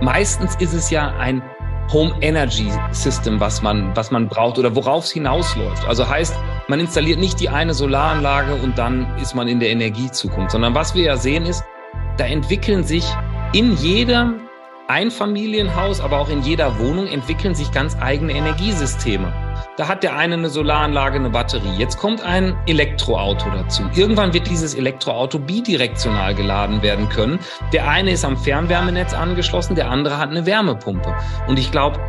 meistens ist es ja ein Home Energy System, was man, was man braucht oder worauf es hinausläuft. Also heißt, man installiert nicht die eine Solaranlage und dann ist man in der Energiezukunft, sondern was wir ja sehen ist, da entwickeln sich in jedem Einfamilienhaus, aber auch in jeder Wohnung entwickeln sich ganz eigene Energiesysteme. Da hat der eine eine Solaranlage, eine Batterie. Jetzt kommt ein Elektroauto dazu. Irgendwann wird dieses Elektroauto bidirektional geladen werden können. Der eine ist am Fernwärmenetz angeschlossen, der andere hat eine Wärmepumpe. Und ich glaube,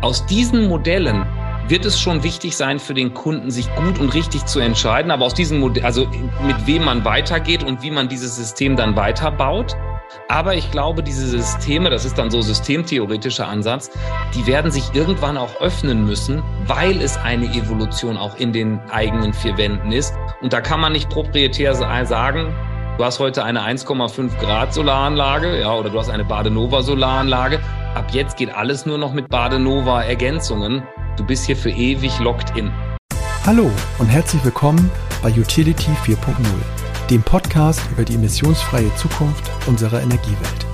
aus diesen Modellen wird es schon wichtig sein für den Kunden, sich gut und richtig zu entscheiden. Aber aus diesem Modell, also mit wem man weitergeht und wie man dieses System dann weiterbaut. Aber ich glaube, diese Systeme, das ist dann so systemtheoretischer Ansatz, die werden sich irgendwann auch öffnen müssen, weil es eine Evolution auch in den eigenen vier Wänden ist. Und da kann man nicht proprietär sagen, du hast heute eine 1,5 Grad Solaranlage, ja, oder du hast eine Badenova Solaranlage. Ab jetzt geht alles nur noch mit Badenova Ergänzungen. Du bist hier für ewig locked in. Hallo und herzlich willkommen bei Utility 4.0 dem Podcast über die emissionsfreie Zukunft unserer Energiewelt.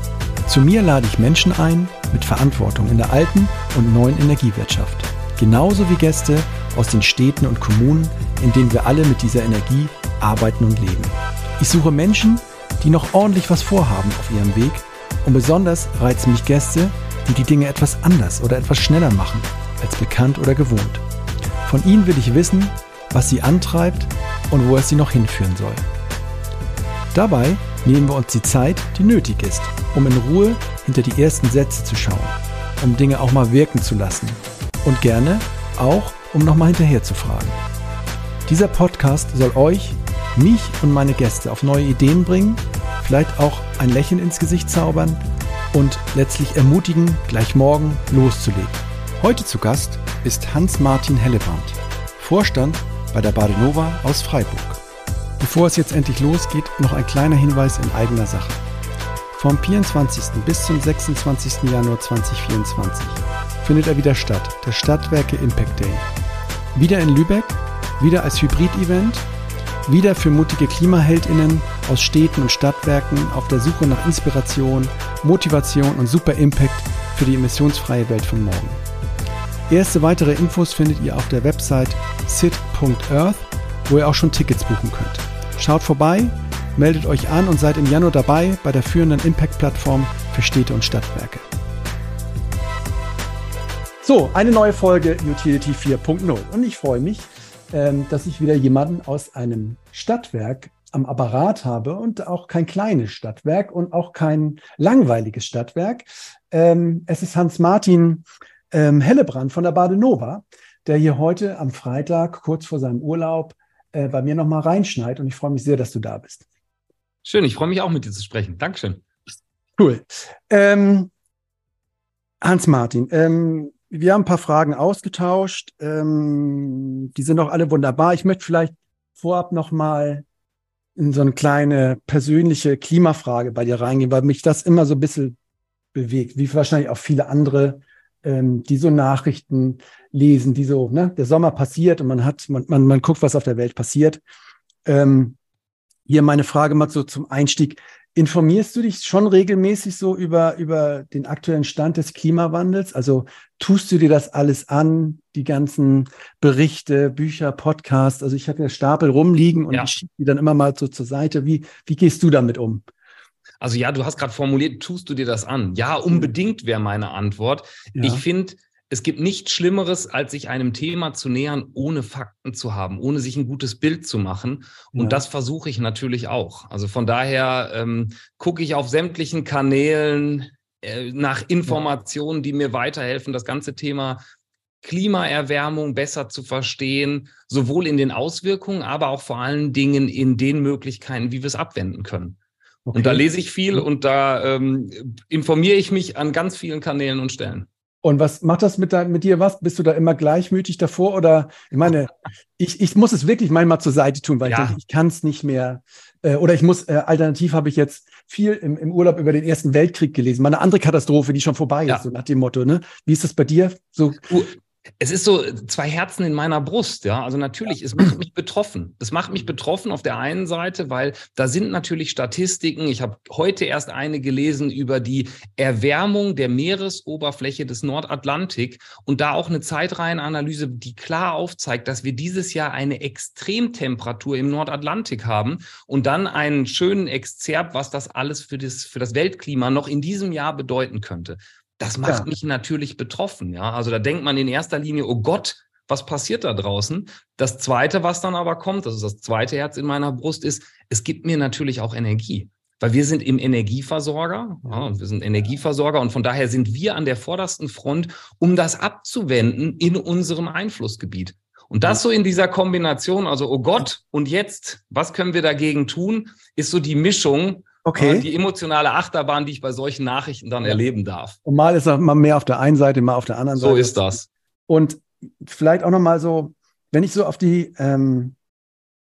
Zu mir lade ich Menschen ein mit Verantwortung in der alten und neuen Energiewirtschaft, genauso wie Gäste aus den Städten und Kommunen, in denen wir alle mit dieser Energie arbeiten und leben. Ich suche Menschen, die noch ordentlich was vorhaben auf ihrem Weg und besonders reizen mich Gäste, die die Dinge etwas anders oder etwas schneller machen als bekannt oder gewohnt. Von ihnen will ich wissen, was sie antreibt und wo es sie noch hinführen soll. Dabei nehmen wir uns die Zeit, die nötig ist, um in Ruhe hinter die ersten Sätze zu schauen, um Dinge auch mal wirken zu lassen und gerne auch, um nochmal hinterher zu fragen. Dieser Podcast soll euch, mich und meine Gäste auf neue Ideen bringen, vielleicht auch ein Lächeln ins Gesicht zaubern und letztlich ermutigen, gleich morgen loszulegen. Heute zu Gast ist Hans-Martin Hellebrand, Vorstand bei der Badenova aus Freiburg. Bevor es jetzt endlich losgeht, noch ein kleiner Hinweis in eigener Sache. Vom 24. bis zum 26. Januar 2024 findet er wieder statt, der Stadtwerke Impact Day. Wieder in Lübeck, wieder als Hybrid-Event, wieder für mutige KlimaheldInnen aus Städten und Stadtwerken auf der Suche nach Inspiration, Motivation und super Impact für die emissionsfreie Welt von morgen. Erste weitere Infos findet ihr auf der Website sit.earth, wo ihr auch schon Tickets buchen könnt. Schaut vorbei, meldet euch an und seid im Januar dabei bei der führenden Impact-Plattform für Städte und Stadtwerke. So, eine neue Folge Utility 4.0 und ich freue mich, ähm, dass ich wieder jemanden aus einem Stadtwerk am Apparat habe und auch kein kleines Stadtwerk und auch kein langweiliges Stadtwerk. Ähm, es ist Hans-Martin ähm, Hellebrand von der Badenova, der hier heute am Freitag kurz vor seinem Urlaub äh, bei mir nochmal reinschneit. Und ich freue mich sehr, dass du da bist. Schön, ich freue mich auch mit dir zu sprechen. Dankeschön. Cool. Ähm, Hans-Martin, ähm, wir haben ein paar Fragen ausgetauscht. Ähm, die sind auch alle wunderbar. Ich möchte vielleicht vorab nochmal in so eine kleine persönliche Klimafrage bei dir reingehen, weil mich das immer so ein bisschen bewegt, wie wahrscheinlich auch viele andere ähm, die so Nachrichten lesen, die so, ne, der Sommer passiert und man hat, man, man, man guckt, was auf der Welt passiert. Ähm, hier meine Frage mal so zum Einstieg. Informierst du dich schon regelmäßig so über, über den aktuellen Stand des Klimawandels? Also tust du dir das alles an, die ganzen Berichte, Bücher, Podcasts? Also ich habe ja Stapel rumliegen und ja. ich schiebe die dann immer mal so zur Seite. Wie, wie gehst du damit um? Also ja, du hast gerade formuliert, tust du dir das an? Ja, unbedingt wäre meine Antwort. Ja. Ich finde, es gibt nichts Schlimmeres, als sich einem Thema zu nähern, ohne Fakten zu haben, ohne sich ein gutes Bild zu machen. Und ja. das versuche ich natürlich auch. Also von daher ähm, gucke ich auf sämtlichen Kanälen äh, nach Informationen, die mir weiterhelfen, das ganze Thema Klimaerwärmung besser zu verstehen, sowohl in den Auswirkungen, aber auch vor allen Dingen in den Möglichkeiten, wie wir es abwenden können. Okay. Und da lese ich viel und da ähm, informiere ich mich an ganz vielen Kanälen und Stellen. Und was macht das mit, mit dir was? Bist du da immer gleichmütig davor? Oder ich meine, ich, ich muss es wirklich manchmal zur Seite tun, weil ja. ich denke, ich kann es nicht mehr. Äh, oder ich muss, äh, alternativ habe ich jetzt viel im, im Urlaub über den Ersten Weltkrieg gelesen. Mal eine andere Katastrophe, die schon vorbei ja. ist, so nach dem Motto. Ne? Wie ist das bei dir? So, es ist so zwei Herzen in meiner Brust, ja. Also natürlich, es macht mich betroffen. Es macht mich betroffen auf der einen Seite, weil da sind natürlich Statistiken. Ich habe heute erst eine gelesen über die Erwärmung der Meeresoberfläche des Nordatlantik und da auch eine Zeitreihenanalyse, die klar aufzeigt, dass wir dieses Jahr eine Extremtemperatur im Nordatlantik haben und dann einen schönen Exzerp, was das alles für das, für das Weltklima noch in diesem Jahr bedeuten könnte. Das macht ja. mich natürlich betroffen. Ja, also da denkt man in erster Linie, oh Gott, was passiert da draußen? Das zweite, was dann aber kommt, das ist das zweite Herz in meiner Brust, ist, es gibt mir natürlich auch Energie. Weil wir sind im Energieversorger, ja, wir sind Energieversorger und von daher sind wir an der vordersten Front, um das abzuwenden in unserem Einflussgebiet. Und das so in dieser Kombination, also, oh Gott, und jetzt, was können wir dagegen tun, ist so die Mischung Okay. Die emotionale Achterbahn, die ich bei solchen Nachrichten dann erleben darf. Und mal ist mal mehr auf der einen Seite, mal auf der anderen so Seite. So ist das. Und vielleicht auch nochmal so, wenn ich so auf die, ähm,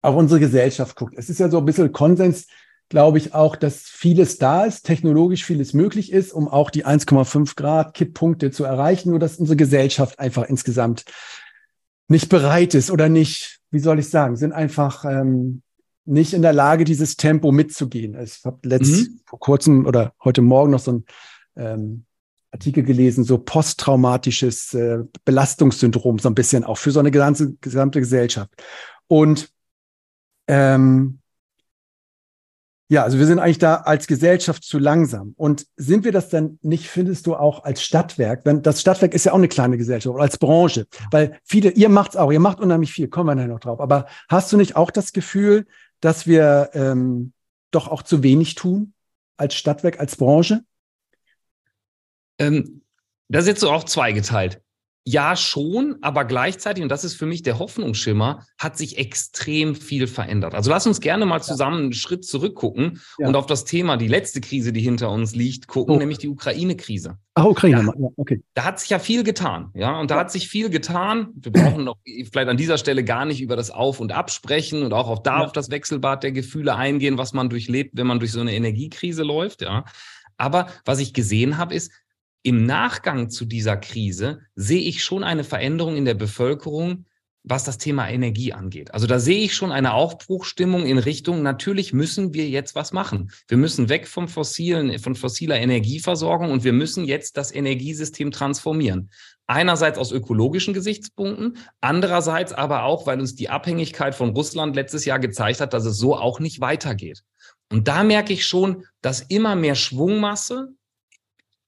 auf unsere Gesellschaft gucke. Es ist ja so ein bisschen Konsens, glaube ich auch, dass vieles da ist, technologisch vieles möglich ist, um auch die 1,5 Grad Kipppunkte zu erreichen, nur dass unsere Gesellschaft einfach insgesamt nicht bereit ist oder nicht, wie soll ich sagen, sind einfach ähm, nicht in der Lage, dieses Tempo mitzugehen. Also ich habe letzt mhm. vor kurzem oder heute Morgen noch so ein ähm, Artikel gelesen, so posttraumatisches äh, Belastungssyndrom, so ein bisschen auch für so eine gesamte, gesamte Gesellschaft. Und ähm, ja, also wir sind eigentlich da als Gesellschaft zu langsam. Und sind wir das dann nicht, findest du, auch als Stadtwerk? Denn das Stadtwerk ist ja auch eine kleine Gesellschaft, als Branche. Weil viele, ihr macht's auch, ihr macht unheimlich viel, kommen wir nachher noch drauf. Aber hast du nicht auch das Gefühl, dass wir ähm, doch auch zu wenig tun als Stadtwerk, als Branche? Ähm, ist jetzt so auch zweigeteilt. Ja, schon, aber gleichzeitig, und das ist für mich der Hoffnungsschimmer, hat sich extrem viel verändert. Also lass uns gerne mal zusammen einen Schritt zurückgucken ja. und auf das Thema, die letzte Krise, die hinter uns liegt, gucken, oh. nämlich die Ukraine-Krise. Ach, Ukraine, da, ja, okay. Da hat sich ja viel getan, ja, und da ja. hat sich viel getan. Wir brauchen noch vielleicht an dieser Stelle gar nicht über das Auf- und Absprechen und auch auf da auf das Wechselbad der Gefühle eingehen, was man durchlebt, wenn man durch so eine Energiekrise läuft, ja. Aber was ich gesehen habe, ist, im Nachgang zu dieser Krise sehe ich schon eine Veränderung in der Bevölkerung, was das Thema Energie angeht. Also da sehe ich schon eine Aufbruchstimmung in Richtung, natürlich müssen wir jetzt was machen. Wir müssen weg vom fossilen, von fossiler Energieversorgung und wir müssen jetzt das Energiesystem transformieren. Einerseits aus ökologischen Gesichtspunkten, andererseits aber auch, weil uns die Abhängigkeit von Russland letztes Jahr gezeigt hat, dass es so auch nicht weitergeht. Und da merke ich schon, dass immer mehr Schwungmasse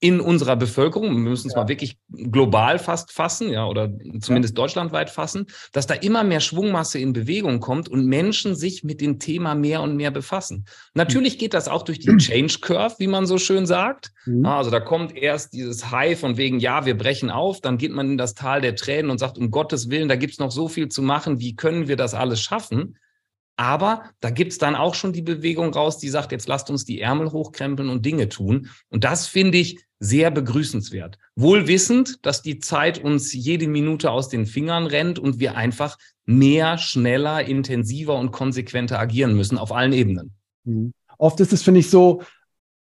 in unserer Bevölkerung, wir müssen es ja. mal wirklich global fast fassen, ja, oder zumindest ja. deutschlandweit fassen, dass da immer mehr Schwungmasse in Bewegung kommt und Menschen sich mit dem Thema mehr und mehr befassen. Natürlich geht das auch durch die Change Curve, wie man so schön sagt. Mhm. Also da kommt erst dieses High von wegen, ja, wir brechen auf, dann geht man in das Tal der Tränen und sagt, um Gottes Willen, da gibt's noch so viel zu machen, wie können wir das alles schaffen? Aber da gibt's dann auch schon die Bewegung raus, die sagt, jetzt lasst uns die Ärmel hochkrempeln und Dinge tun. Und das finde ich sehr begrüßenswert. Wohl wissend, dass die Zeit uns jede Minute aus den Fingern rennt und wir einfach mehr, schneller, intensiver und konsequenter agieren müssen auf allen Ebenen. Mhm. Oft ist es, finde ich, so,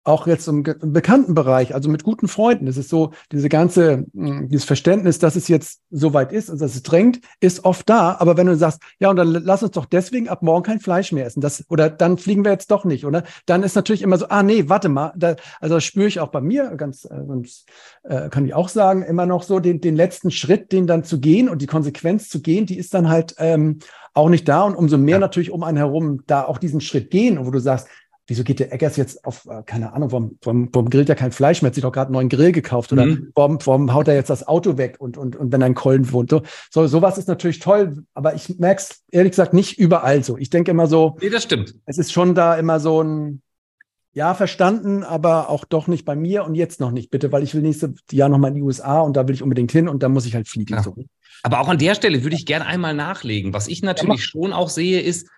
auch jetzt im, im bekannten Bereich, also mit guten Freunden. Es ist so, diese ganze, hm, dieses Verständnis, dass es jetzt so weit ist und dass es drängt, ist oft da. Aber wenn du sagst, ja, und dann lass uns doch deswegen ab morgen kein Fleisch mehr essen, das, oder dann fliegen wir jetzt doch nicht, oder? Dann ist natürlich immer so, ah, nee, warte mal, da, also das spüre ich auch bei mir, ganz, äh, äh, kann ich auch sagen, immer noch so den, den letzten Schritt, den dann zu gehen und die Konsequenz zu gehen, die ist dann halt, ähm, auch nicht da und umso mehr ja. natürlich um einen herum da auch diesen Schritt gehen, wo du sagst, wieso geht der Eggers jetzt auf, äh, keine Ahnung, warum, warum, warum grillt er kein Fleisch mehr? Hat sich doch gerade einen neuen Grill gekauft oder mhm. warum, warum haut er jetzt das Auto weg und, und, und wenn er in Köln wohnt? So, so sowas ist natürlich toll, aber ich merke es ehrlich gesagt nicht überall so. Ich denke immer so. Nee, das stimmt. Es ist schon da immer so ein, ja, verstanden, aber auch doch nicht bei mir und jetzt noch nicht, bitte, weil ich will nächstes Jahr nochmal in die USA und da will ich unbedingt hin und da muss ich halt fliegen. Ja. So. Aber auch an der Stelle würde ich gerne einmal nachlegen. Was ich natürlich ja, schon auch sehe, ist,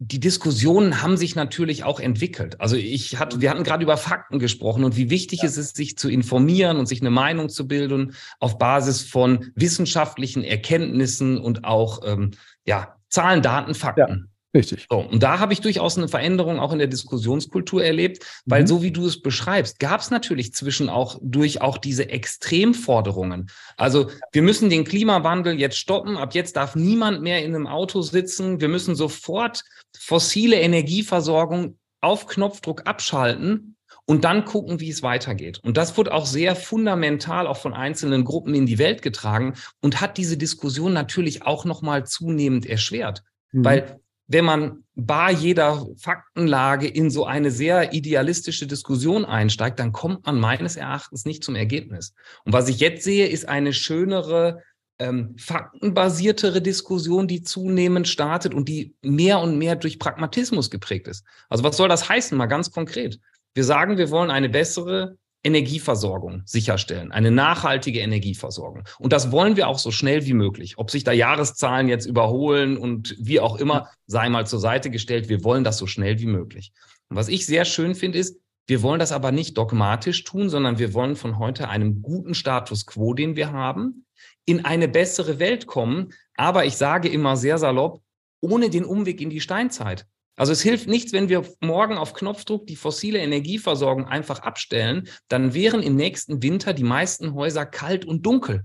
die Diskussionen haben sich natürlich auch entwickelt. Also ich hatte, wir hatten gerade über Fakten gesprochen und wie wichtig ja. es ist, sich zu informieren und sich eine Meinung zu bilden auf Basis von wissenschaftlichen Erkenntnissen und auch ähm, ja Zahlen, Daten, Fakten. Richtig. So, und da habe ich durchaus eine Veränderung auch in der Diskussionskultur erlebt, weil mhm. so wie du es beschreibst, gab es natürlich zwischen auch durch auch diese Extremforderungen. Also wir müssen den Klimawandel jetzt stoppen. Ab jetzt darf niemand mehr in einem Auto sitzen. Wir müssen sofort fossile Energieversorgung auf Knopfdruck abschalten und dann gucken, wie es weitergeht. Und das wurde auch sehr fundamental auch von einzelnen Gruppen in die Welt getragen und hat diese Diskussion natürlich auch noch mal zunehmend erschwert, mhm. weil wenn man bar jeder Faktenlage in so eine sehr idealistische Diskussion einsteigt, dann kommt man meines Erachtens nicht zum Ergebnis. Und was ich jetzt sehe, ist eine schönere, ähm, faktenbasiertere Diskussion, die zunehmend startet und die mehr und mehr durch Pragmatismus geprägt ist. Also was soll das heißen, mal ganz konkret? Wir sagen, wir wollen eine bessere Energieversorgung sicherstellen, eine nachhaltige Energieversorgung. Und das wollen wir auch so schnell wie möglich. Ob sich da Jahreszahlen jetzt überholen und wie auch immer, sei mal zur Seite gestellt. Wir wollen das so schnell wie möglich. Und was ich sehr schön finde, ist, wir wollen das aber nicht dogmatisch tun, sondern wir wollen von heute einem guten Status quo, den wir haben, in eine bessere Welt kommen. Aber ich sage immer sehr salopp, ohne den Umweg in die Steinzeit. Also es hilft nichts, wenn wir morgen auf Knopfdruck die fossile Energieversorgung einfach abstellen, dann wären im nächsten Winter die meisten Häuser kalt und dunkel.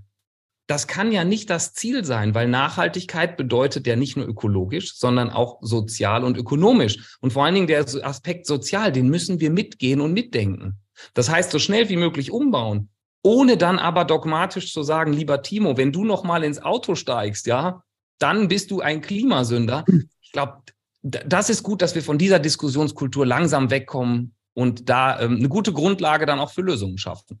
Das kann ja nicht das Ziel sein, weil Nachhaltigkeit bedeutet ja nicht nur ökologisch, sondern auch sozial und ökonomisch. Und vor allen Dingen der Aspekt sozial, den müssen wir mitgehen und mitdenken. Das heißt, so schnell wie möglich umbauen, ohne dann aber dogmatisch zu sagen, lieber Timo, wenn du noch mal ins Auto steigst, ja, dann bist du ein Klimasünder. Ich glaube, das ist gut, dass wir von dieser Diskussionskultur langsam wegkommen und da ähm, eine gute Grundlage dann auch für Lösungen schaffen.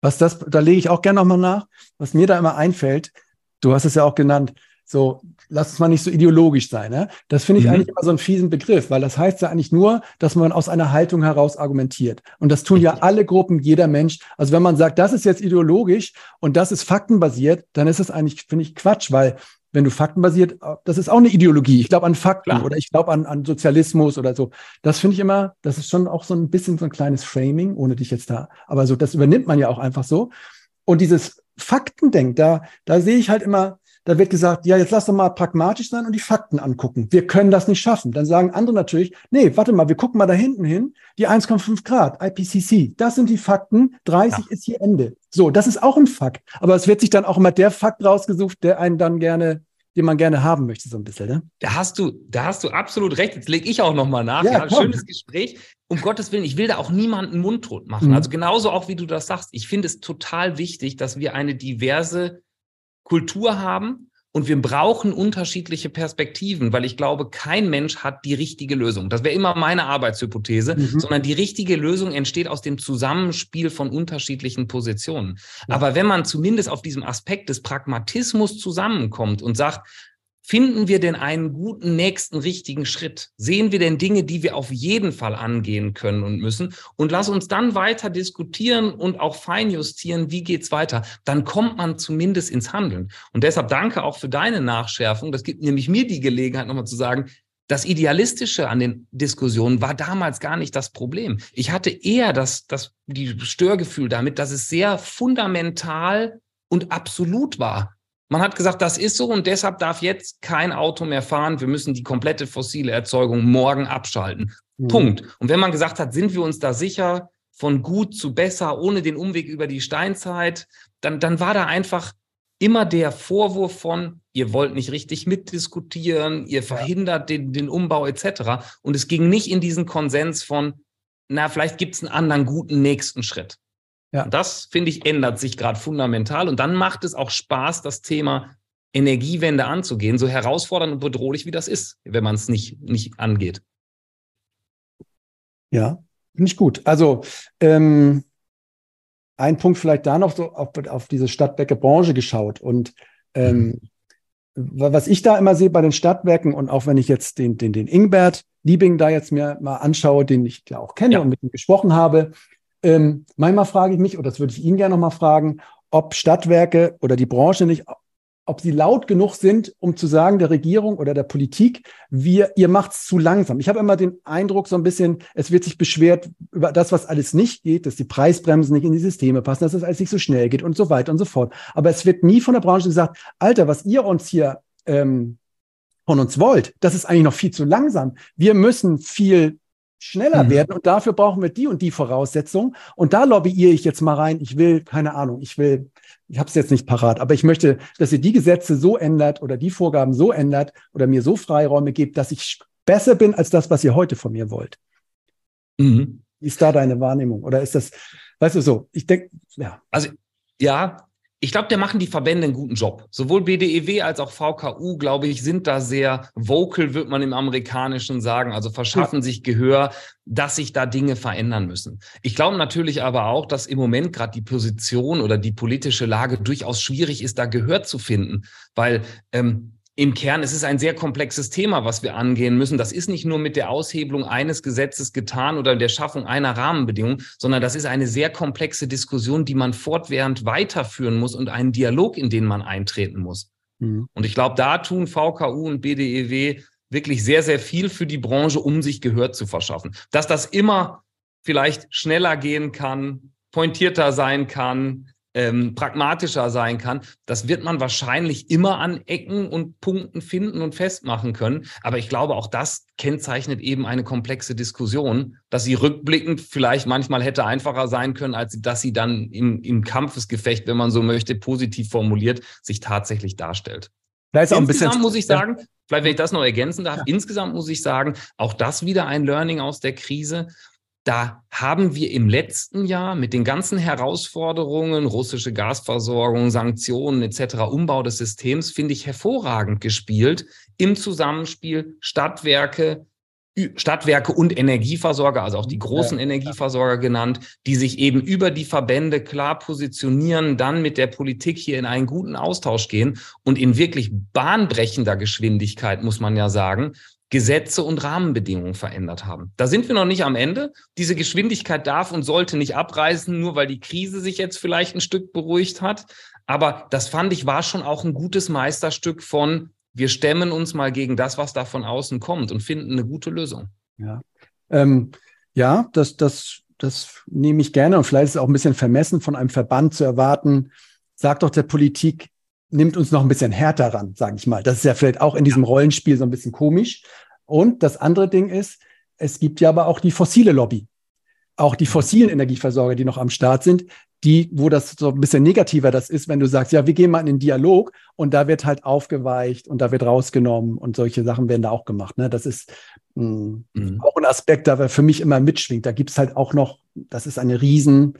Was das, da lege ich auch gerne nochmal nach, was mir da immer einfällt, du hast es ja auch genannt, so, lass uns mal nicht so ideologisch sein. Ne? Das finde ich mhm. eigentlich immer so einen fiesen Begriff, weil das heißt ja eigentlich nur, dass man aus einer Haltung heraus argumentiert. Und das tun ja alle Gruppen, jeder Mensch. Also wenn man sagt, das ist jetzt ideologisch und das ist faktenbasiert, dann ist es eigentlich, finde ich, Quatsch, weil wenn du faktenbasiert, das ist auch eine Ideologie. Ich glaube an Fakten Klar. oder ich glaube an, an Sozialismus oder so. Das finde ich immer, das ist schon auch so ein bisschen so ein kleines Framing, ohne dich jetzt da, aber so, das übernimmt man ja auch einfach so. Und dieses Faktendenk, da, da sehe ich halt immer, da wird gesagt, ja, jetzt lass doch mal pragmatisch sein und die Fakten angucken. Wir können das nicht schaffen. Dann sagen andere natürlich, nee, warte mal, wir gucken mal da hinten hin, die 1,5 Grad, IPCC, das sind die Fakten, 30 ja. ist hier Ende. So, das ist auch ein Fakt. Aber es wird sich dann auch immer der Fakt rausgesucht, der einen dann gerne den man gerne haben möchte, so ein bisschen. Ne? Da hast du, da hast du absolut recht. Jetzt lege ich auch nochmal nach. Ja, ja schönes Gespräch. Um Gottes Willen, ich will da auch niemanden mundtot machen. Mhm. Also genauso auch wie du das sagst. Ich finde es total wichtig, dass wir eine diverse Kultur haben und wir brauchen unterschiedliche Perspektiven, weil ich glaube, kein Mensch hat die richtige Lösung. Das wäre immer meine Arbeitshypothese, mhm. sondern die richtige Lösung entsteht aus dem Zusammenspiel von unterschiedlichen Positionen. Ja. Aber wenn man zumindest auf diesem Aspekt des Pragmatismus zusammenkommt und sagt, Finden wir denn einen guten nächsten richtigen Schritt? Sehen wir denn Dinge, die wir auf jeden Fall angehen können und müssen? Und lass uns dann weiter diskutieren und auch feinjustieren, wie geht's weiter? Dann kommt man zumindest ins Handeln. Und deshalb danke auch für deine Nachschärfung. Das gibt nämlich mir die Gelegenheit, nochmal zu sagen, das Idealistische an den Diskussionen war damals gar nicht das Problem. Ich hatte eher das, das, die Störgefühl damit, dass es sehr fundamental und absolut war. Man hat gesagt, das ist so und deshalb darf jetzt kein Auto mehr fahren. Wir müssen die komplette fossile Erzeugung morgen abschalten. Mhm. Punkt. Und wenn man gesagt hat, sind wir uns da sicher, von gut zu besser, ohne den Umweg über die Steinzeit, dann, dann war da einfach immer der Vorwurf von, ihr wollt nicht richtig mitdiskutieren, ihr verhindert den, den Umbau etc. Und es ging nicht in diesen Konsens von, na, vielleicht gibt es einen anderen guten nächsten Schritt. Ja. Das, finde ich, ändert sich gerade fundamental. Und dann macht es auch Spaß, das Thema Energiewende anzugehen, so herausfordernd und bedrohlich wie das ist, wenn man es nicht, nicht angeht. Ja, finde ich gut. Also ähm, ein Punkt vielleicht da noch so auf, auf diese Stadtwerke Branche geschaut. Und ähm, mhm. was ich da immer sehe bei den Stadtwerken und auch wenn ich jetzt den, den, den Ingbert Liebing da jetzt mir mal anschaue, den ich ja auch kenne ja. und mit ihm gesprochen habe, ähm, manchmal frage ich mich, oder das würde ich Ihnen gerne nochmal fragen, ob Stadtwerke oder die Branche nicht, ob sie laut genug sind, um zu sagen, der Regierung oder der Politik, wir, ihr macht's zu langsam. Ich habe immer den Eindruck, so ein bisschen, es wird sich beschwert über das, was alles nicht geht, dass die Preisbremsen nicht in die Systeme passen, dass das alles nicht so schnell geht und so weiter und so fort. Aber es wird nie von der Branche gesagt, Alter, was ihr uns hier ähm, von uns wollt, das ist eigentlich noch viel zu langsam. Wir müssen viel schneller mhm. werden und dafür brauchen wir die und die Voraussetzungen. Und da lobbyiere ich jetzt mal rein. Ich will, keine Ahnung, ich will, ich habe es jetzt nicht parat, aber ich möchte, dass ihr die Gesetze so ändert oder die Vorgaben so ändert oder mir so Freiräume gibt, dass ich besser bin als das, was ihr heute von mir wollt. Mhm. Ist da deine Wahrnehmung? Oder ist das, weißt du so, ich denke, ja. Also ja, ich glaube, da machen die Verbände einen guten Job. Sowohl BDEW als auch VKU, glaube ich, sind da sehr vocal, wird man im Amerikanischen sagen, also verschaffen sich Gehör, dass sich da Dinge verändern müssen. Ich glaube natürlich aber auch, dass im Moment gerade die Position oder die politische Lage durchaus schwierig ist, da Gehör zu finden, weil ähm, im Kern, es ist ein sehr komplexes Thema, was wir angehen müssen. Das ist nicht nur mit der Aushebelung eines Gesetzes getan oder der Schaffung einer Rahmenbedingung, sondern das ist eine sehr komplexe Diskussion, die man fortwährend weiterführen muss und einen Dialog, in den man eintreten muss. Mhm. Und ich glaube, da tun VKU und BDEW wirklich sehr, sehr viel für die Branche, um sich Gehör zu verschaffen. Dass das immer vielleicht schneller gehen kann, pointierter sein kann, ähm, pragmatischer sein kann, das wird man wahrscheinlich immer an Ecken und Punkten finden und festmachen können. Aber ich glaube, auch das kennzeichnet eben eine komplexe Diskussion, dass sie rückblickend vielleicht manchmal hätte einfacher sein können, als dass sie dann im, im Kampfesgefecht, wenn man so möchte, positiv formuliert, sich tatsächlich darstellt. Da ist auch ein bisschen, muss ich sagen, vielleicht wenn ich das noch ergänzen darf, ja. insgesamt muss ich sagen, auch das wieder ein Learning aus der Krise da haben wir im letzten Jahr mit den ganzen Herausforderungen, russische Gasversorgung, Sanktionen etc., Umbau des Systems, finde ich hervorragend gespielt im Zusammenspiel Stadtwerke, Stadtwerke und Energieversorger, also auch die großen ja, Energieversorger genannt, die sich eben über die Verbände klar positionieren, dann mit der Politik hier in einen guten Austausch gehen und in wirklich bahnbrechender Geschwindigkeit, muss man ja sagen, Gesetze und Rahmenbedingungen verändert haben. Da sind wir noch nicht am Ende. Diese Geschwindigkeit darf und sollte nicht abreißen, nur weil die Krise sich jetzt vielleicht ein Stück beruhigt hat. Aber das fand ich war schon auch ein gutes Meisterstück von, wir stemmen uns mal gegen das, was da von außen kommt und finden eine gute Lösung. Ja, ähm, ja das, das, das nehme ich gerne und vielleicht ist es auch ein bisschen vermessen von einem Verband zu erwarten, sagt doch der Politik, nimmt uns noch ein bisschen härter ran, sage ich mal. Das ist ja vielleicht auch in diesem Rollenspiel so ein bisschen komisch. Und das andere Ding ist, es gibt ja aber auch die fossile Lobby. Auch die fossilen Energieversorger, die noch am Start sind, die, wo das so ein bisschen negativer das ist, wenn du sagst, ja, wir gehen mal in den Dialog und da wird halt aufgeweicht und da wird rausgenommen und solche Sachen werden da auch gemacht. Ne? Das ist mh, mm, mhm. auch ein Aspekt, der für mich immer mitschwingt. Da gibt es halt auch noch, das ist eine riesen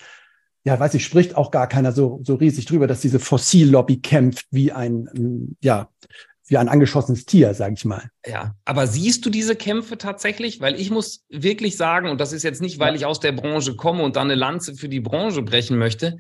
ja, weiß ich, spricht auch gar keiner so, so riesig drüber, dass diese Fossillobby kämpft wie ein, ja, wie ein angeschossenes Tier, sage ich mal. Ja, aber siehst du diese Kämpfe tatsächlich? Weil ich muss wirklich sagen, und das ist jetzt nicht, weil ich aus der Branche komme und dann eine Lanze für die Branche brechen möchte,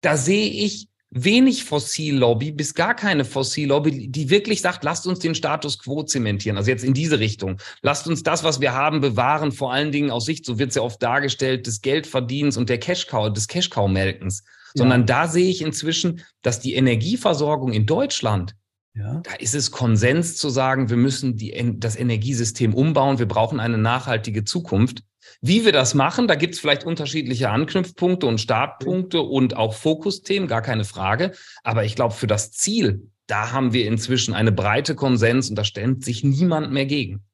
da sehe ich wenig Fossillobby bis gar keine Fossillobby, die wirklich sagt, lasst uns den Status quo zementieren. Also jetzt in diese Richtung. Lasst uns das, was wir haben, bewahren, vor allen Dingen aus Sicht, so wird es ja oft dargestellt, des Geldverdienens und der Cash-Cow, des Cash-Cow-Melkens. Ja. Sondern da sehe ich inzwischen, dass die Energieversorgung in Deutschland ja. Da ist es Konsens zu sagen, wir müssen die, das Energiesystem umbauen, wir brauchen eine nachhaltige Zukunft. Wie wir das machen, da gibt es vielleicht unterschiedliche Anknüpfpunkte und Startpunkte und auch Fokusthemen, gar keine Frage. Aber ich glaube, für das Ziel, da haben wir inzwischen eine breite Konsens und da stemmt sich niemand mehr gegen.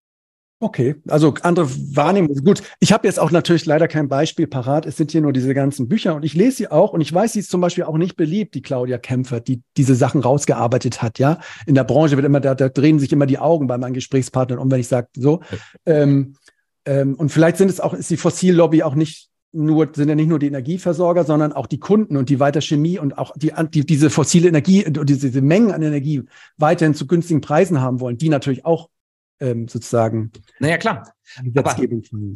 Okay, also andere Wahrnehmung. Gut, ich habe jetzt auch natürlich leider kein Beispiel parat. Es sind hier nur diese ganzen Bücher und ich lese sie auch und ich weiß, sie ist zum Beispiel auch nicht beliebt, die Claudia Kämpfer, die diese Sachen rausgearbeitet hat. Ja, in der Branche wird immer, da, da drehen sich immer die Augen bei meinen Gesprächspartnern um, wenn ich sage so. Ähm, ähm, und vielleicht sind es auch, ist die Fossillobby auch nicht nur, sind ja nicht nur die Energieversorger, sondern auch die Kunden und die weiter Chemie und auch die, die diese fossile Energie und diese, diese Mengen an Energie weiterhin zu günstigen Preisen haben wollen, die natürlich auch ähm, sozusagen. Naja, klar. Aber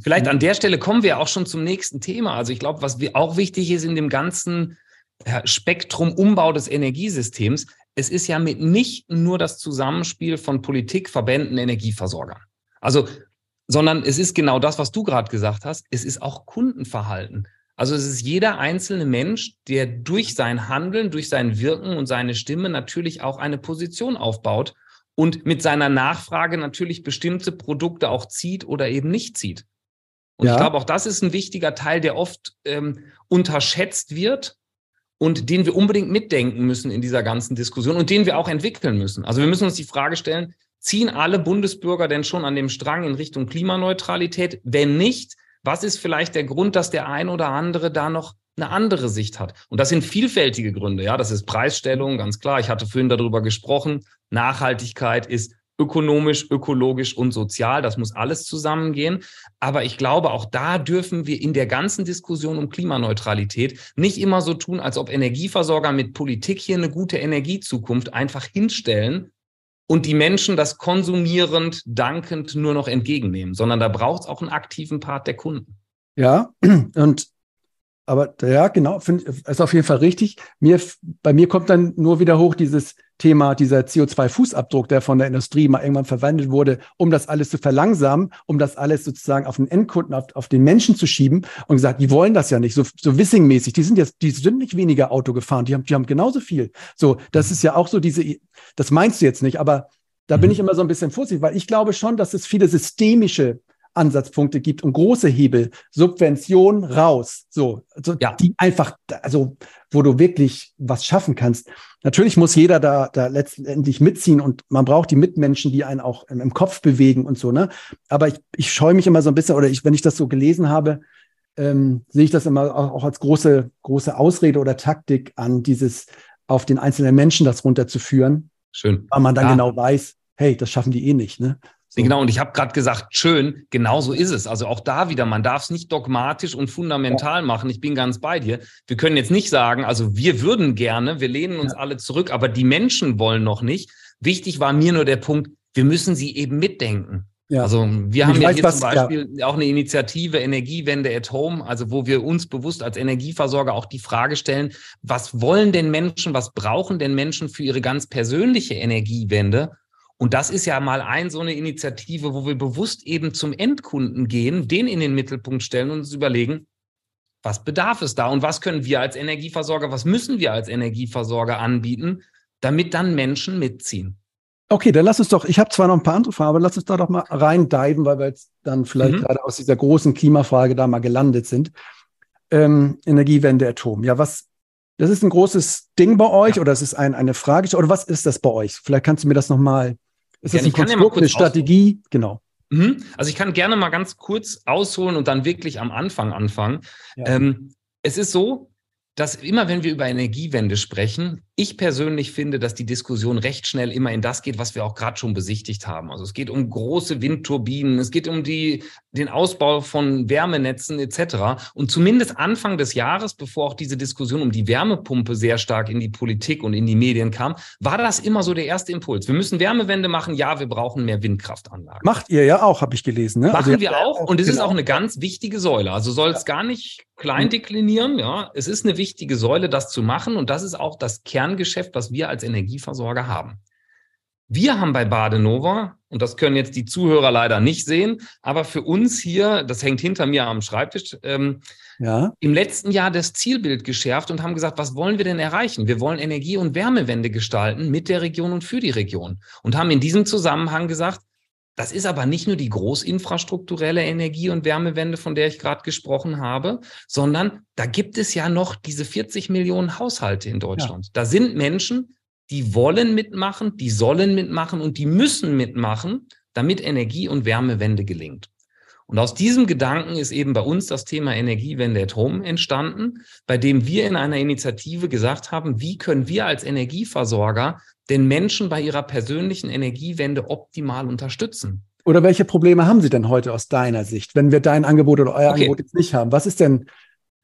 vielleicht an der Stelle kommen wir auch schon zum nächsten Thema. Also ich glaube, was auch wichtig ist in dem ganzen Spektrum Umbau des Energiesystems, es ist ja mit nicht nur das Zusammenspiel von Politik, Verbänden, Energieversorgern. Also sondern es ist genau das, was du gerade gesagt hast. Es ist auch Kundenverhalten. Also es ist jeder einzelne Mensch, der durch sein Handeln, durch sein Wirken und seine Stimme natürlich auch eine Position aufbaut und mit seiner Nachfrage natürlich bestimmte Produkte auch zieht oder eben nicht zieht. Und ja. ich glaube, auch das ist ein wichtiger Teil, der oft ähm, unterschätzt wird und den wir unbedingt mitdenken müssen in dieser ganzen Diskussion und den wir auch entwickeln müssen. Also wir müssen uns die Frage stellen, Ziehen alle Bundesbürger denn schon an dem Strang in Richtung Klimaneutralität? Wenn nicht, was ist vielleicht der Grund, dass der ein oder andere da noch eine andere Sicht hat? Und das sind vielfältige Gründe. Ja, das ist Preisstellung, ganz klar. Ich hatte vorhin darüber gesprochen. Nachhaltigkeit ist ökonomisch, ökologisch und sozial. Das muss alles zusammengehen. Aber ich glaube, auch da dürfen wir in der ganzen Diskussion um Klimaneutralität nicht immer so tun, als ob Energieversorger mit Politik hier eine gute Energiezukunft einfach hinstellen und die Menschen das konsumierend, dankend nur noch entgegennehmen, sondern da braucht es auch einen aktiven Part der Kunden. Ja, und aber ja, genau, find, ist auf jeden Fall richtig. Mir, bei mir kommt dann nur wieder hoch dieses Thema, dieser CO2-Fußabdruck, der von der Industrie mal irgendwann verwendet wurde, um das alles zu verlangsamen, um das alles sozusagen auf den Endkunden, auf, auf den Menschen zu schieben und gesagt, die wollen das ja nicht, so, so Wissing-mäßig. Die sind jetzt, die sind nicht weniger Auto gefahren, die haben, die haben genauso viel. So, das ist ja auch so diese, das meinst du jetzt nicht, aber da bin mhm. ich immer so ein bisschen vorsichtig, weil ich glaube schon, dass es viele systemische Ansatzpunkte gibt und große Hebel, Subvention raus, so, so ja. die einfach, also wo du wirklich was schaffen kannst. Natürlich muss jeder da, da letztendlich mitziehen und man braucht die Mitmenschen, die einen auch im, im Kopf bewegen und so, ne? Aber ich, ich scheue mich immer so ein bisschen, oder ich, wenn ich das so gelesen habe, ähm, sehe ich das immer auch, auch als große, große Ausrede oder Taktik an, dieses auf den einzelnen Menschen das runterzuführen. Schön. Weil man dann ja. genau weiß, hey, das schaffen die eh nicht, ne? Genau, und ich habe gerade gesagt, schön, genau so ist es. Also auch da wieder, man darf es nicht dogmatisch und fundamental ja. machen. Ich bin ganz bei dir. Wir können jetzt nicht sagen, also wir würden gerne, wir lehnen uns ja. alle zurück, aber die Menschen wollen noch nicht. Wichtig war mir nur der Punkt, wir müssen sie eben mitdenken. Ja. Also wir haben ja hier was, zum Beispiel ja. auch eine Initiative Energiewende at Home, also wo wir uns bewusst als Energieversorger auch die Frage stellen, was wollen denn Menschen, was brauchen denn Menschen für ihre ganz persönliche Energiewende? Und das ist ja mal ein so eine Initiative, wo wir bewusst eben zum Endkunden gehen, den in den Mittelpunkt stellen und uns überlegen, was bedarf es da und was können wir als Energieversorger, was müssen wir als Energieversorger anbieten, damit dann Menschen mitziehen. Okay, dann lass uns doch, ich habe zwar noch ein paar andere Fragen, aber lass uns da doch mal reindiven, weil wir jetzt dann vielleicht mhm. gerade aus dieser großen Klimafrage da mal gelandet sind. Ähm, Energiewende Atom. Ja, was, das ist ein großes Ding bei euch ja. oder es ist ein, eine Frage oder was ist das bei euch? Vielleicht kannst du mir das nochmal ist das ja, ein Konstrukt, eine Strategie? Genau. Mhm. Also ich kann gerne mal ganz kurz ausholen und dann wirklich am Anfang anfangen. Ja. Ähm, es ist so, dass immer wenn wir über Energiewende sprechen, ich persönlich finde, dass die Diskussion recht schnell immer in das geht, was wir auch gerade schon besichtigt haben. Also es geht um große Windturbinen, es geht um die, den Ausbau von Wärmenetzen etc. Und zumindest Anfang des Jahres, bevor auch diese Diskussion um die Wärmepumpe sehr stark in die Politik und in die Medien kam, war das immer so der erste Impuls. Wir müssen Wärmewende machen, ja, wir brauchen mehr Windkraftanlagen. Macht ihr ja auch, habe ich gelesen. Ne? Machen also wir auch und es genau. ist auch eine ganz wichtige Säule. Also soll es ja. gar nicht klein deklinieren, ja. Es ist eine wichtige Säule, das zu machen und das ist auch das Kern Kerngeschäft, was wir als Energieversorger haben. Wir haben bei Badenova, und das können jetzt die Zuhörer leider nicht sehen, aber für uns hier, das hängt hinter mir am Schreibtisch, ähm, ja. im letzten Jahr das Zielbild geschärft und haben gesagt, was wollen wir denn erreichen? Wir wollen Energie- und Wärmewende gestalten mit der Region und für die Region. Und haben in diesem Zusammenhang gesagt, das ist aber nicht nur die großinfrastrukturelle Energie- und Wärmewende, von der ich gerade gesprochen habe, sondern da gibt es ja noch diese 40 Millionen Haushalte in Deutschland. Ja. Da sind Menschen, die wollen mitmachen, die sollen mitmachen und die müssen mitmachen, damit Energie- und Wärmewende gelingt. Und aus diesem Gedanken ist eben bei uns das Thema Energiewende at Home entstanden, bei dem wir in einer Initiative gesagt haben, wie können wir als Energieversorger den Menschen bei ihrer persönlichen Energiewende optimal unterstützen? Oder welche Probleme haben Sie denn heute aus deiner Sicht, wenn wir dein Angebot oder euer okay. Angebot jetzt nicht haben? Was ist denn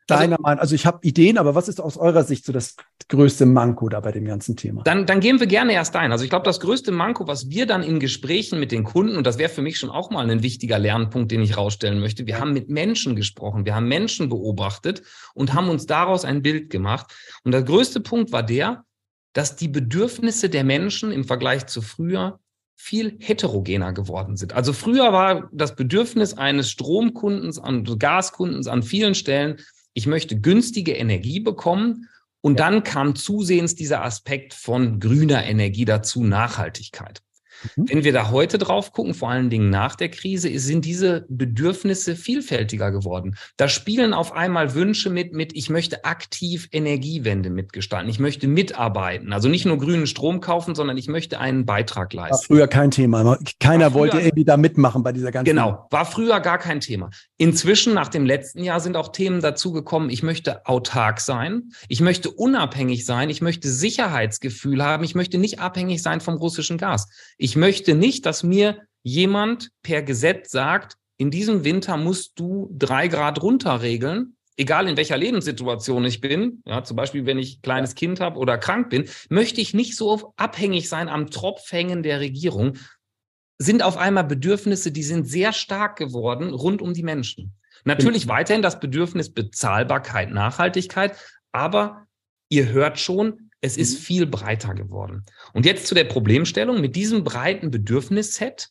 deiner also, Meinung? Also ich habe Ideen, aber was ist aus eurer Sicht so das größte Manko da bei dem ganzen Thema? Dann, dann gehen wir gerne erst ein. Also ich glaube, das größte Manko, was wir dann in Gesprächen mit den Kunden, und das wäre für mich schon auch mal ein wichtiger Lernpunkt, den ich rausstellen möchte, wir haben mit Menschen gesprochen, wir haben Menschen beobachtet und haben uns daraus ein Bild gemacht. Und der größte Punkt war der, dass die Bedürfnisse der Menschen im Vergleich zu früher viel heterogener geworden sind. Also früher war das Bedürfnis eines Stromkundens, an Gaskundens an vielen Stellen, ich möchte günstige Energie bekommen. Und dann kam zusehends dieser Aspekt von grüner Energie dazu, Nachhaltigkeit. Mhm. Wenn wir da heute drauf gucken, vor allen Dingen nach der Krise, sind diese Bedürfnisse vielfältiger geworden. Da spielen auf einmal Wünsche mit, mit ich möchte aktiv Energiewende mitgestalten. Ich möchte mitarbeiten. Also nicht nur grünen Strom kaufen, sondern ich möchte einen Beitrag leisten. War früher kein Thema. Keiner früher, wollte irgendwie da mitmachen bei dieser ganzen. Genau. War früher gar kein Thema. Inzwischen, nach dem letzten Jahr, sind auch Themen dazugekommen. Ich möchte autark sein. Ich möchte unabhängig sein. Ich möchte Sicherheitsgefühl haben. Ich möchte nicht abhängig sein vom russischen Gas. Ich möchte nicht, dass mir jemand per Gesetz sagt, in diesem Winter musst du drei Grad runterregeln, egal in welcher Lebenssituation ich bin, ja, zum Beispiel wenn ich kleines Kind habe oder krank bin, möchte ich nicht so abhängig sein am Tropfhängen der Regierung, sind auf einmal Bedürfnisse, die sind sehr stark geworden rund um die Menschen. Natürlich weiterhin das Bedürfnis Bezahlbarkeit, Nachhaltigkeit, aber ihr hört schon, es ist mhm. viel breiter geworden. Und jetzt zu der Problemstellung. Mit diesem breiten Bedürfnisset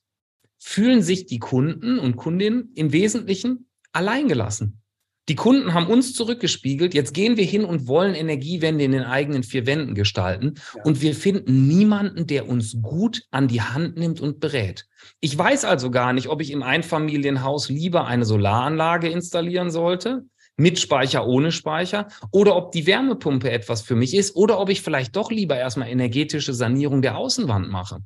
fühlen sich die Kunden und Kundinnen im Wesentlichen alleingelassen. Die Kunden haben uns zurückgespiegelt, jetzt gehen wir hin und wollen Energiewende in den eigenen vier Wänden gestalten ja. und wir finden niemanden, der uns gut an die Hand nimmt und berät. Ich weiß also gar nicht, ob ich im Einfamilienhaus lieber eine Solaranlage installieren sollte, mit Speicher, ohne Speicher, oder ob die Wärmepumpe etwas für mich ist, oder ob ich vielleicht doch lieber erstmal energetische Sanierung der Außenwand mache.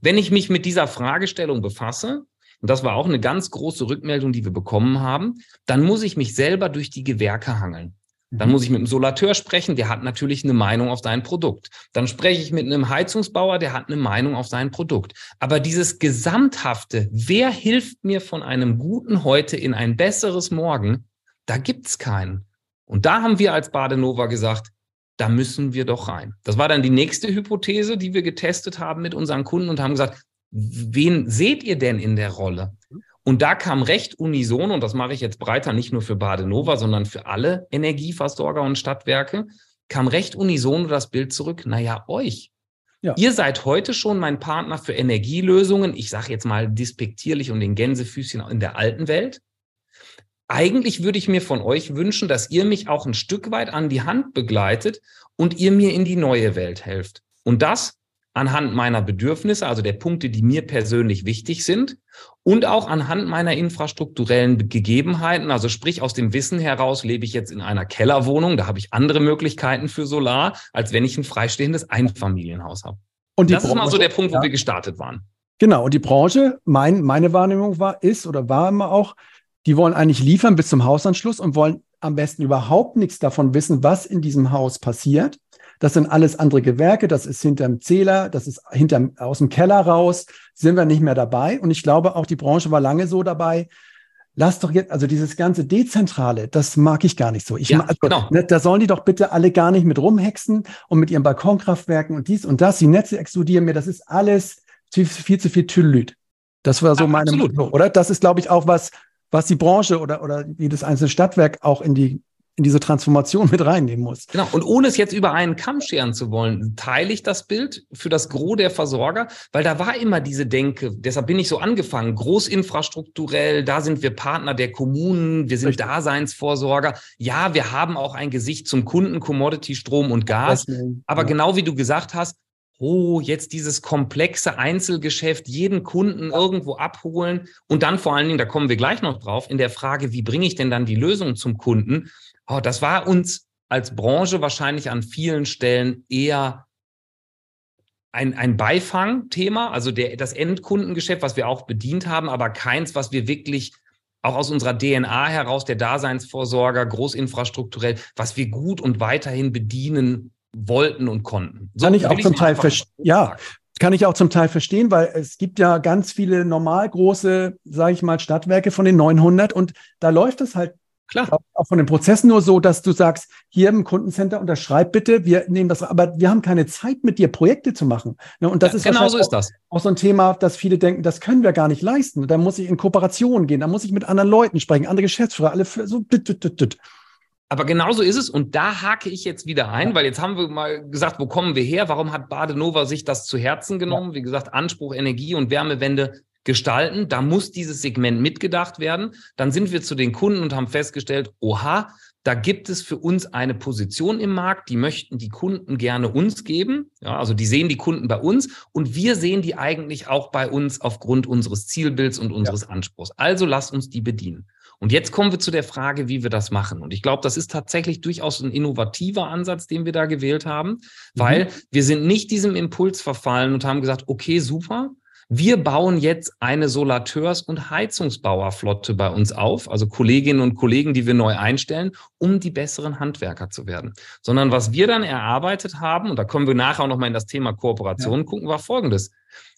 Wenn ich mich mit dieser Fragestellung befasse, und das war auch eine ganz große Rückmeldung, die wir bekommen haben, dann muss ich mich selber durch die Gewerke hangeln. Dann mhm. muss ich mit einem Solateur sprechen, der hat natürlich eine Meinung auf sein Produkt. Dann spreche ich mit einem Heizungsbauer, der hat eine Meinung auf sein Produkt. Aber dieses Gesamthafte, wer hilft mir von einem guten Heute in ein besseres Morgen, da gibt's keinen. Und da haben wir als Badenova gesagt, da müssen wir doch rein. Das war dann die nächste Hypothese, die wir getestet haben mit unseren Kunden und haben gesagt, wen seht ihr denn in der Rolle? Und da kam recht unisono, und das mache ich jetzt breiter, nicht nur für Badenova, sondern für alle Energieversorger und Stadtwerke, kam recht unisono das Bild zurück, naja, euch. Ja. Ihr seid heute schon mein Partner für Energielösungen, ich sage jetzt mal dispektierlich und den Gänsefüßchen in der alten Welt. Eigentlich würde ich mir von euch wünschen, dass ihr mich auch ein Stück weit an die Hand begleitet und ihr mir in die neue Welt helft. Und das anhand meiner Bedürfnisse, also der Punkte, die mir persönlich wichtig sind und auch anhand meiner infrastrukturellen Gegebenheiten, also sprich aus dem Wissen heraus lebe ich jetzt in einer Kellerwohnung, da habe ich andere Möglichkeiten für Solar, als wenn ich ein freistehendes Einfamilienhaus habe. Und das Branche, ist mal so der Punkt, wo ja. wir gestartet waren. Genau, und die Branche, mein, meine Wahrnehmung war, ist oder war immer auch, die wollen eigentlich liefern bis zum Hausanschluss und wollen am besten überhaupt nichts davon wissen, was in diesem Haus passiert das sind alles andere Gewerke, das ist hinterm Zähler, das ist hinterm, aus dem Keller raus, sind wir nicht mehr dabei. Und ich glaube, auch die Branche war lange so dabei. Lass doch jetzt, also dieses ganze Dezentrale, das mag ich gar nicht so. Ich ja, also, genau. Ne, da sollen die doch bitte alle gar nicht mit rumhexen und mit ihren Balkonkraftwerken und dies und das. Die Netze explodieren mir, das ist alles viel, viel zu viel Tüllüt. Das war so ja, meine Meinung, oder? Das ist, glaube ich, auch was, was die Branche oder, oder jedes einzelne Stadtwerk auch in die in diese Transformation mit reinnehmen muss. Genau. Und ohne es jetzt über einen Kamm scheren zu wollen, teile ich das Bild für das Gros der Versorger, weil da war immer diese Denke, deshalb bin ich so angefangen, großinfrastrukturell, da sind wir Partner der Kommunen, wir sind Richtig. Daseinsvorsorger. Ja, wir haben auch ein Gesicht zum Kunden, Commodity, Strom und Gas. Aber ja. genau wie du gesagt hast, oh, jetzt dieses komplexe Einzelgeschäft, jeden Kunden irgendwo abholen und dann vor allen Dingen, da kommen wir gleich noch drauf, in der Frage, wie bringe ich denn dann die Lösung zum Kunden? Oh, das war uns als Branche wahrscheinlich an vielen Stellen eher ein, ein Beifang-Thema, also der, das Endkundengeschäft, was wir auch bedient haben, aber keins, was wir wirklich auch aus unserer DNA heraus, der Daseinsvorsorger, großinfrastrukturell, was wir gut und weiterhin bedienen wollten und konnten. So kann ich auch zum Teil verstehen. Ja, kann ich auch zum Teil verstehen, weil es gibt ja ganz viele normal große, sage ich mal, Stadtwerke von den 900 und da läuft es halt Klar. Auch von den Prozessen nur so, dass du sagst, hier im Kundencenter unterschreib bitte, wir nehmen das, aber wir haben keine Zeit mit dir Projekte zu machen. Ne, und das ja, ist genau so ist das. Auch so ein Thema, dass viele denken, das können wir gar nicht leisten. Da muss ich in Kooperation gehen, da muss ich mit anderen Leuten sprechen, andere Geschäftsführer, alle so. Aber genauso ist es und da hake ich jetzt wieder ein, ja. weil jetzt haben wir mal gesagt, wo kommen wir her? Warum hat Badenova sich das zu Herzen genommen? Ja. Wie gesagt, Anspruch, Energie und Wärmewende gestalten. Da muss dieses Segment mitgedacht werden. Dann sind wir zu den Kunden und haben festgestellt, oha, da gibt es für uns eine Position im Markt, die möchten die Kunden gerne uns geben. Ja, also die sehen die Kunden bei uns und wir sehen die eigentlich auch bei uns aufgrund unseres Zielbilds und unseres ja. Anspruchs. Also lasst uns die bedienen. Und jetzt kommen wir zu der Frage, wie wir das machen. Und ich glaube, das ist tatsächlich durchaus ein innovativer Ansatz, den wir da gewählt haben, mhm. weil mhm. wir sind nicht diesem Impuls verfallen und haben gesagt, okay, super, wir bauen jetzt eine Solateurs- und Heizungsbauerflotte bei uns auf, also Kolleginnen und Kollegen, die wir neu einstellen, um die besseren Handwerker zu werden. Sondern was wir dann erarbeitet haben, und da kommen wir nachher auch nochmal in das Thema Kooperation ja. gucken, war folgendes.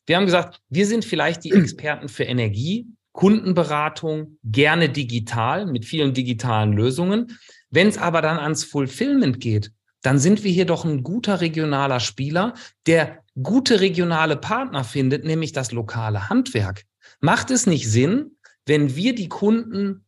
Wir haben gesagt, wir sind vielleicht die Experten für Energie, Kundenberatung, gerne digital, mit vielen digitalen Lösungen. Wenn es aber dann ans Fulfillment geht, dann sind wir hier doch ein guter regionaler Spieler, der gute regionale Partner findet, nämlich das lokale Handwerk. Macht es nicht Sinn, wenn wir die Kunden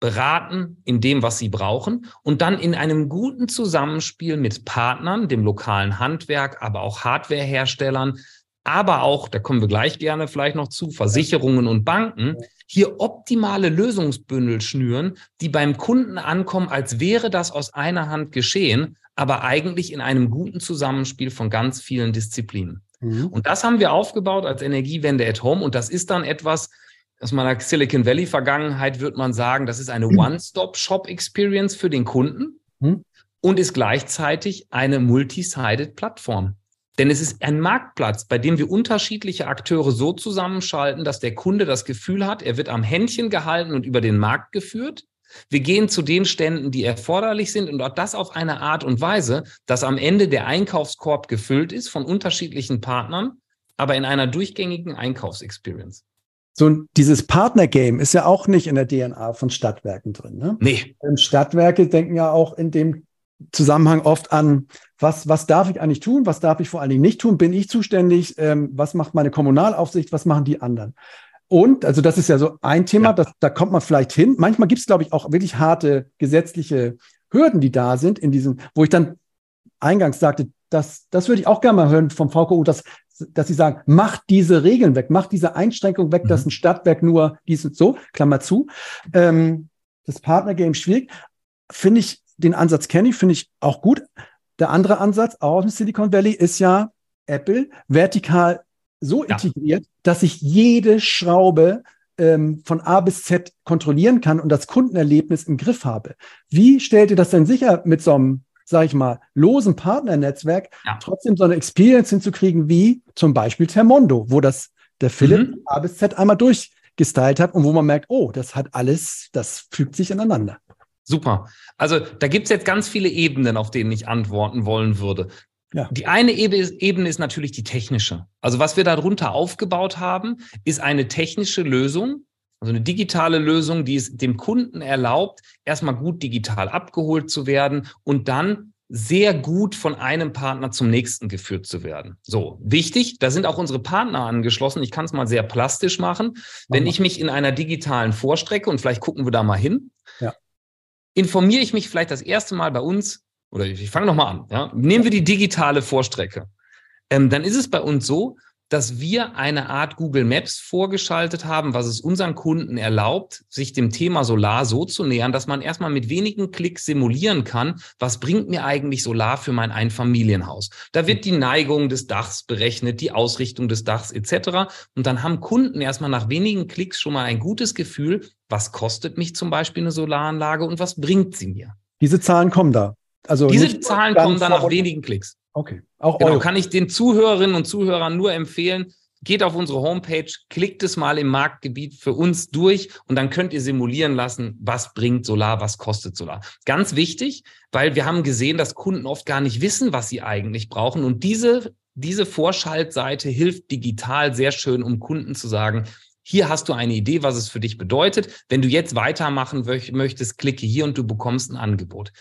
beraten in dem, was sie brauchen und dann in einem guten Zusammenspiel mit Partnern, dem lokalen Handwerk, aber auch Hardwareherstellern, aber auch, da kommen wir gleich gerne vielleicht noch zu, Versicherungen und Banken, hier optimale Lösungsbündel schnüren, die beim Kunden ankommen, als wäre das aus einer Hand geschehen, aber eigentlich in einem guten Zusammenspiel von ganz vielen Disziplinen. Mhm. Und das haben wir aufgebaut als Energiewende at Home. Und das ist dann etwas, aus meiner Silicon Valley Vergangenheit würde man sagen, das ist eine mhm. One-Stop-Shop-Experience für den Kunden mhm. und ist gleichzeitig eine multi-sided Plattform. Denn es ist ein Marktplatz, bei dem wir unterschiedliche Akteure so zusammenschalten, dass der Kunde das Gefühl hat, er wird am Händchen gehalten und über den Markt geführt. Wir gehen zu den Ständen, die erforderlich sind und auch das auf eine Art und Weise, dass am Ende der Einkaufskorb gefüllt ist von unterschiedlichen Partnern, aber in einer durchgängigen Einkaufsexperience. So dieses Partnergame ist ja auch nicht in der DNA von Stadtwerken drin. Ne? Nee. Stadtwerke denken ja auch in dem Zusammenhang oft an, was, was darf ich eigentlich tun, was darf ich vor allen Dingen nicht tun, bin ich zuständig, ähm, was macht meine Kommunalaufsicht, was machen die anderen. Und, also das ist ja so ein Thema, ja. das, da kommt man vielleicht hin. Manchmal gibt es, glaube ich, auch wirklich harte gesetzliche Hürden, die da sind, in diesem, wo ich dann eingangs sagte, das, das würde ich auch gerne mal hören vom VKU, dass, dass sie sagen, macht diese Regeln weg, macht diese Einschränkung weg, mhm. dass ein Stadtwerk nur dies und so, Klammer zu. Ähm, das Partnergame schwierig. Finde ich, den Ansatz kenne ich, finde ich auch gut. Der andere Ansatz, auch aus dem Silicon Valley, ist ja Apple vertikal so ja. integriert, dass ich jede Schraube ähm, von A bis Z kontrollieren kann und das Kundenerlebnis im Griff habe. Wie stellt ihr das denn sicher mit so einem, sage ich mal, losen Partnernetzwerk, ja. trotzdem so eine Experience hinzukriegen wie zum Beispiel Termondo, wo das der Philipp mhm. A bis Z einmal durchgestylt hat und wo man merkt, oh, das hat alles, das fügt sich ineinander. Super. Also da gibt es jetzt ganz viele Ebenen, auf denen ich antworten wollen würde. Ja. Die eine Ebene ist natürlich die technische. Also was wir darunter aufgebaut haben, ist eine technische Lösung, also eine digitale Lösung, die es dem Kunden erlaubt, erstmal gut digital abgeholt zu werden und dann sehr gut von einem Partner zum nächsten geführt zu werden. So, wichtig, da sind auch unsere Partner angeschlossen. Ich kann es mal sehr plastisch machen. Wenn ich mich in einer digitalen Vorstrecke, und vielleicht gucken wir da mal hin, ja. Informiere ich mich vielleicht das erste Mal bei uns oder ich fange nochmal an, ja, nehmen wir die digitale Vorstrecke. Ähm, dann ist es bei uns so, dass wir eine Art Google Maps vorgeschaltet haben, was es unseren Kunden erlaubt, sich dem Thema Solar so zu nähern, dass man erstmal mit wenigen Klicks simulieren kann, was bringt mir eigentlich Solar für mein Einfamilienhaus. Da wird die Neigung des Dachs berechnet, die Ausrichtung des Dachs etc. Und dann haben Kunden erstmal nach wenigen Klicks schon mal ein gutes Gefühl, was kostet mich zum Beispiel eine Solaranlage und was bringt sie mir. Diese Zahlen kommen da. Also Diese Zahlen kommen dann nach wenigen Klicks. Okay. Auch genau, kann ich den Zuhörerinnen und Zuhörern nur empfehlen, geht auf unsere Homepage, klickt es mal im Marktgebiet für uns durch und dann könnt ihr simulieren lassen, was bringt Solar, was kostet Solar. Ganz wichtig, weil wir haben gesehen, dass Kunden oft gar nicht wissen, was sie eigentlich brauchen und diese diese Vorschaltseite hilft digital sehr schön, um Kunden zu sagen, hier hast du eine Idee, was es für dich bedeutet. Wenn du jetzt weitermachen möchtest, klicke hier und du bekommst ein Angebot.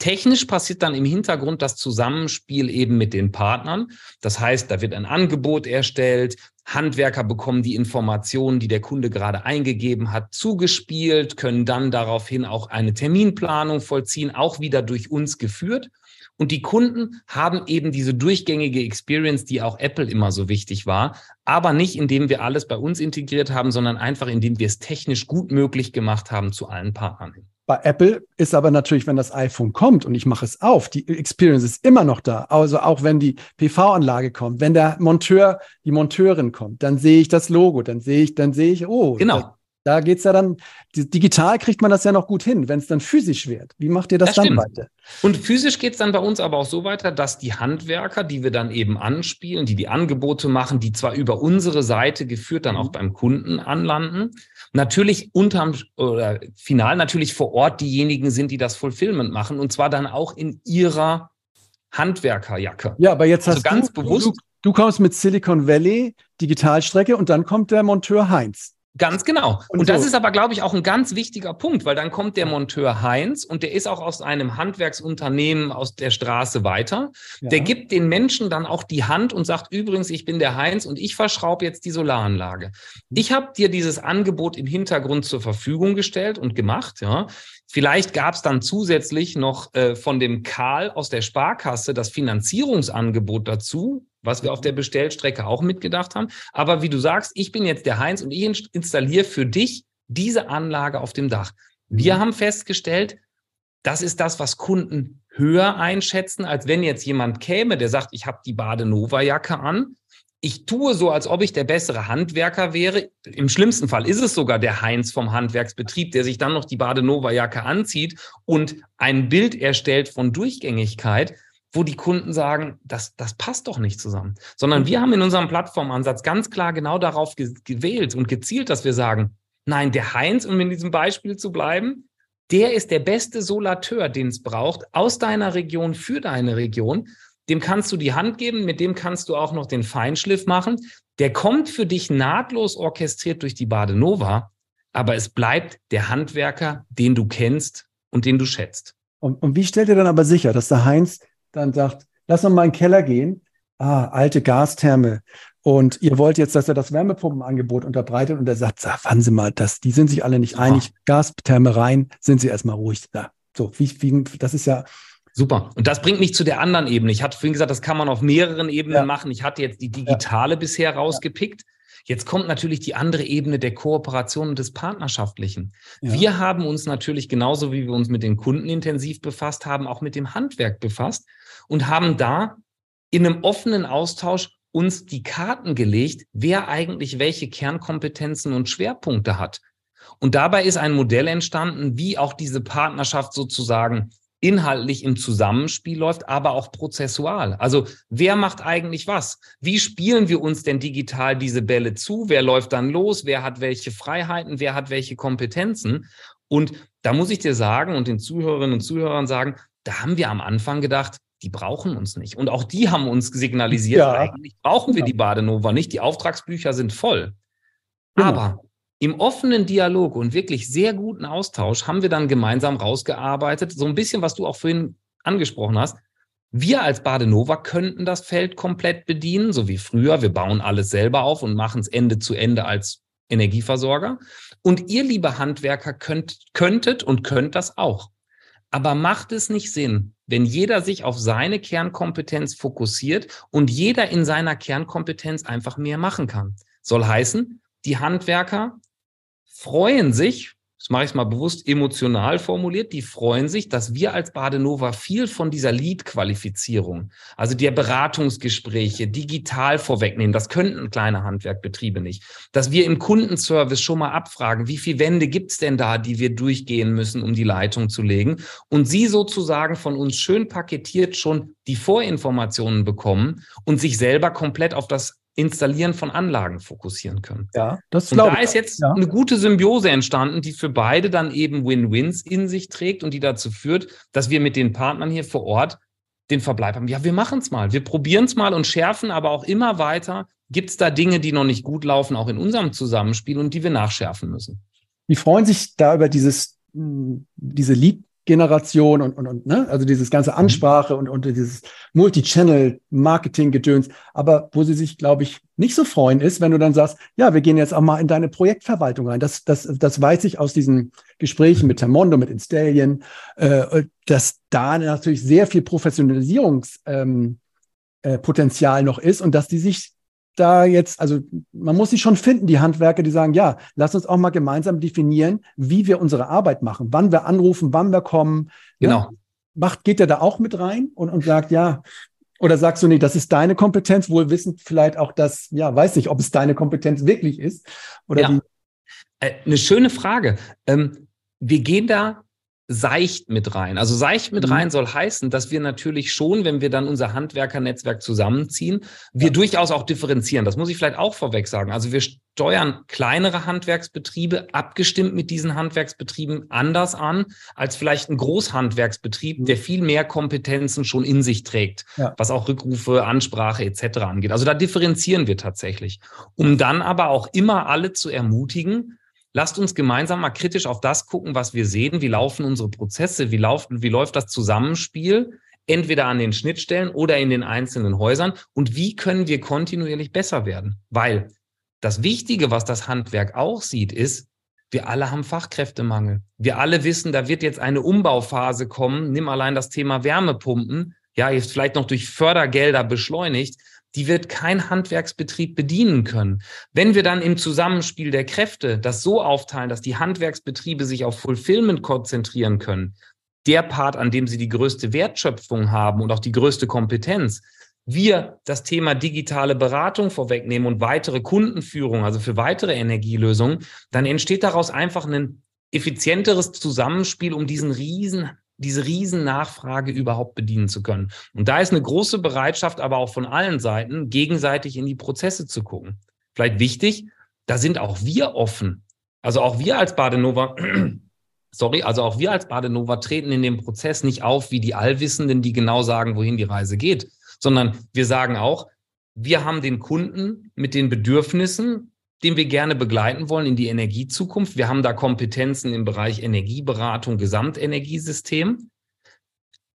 Technisch passiert dann im Hintergrund das Zusammenspiel eben mit den Partnern. Das heißt, da wird ein Angebot erstellt, Handwerker bekommen die Informationen, die der Kunde gerade eingegeben hat, zugespielt, können dann daraufhin auch eine Terminplanung vollziehen, auch wieder durch uns geführt. Und die Kunden haben eben diese durchgängige Experience, die auch Apple immer so wichtig war, aber nicht indem wir alles bei uns integriert haben, sondern einfach indem wir es technisch gut möglich gemacht haben zu allen Partnern hin. Bei Apple ist aber natürlich, wenn das iPhone kommt und ich mache es auf, die Experience ist immer noch da. Also auch wenn die PV-Anlage kommt, wenn der Monteur, die Monteurin kommt, dann sehe ich das Logo, dann sehe ich, dann sehe ich, oh, genau. Da geht es ja dann, digital kriegt man das ja noch gut hin, wenn es dann physisch wird. Wie macht ihr das, das dann stimmt. weiter? Und physisch geht es dann bei uns aber auch so weiter, dass die Handwerker, die wir dann eben anspielen, die die Angebote machen, die zwar über unsere Seite geführt dann auch mhm. beim Kunden anlanden, natürlich unterm oder final natürlich vor Ort diejenigen sind, die das Fulfillment machen und zwar dann auch in ihrer Handwerkerjacke. Ja, aber jetzt also hast ganz du, bewusst. Du, du kommst mit Silicon Valley Digitalstrecke und dann kommt der Monteur Heinz. Ganz genau. Und, und das ist aber, glaube ich, auch ein ganz wichtiger Punkt, weil dann kommt der Monteur Heinz und der ist auch aus einem Handwerksunternehmen aus der Straße weiter. Ja. Der gibt den Menschen dann auch die Hand und sagt, übrigens, ich bin der Heinz und ich verschraube jetzt die Solaranlage. Ich habe dir dieses Angebot im Hintergrund zur Verfügung gestellt und gemacht. Ja. Vielleicht gab es dann zusätzlich noch äh, von dem Karl aus der Sparkasse das Finanzierungsangebot dazu, was wir auf der Bestellstrecke auch mitgedacht haben. Aber wie du sagst, ich bin jetzt der Heinz und ich installiere für dich diese Anlage auf dem Dach. Wir mhm. haben festgestellt, das ist das, was Kunden höher einschätzen, als wenn jetzt jemand käme, der sagt, ich habe die Badenova-Jacke an. Ich tue so, als ob ich der bessere Handwerker wäre. Im schlimmsten Fall ist es sogar der Heinz vom Handwerksbetrieb, der sich dann noch die Badenova-Jacke anzieht und ein Bild erstellt von Durchgängigkeit wo die Kunden sagen, das, das passt doch nicht zusammen. Sondern wir haben in unserem Plattformansatz ganz klar genau darauf ge gewählt und gezielt, dass wir sagen, nein, der Heinz, um in diesem Beispiel zu bleiben, der ist der beste Solateur, den es braucht, aus deiner Region für deine Region. Dem kannst du die Hand geben, mit dem kannst du auch noch den Feinschliff machen. Der kommt für dich nahtlos orchestriert durch die Badenova, aber es bleibt der Handwerker, den du kennst und den du schätzt. Und, und wie stellt ihr dann aber sicher, dass der Heinz dann sagt, lass uns mal in den Keller gehen. Ah, alte Gastherme. Und ihr wollt jetzt, dass er das Wärmepumpenangebot unterbreitet und er sagt, warten Sie mal, das, die sind sich alle nicht einig. Gastherme rein, sind Sie erstmal ruhig da. So, wie, wie, das ist ja, Super. Und das bringt mich zu der anderen Ebene. Ich hatte vorhin gesagt, das kann man auf mehreren Ebenen ja. machen. Ich hatte jetzt die digitale ja. bisher rausgepickt. Jetzt kommt natürlich die andere Ebene der Kooperation und des Partnerschaftlichen. Ja. Wir haben uns natürlich genauso wie wir uns mit den Kunden intensiv befasst haben, auch mit dem Handwerk befasst und haben da in einem offenen Austausch uns die Karten gelegt, wer eigentlich welche Kernkompetenzen und Schwerpunkte hat. Und dabei ist ein Modell entstanden, wie auch diese Partnerschaft sozusagen inhaltlich im Zusammenspiel läuft, aber auch prozessual. Also wer macht eigentlich was? Wie spielen wir uns denn digital diese Bälle zu? Wer läuft dann los? Wer hat welche Freiheiten? Wer hat welche Kompetenzen? Und da muss ich dir sagen und den Zuhörerinnen und Zuhörern sagen, da haben wir am Anfang gedacht, die brauchen uns nicht. Und auch die haben uns signalisiert, ja. eigentlich brauchen wir die Badenova nicht. Die Auftragsbücher sind voll. Genau. Aber im offenen Dialog und wirklich sehr guten Austausch haben wir dann gemeinsam rausgearbeitet, so ein bisschen, was du auch vorhin angesprochen hast. Wir als Badenova könnten das Feld komplett bedienen, so wie früher. Wir bauen alles selber auf und machen es Ende zu Ende als Energieversorger. Und ihr, liebe Handwerker, könnt, könntet und könnt das auch. Aber macht es nicht Sinn, wenn jeder sich auf seine Kernkompetenz fokussiert und jeder in seiner Kernkompetenz einfach mehr machen kann? Soll heißen, die Handwerker freuen sich, das mache ich mal bewusst emotional formuliert, die freuen sich, dass wir als Badenova viel von dieser Lead-Qualifizierung, also der Beratungsgespräche, digital vorwegnehmen. Das könnten kleine Handwerkbetriebe nicht. Dass wir im Kundenservice schon mal abfragen, wie viele Wände gibt's denn da, die wir durchgehen müssen, um die Leitung zu legen. Und sie sozusagen von uns schön paketiert schon die Vorinformationen bekommen und sich selber komplett auf das Installieren von Anlagen fokussieren können. Ja, das glaube ich. Da ist jetzt ja. eine gute Symbiose entstanden, die für beide dann eben Win-Wins in sich trägt und die dazu führt, dass wir mit den Partnern hier vor Ort den Verbleib haben. Ja, wir machen es mal. Wir probieren es mal und schärfen aber auch immer weiter. Gibt es da Dinge, die noch nicht gut laufen, auch in unserem Zusammenspiel und die wir nachschärfen müssen? Die freuen sich da über dieses, diese Lead Generation und, und, und ne? also dieses ganze mhm. Ansprache und, und dieses Multi-Channel-Marketing-Gedöns. Aber wo sie sich, glaube ich, nicht so freuen, ist, wenn du dann sagst, ja, wir gehen jetzt auch mal in deine Projektverwaltung rein. Das, das, das weiß ich aus diesen Gesprächen mit Termondo, mit Installion, äh, dass da natürlich sehr viel Professionalisierungspotenzial ähm, äh, noch ist und dass die sich da jetzt, also man muss sich schon finden, die Handwerker, die sagen, ja, lass uns auch mal gemeinsam definieren, wie wir unsere Arbeit machen, wann wir anrufen, wann wir kommen. Genau. Ja, macht, geht er da auch mit rein und, und sagt, ja, oder sagst du, nee, das ist deine Kompetenz, wohl wissend vielleicht auch das, ja, weiß nicht, ob es deine Kompetenz wirklich ist. Oder ja. Äh, eine schöne Frage. Ähm, wir gehen da seicht mit rein. Also seicht mit mhm. rein soll heißen, dass wir natürlich schon, wenn wir dann unser Handwerkernetzwerk zusammenziehen, wir ja. durchaus auch differenzieren. Das muss ich vielleicht auch vorweg sagen. Also wir steuern kleinere Handwerksbetriebe abgestimmt mit diesen Handwerksbetrieben anders an als vielleicht ein Großhandwerksbetrieb, mhm. der viel mehr Kompetenzen schon in sich trägt, ja. was auch Rückrufe, Ansprache etc. angeht. Also da differenzieren wir tatsächlich, um dann aber auch immer alle zu ermutigen, lasst uns gemeinsam mal kritisch auf das gucken, was wir sehen. Wie laufen unsere Prozesse? Wie, laufen, wie läuft das Zusammenspiel? Entweder an den Schnittstellen oder in den einzelnen Häusern. Und wie können wir kontinuierlich besser werden? Weil das Wichtige, was das Handwerk auch sieht, ist, wir alle haben Fachkräftemangel. Wir alle wissen, da wird jetzt eine Umbauphase kommen. Nimm allein das Thema Wärmepumpen. Ja, jetzt vielleicht noch durch Fördergelder beschleunigt die wird kein Handwerksbetrieb bedienen können. Wenn wir dann im Zusammenspiel der Kräfte das so aufteilen, dass die Handwerksbetriebe sich auf Fulfillment konzentrieren können, der Part, an dem sie die größte Wertschöpfung haben und auch die größte Kompetenz, wir das Thema digitale Beratung vorwegnehmen und weitere Kundenführung, also für weitere Energielösungen, dann entsteht daraus einfach ein effizienteres Zusammenspiel, um diesen riesen diese Riesennachfrage überhaupt bedienen zu können. Und da ist eine große Bereitschaft, aber auch von allen Seiten, gegenseitig in die Prozesse zu gucken. Vielleicht wichtig, da sind auch wir offen. Also auch wir als Badenova, sorry, also auch wir als Badenova treten in dem Prozess nicht auf wie die Allwissenden, die genau sagen, wohin die Reise geht, sondern wir sagen auch, wir haben den Kunden mit den Bedürfnissen den wir gerne begleiten wollen in die Energiezukunft. Wir haben da Kompetenzen im Bereich Energieberatung, Gesamtenergiesystem.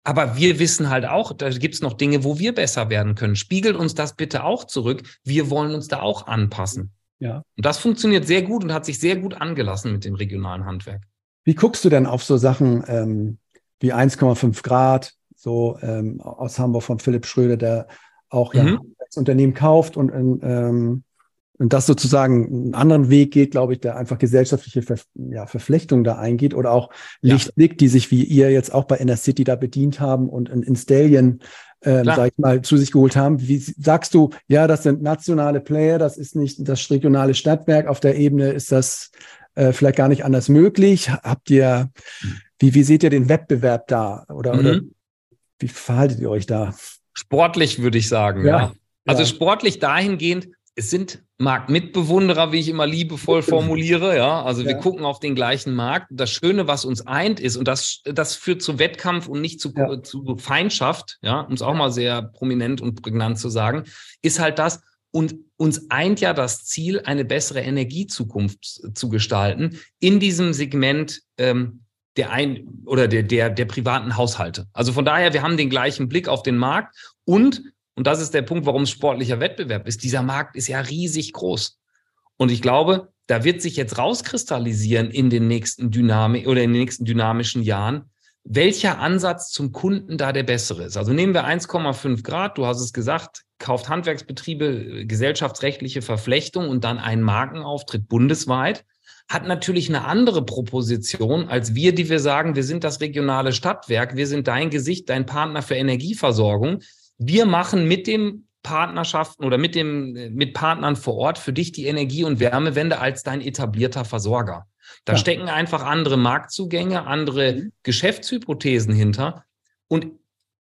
Aber wir wissen halt auch, da gibt es noch Dinge, wo wir besser werden können. Spiegelt uns das bitte auch zurück. Wir wollen uns da auch anpassen. Ja. Und das funktioniert sehr gut und hat sich sehr gut angelassen mit dem regionalen Handwerk. Wie guckst du denn auf so Sachen ähm, wie 1,5 Grad, so ähm, aus Hamburg von Philipp Schröder, der auch ja, mhm. das Unternehmen kauft und ähm, und das sozusagen einen anderen Weg geht, glaube ich, der einfach gesellschaftliche Ver ja, Verflechtung da eingeht oder auch Lichtblick, ja. die sich wie ihr jetzt auch bei Inner City da bedient haben und in, in Stallion, ähm, sag ich mal, zu sich geholt haben. Wie sagst du, ja, das sind nationale Player, das ist nicht das regionale Stadtwerk. Auf der Ebene ist das äh, vielleicht gar nicht anders möglich. Habt ihr, wie, wie seht ihr den Wettbewerb da? Oder, mhm. oder wie verhaltet ihr euch da? Sportlich würde ich sagen, ja. ja. Also sportlich dahingehend, es sind Marktmitbewunderer, wie ich immer liebevoll formuliere. Ja, also ja. wir gucken auf den gleichen Markt. Das Schöne, was uns eint, ist und das das führt zu Wettkampf und nicht zu, ja. zu Feindschaft. Ja, um es auch mal sehr prominent und prägnant zu sagen, ist halt das. Und uns eint ja das Ziel, eine bessere Energiezukunft zu gestalten in diesem Segment ähm, der ein oder der, der, der privaten Haushalte. Also von daher, wir haben den gleichen Blick auf den Markt und und das ist der Punkt, warum es sportlicher Wettbewerb ist. Dieser Markt ist ja riesig groß. Und ich glaube, da wird sich jetzt rauskristallisieren in den nächsten Dynamik oder in den nächsten dynamischen Jahren, welcher Ansatz zum Kunden da der bessere ist. Also nehmen wir 1,5 Grad, du hast es gesagt, kauft Handwerksbetriebe, gesellschaftsrechtliche Verflechtung und dann einen Markenauftritt bundesweit, hat natürlich eine andere Proposition als wir, die wir sagen, wir sind das regionale Stadtwerk, wir sind dein Gesicht, dein Partner für Energieversorgung. Wir machen mit dem Partnerschaften oder mit dem, mit Partnern vor Ort für dich die Energie- und Wärmewende als dein etablierter Versorger. Da ja. stecken einfach andere Marktzugänge, andere mhm. Geschäftshypothesen hinter. Und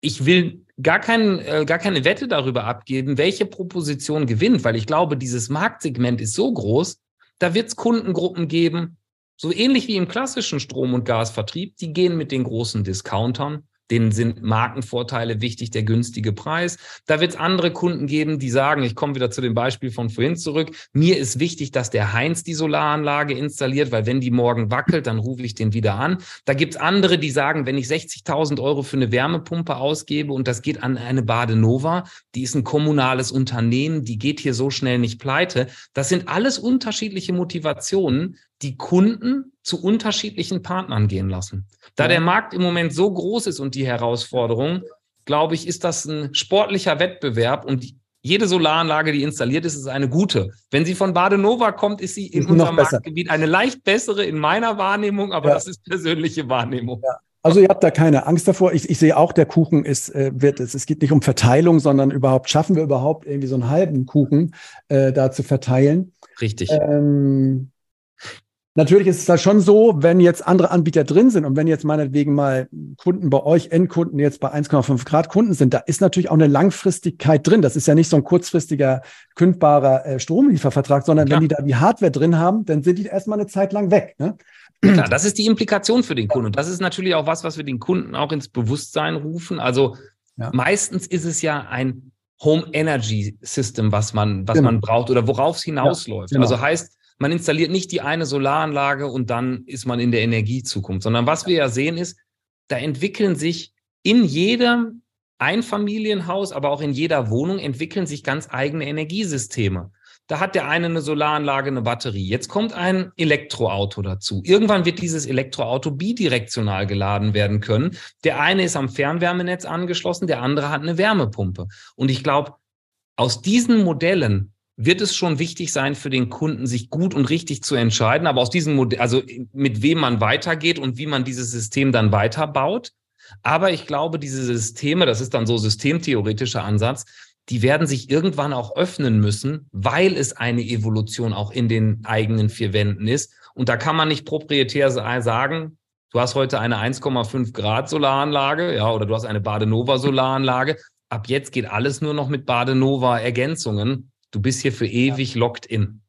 ich will gar, kein, äh, gar keine Wette darüber abgeben, welche Proposition gewinnt, weil ich glaube, dieses Marktsegment ist so groß, da wird es Kundengruppen geben, so ähnlich wie im klassischen Strom- und Gasvertrieb, die gehen mit den großen Discountern denen sind Markenvorteile wichtig, der günstige Preis. Da wird es andere Kunden geben, die sagen, ich komme wieder zu dem Beispiel von vorhin zurück, mir ist wichtig, dass der Heinz die Solaranlage installiert, weil wenn die morgen wackelt, dann rufe ich den wieder an. Da gibt es andere, die sagen, wenn ich 60.000 Euro für eine Wärmepumpe ausgebe und das geht an eine Badenova, die ist ein kommunales Unternehmen, die geht hier so schnell nicht pleite. Das sind alles unterschiedliche Motivationen, die Kunden zu unterschiedlichen Partnern gehen lassen. Da der Markt im Moment so groß ist und die Herausforderung, glaube ich, ist das ein sportlicher Wettbewerb und jede Solaranlage, die installiert ist, ist eine gute. Wenn sie von Badenova kommt, ist sie in unserem Marktgebiet eine leicht bessere in meiner Wahrnehmung, aber ja. das ist persönliche Wahrnehmung. Ja. Also ihr habt da keine Angst davor. Ich, ich sehe auch, der Kuchen ist, äh, wird, es, es geht nicht um Verteilung, sondern überhaupt, schaffen wir überhaupt irgendwie so einen halben Kuchen äh, da zu verteilen. Richtig. Ähm, Natürlich ist es da schon so, wenn jetzt andere Anbieter drin sind und wenn jetzt meinetwegen mal Kunden bei euch, Endkunden jetzt bei 1,5 Grad Kunden sind, da ist natürlich auch eine Langfristigkeit drin. Das ist ja nicht so ein kurzfristiger, kündbarer äh, Stromliefervertrag, sondern ja. wenn die da die Hardware drin haben, dann sind die erstmal eine Zeit lang weg. Ne? Klar, das ist die Implikation für den Kunden. Und das ist natürlich auch was, was wir den Kunden auch ins Bewusstsein rufen. Also ja. meistens ist es ja ein Home Energy System, was man, was genau. man braucht oder worauf es hinausläuft. Ja, genau. Also heißt, man installiert nicht die eine Solaranlage und dann ist man in der Energiezukunft, sondern was wir ja sehen ist, da entwickeln sich in jedem Einfamilienhaus, aber auch in jeder Wohnung entwickeln sich ganz eigene Energiesysteme. Da hat der eine eine Solaranlage, eine Batterie. Jetzt kommt ein Elektroauto dazu. Irgendwann wird dieses Elektroauto bidirektional geladen werden können. Der eine ist am Fernwärmenetz angeschlossen, der andere hat eine Wärmepumpe. Und ich glaube, aus diesen Modellen wird es schon wichtig sein für den Kunden, sich gut und richtig zu entscheiden. Aber aus diesem Modell, also mit wem man weitergeht und wie man dieses System dann weiterbaut. Aber ich glaube, diese Systeme, das ist dann so systemtheoretischer Ansatz, die werden sich irgendwann auch öffnen müssen, weil es eine Evolution auch in den eigenen vier Wänden ist. Und da kann man nicht proprietär sagen, du hast heute eine 1,5 Grad Solaranlage, ja, oder du hast eine Badenova Solaranlage. Ab jetzt geht alles nur noch mit Badenova Ergänzungen. Du bist hier für ewig locked in.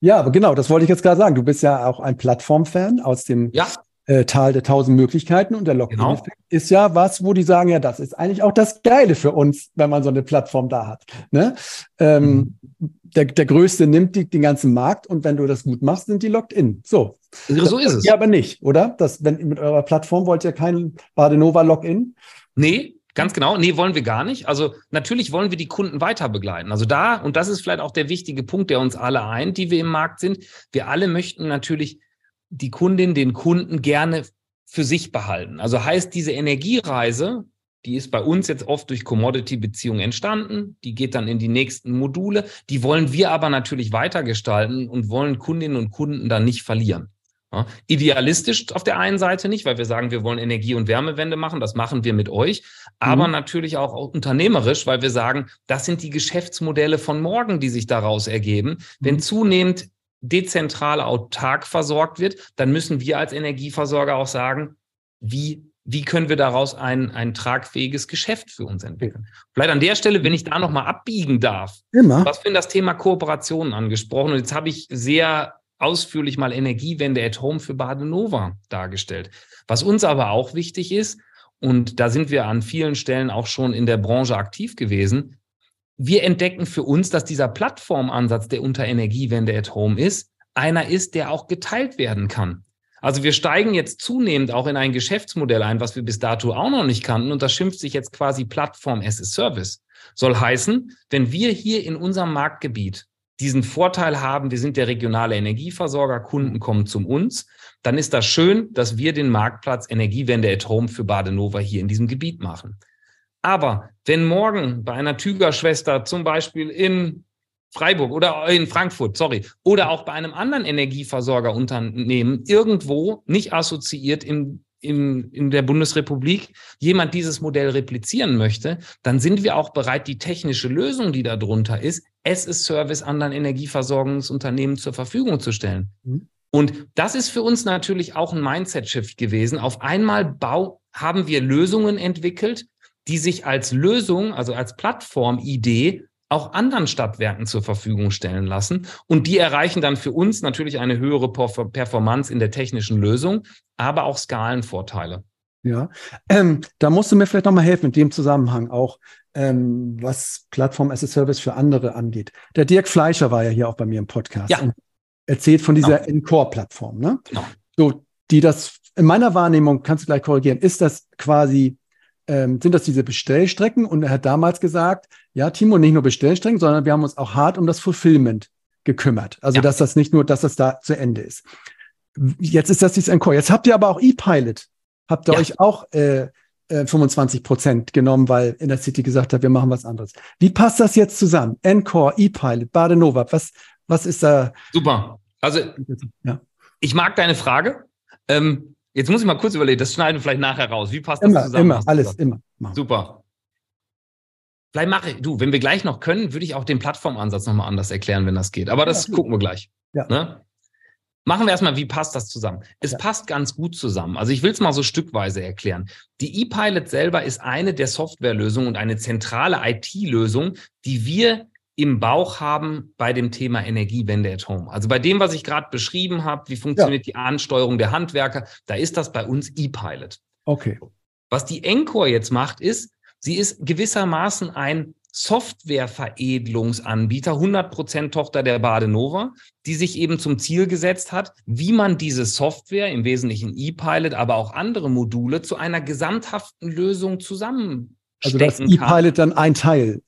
Ja, aber genau, das wollte ich jetzt gerade sagen. Du bist ja auch ein Plattformfan aus dem ja. äh, Tal der tausend Möglichkeiten und der Lock-in-Effekt genau. ist ja was, wo die sagen, ja, das ist eigentlich auch das Geile für uns, wenn man so eine Plattform da hat. Ne? Ähm, mhm. der, der Größte nimmt die, den ganzen Markt und wenn du das gut machst, sind die locked in. So. So ist es. Ja, aber nicht, oder? Das, wenn, mit eurer Plattform wollt ihr kein Badenova Login? Nee, Ganz genau. Nee, wollen wir gar nicht. Also natürlich wollen wir die Kunden weiter begleiten. Also da, und das ist vielleicht auch der wichtige Punkt, der uns alle eint, die wir im Markt sind. Wir alle möchten natürlich die Kundin, den Kunden gerne für sich behalten. Also heißt diese Energiereise, die ist bei uns jetzt oft durch Commodity-Beziehungen entstanden. Die geht dann in die nächsten Module. Die wollen wir aber natürlich weitergestalten und wollen Kundinnen und Kunden dann nicht verlieren. Ja, idealistisch auf der einen Seite nicht, weil wir sagen, wir wollen Energie- und Wärmewende machen, das machen wir mit euch, aber mhm. natürlich auch unternehmerisch, weil wir sagen, das sind die Geschäftsmodelle von morgen, die sich daraus ergeben. Mhm. Wenn zunehmend dezentral autark versorgt wird, dann müssen wir als Energieversorger auch sagen, wie wie können wir daraus ein, ein tragfähiges Geschäft für uns entwickeln? Vielleicht an der Stelle, wenn ich da nochmal abbiegen darf, Immer. was für das Thema Kooperationen angesprochen. Und jetzt habe ich sehr ausführlich mal Energiewende at Home für Badenova dargestellt. Was uns aber auch wichtig ist, und da sind wir an vielen Stellen auch schon in der Branche aktiv gewesen, wir entdecken für uns, dass dieser Plattformansatz, der unter Energiewende at Home ist, einer ist, der auch geteilt werden kann. Also wir steigen jetzt zunehmend auch in ein Geschäftsmodell ein, was wir bis dato auch noch nicht kannten. Und das schimpft sich jetzt quasi Plattform as a Service. Soll heißen, wenn wir hier in unserem Marktgebiet diesen Vorteil haben, wir sind der regionale Energieversorger, Kunden kommen zu uns, dann ist das schön, dass wir den Marktplatz Energiewende at Home für Badenova hier in diesem Gebiet machen. Aber wenn morgen bei einer Tüger-Schwester zum Beispiel in Freiburg oder in Frankfurt, sorry, oder auch bei einem anderen Energieversorgerunternehmen irgendwo nicht assoziiert im in, in der Bundesrepublik jemand dieses Modell replizieren möchte, dann sind wir auch bereit, die technische Lösung, die darunter ist, as a Service anderen Energieversorgungsunternehmen zur Verfügung zu stellen. Mhm. Und das ist für uns natürlich auch ein Mindset-Shift gewesen. Auf einmal bau, haben wir Lösungen entwickelt, die sich als Lösung, also als Plattformidee auch anderen Stadtwerken zur Verfügung stellen lassen. Und die erreichen dann für uns natürlich eine höhere Performance in der technischen Lösung, aber auch Skalenvorteile. Ja, ähm, da musst du mir vielleicht nochmal helfen in dem Zusammenhang auch, ähm, was Plattform as a Service für andere angeht. Der Dirk Fleischer war ja hier auch bei mir im Podcast ja. und erzählt von dieser genau. Encore-Plattform. Ne? Genau. So, die das in meiner Wahrnehmung, kannst du gleich korrigieren, ist das quasi ähm, sind das diese Bestellstrecken. Und er hat damals gesagt, ja, Timo, nicht nur Bestellstrecken, sondern wir haben uns auch hart um das Fulfillment gekümmert. Also, ja. dass das nicht nur, dass das da zu Ende ist. Jetzt ist das dieses Encore. Jetzt habt ihr aber auch E-Pilot. Habt ihr ja. euch auch äh, äh, 25 Prozent genommen, weil in der City gesagt hat, wir machen was anderes. Wie passt das jetzt zusammen? Encore, E-Pilot, Badenova, was, was ist da? Super. Also, ja. ich mag deine Frage. Ähm, jetzt muss ich mal kurz überlegen, das schneiden wir vielleicht nachher raus. Wie passt das immer, zusammen? Immer, alles, immer. Machen. Super. Vielleicht mache ich, du, wenn wir gleich noch können, würde ich auch den Plattformansatz nochmal anders erklären, wenn das geht. Aber das ja, gucken wir gleich. Ja. Ne? Machen wir erstmal, wie passt das zusammen? Es ja. passt ganz gut zusammen. Also ich will es mal so stückweise erklären. Die ePilot selber ist eine der Softwarelösungen und eine zentrale IT-Lösung, die wir im Bauch haben bei dem Thema Energiewende at Home. Also bei dem, was ich gerade beschrieben habe, wie funktioniert ja. die Ansteuerung der Handwerker, da ist das bei uns ePilot. Okay. Was die Encore jetzt macht, ist, sie ist gewissermaßen ein Softwareveredelungsanbieter, 100% Tochter der Badenova, die sich eben zum Ziel gesetzt hat, wie man diese Software, im Wesentlichen ePilot, aber auch andere Module zu einer gesamthaften Lösung zusammenstecken Also das ePilot dann ein Teil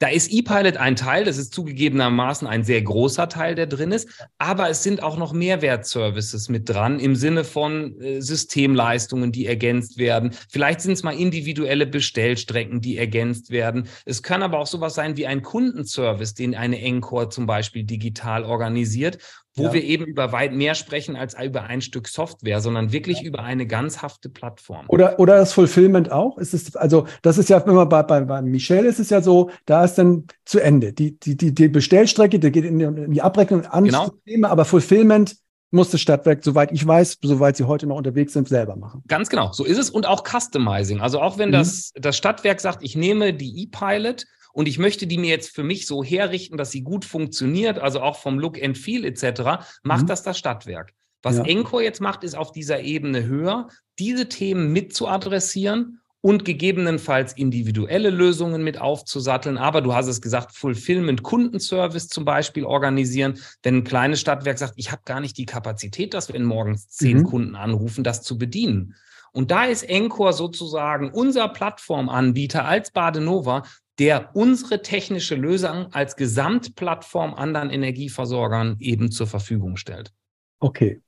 da ist ePilot ein Teil, das ist zugegebenermaßen ein sehr großer Teil, der drin ist, aber es sind auch noch Mehrwertservices mit dran im Sinne von äh, Systemleistungen, die ergänzt werden. Vielleicht sind es mal individuelle Bestellstrecken, die ergänzt werden. Es kann aber auch sowas sein wie ein Kundenservice, den eine Encore zum Beispiel digital organisiert wo ja. wir eben über weit mehr sprechen als über ein Stück Software, sondern wirklich ja. über eine ganzhafte Plattform. Oder, oder das Fulfillment auch? Ist es, also, das ist ja immer bei, bei, bei Michel ist es ja so, da ist dann zu Ende. Die, die, die, die Bestellstrecke, die geht in die, in die Abrechnung an genau. Systeme, aber Fulfillment muss das Stadtwerk, soweit ich weiß, soweit sie heute noch unterwegs sind, selber machen. Ganz genau, so ist es. Und auch Customizing. Also auch wenn mhm. das, das Stadtwerk sagt, ich nehme die E-Pilot und ich möchte die mir jetzt für mich so herrichten, dass sie gut funktioniert, also auch vom Look and Feel etc., macht mhm. das das Stadtwerk. Was ja. Encore jetzt macht, ist auf dieser Ebene höher, diese Themen mit zu adressieren und gegebenenfalls individuelle Lösungen mit aufzusatteln. Aber du hast es gesagt, Fulfillment Kundenservice zum Beispiel organisieren. Wenn ein kleines Stadtwerk sagt, ich habe gar nicht die Kapazität, dass wir morgens zehn mhm. Kunden anrufen, das zu bedienen. Und da ist Encore sozusagen unser Plattformanbieter als Badenova, der unsere technische Lösung als Gesamtplattform anderen Energieversorgern eben zur Verfügung stellt. Okay.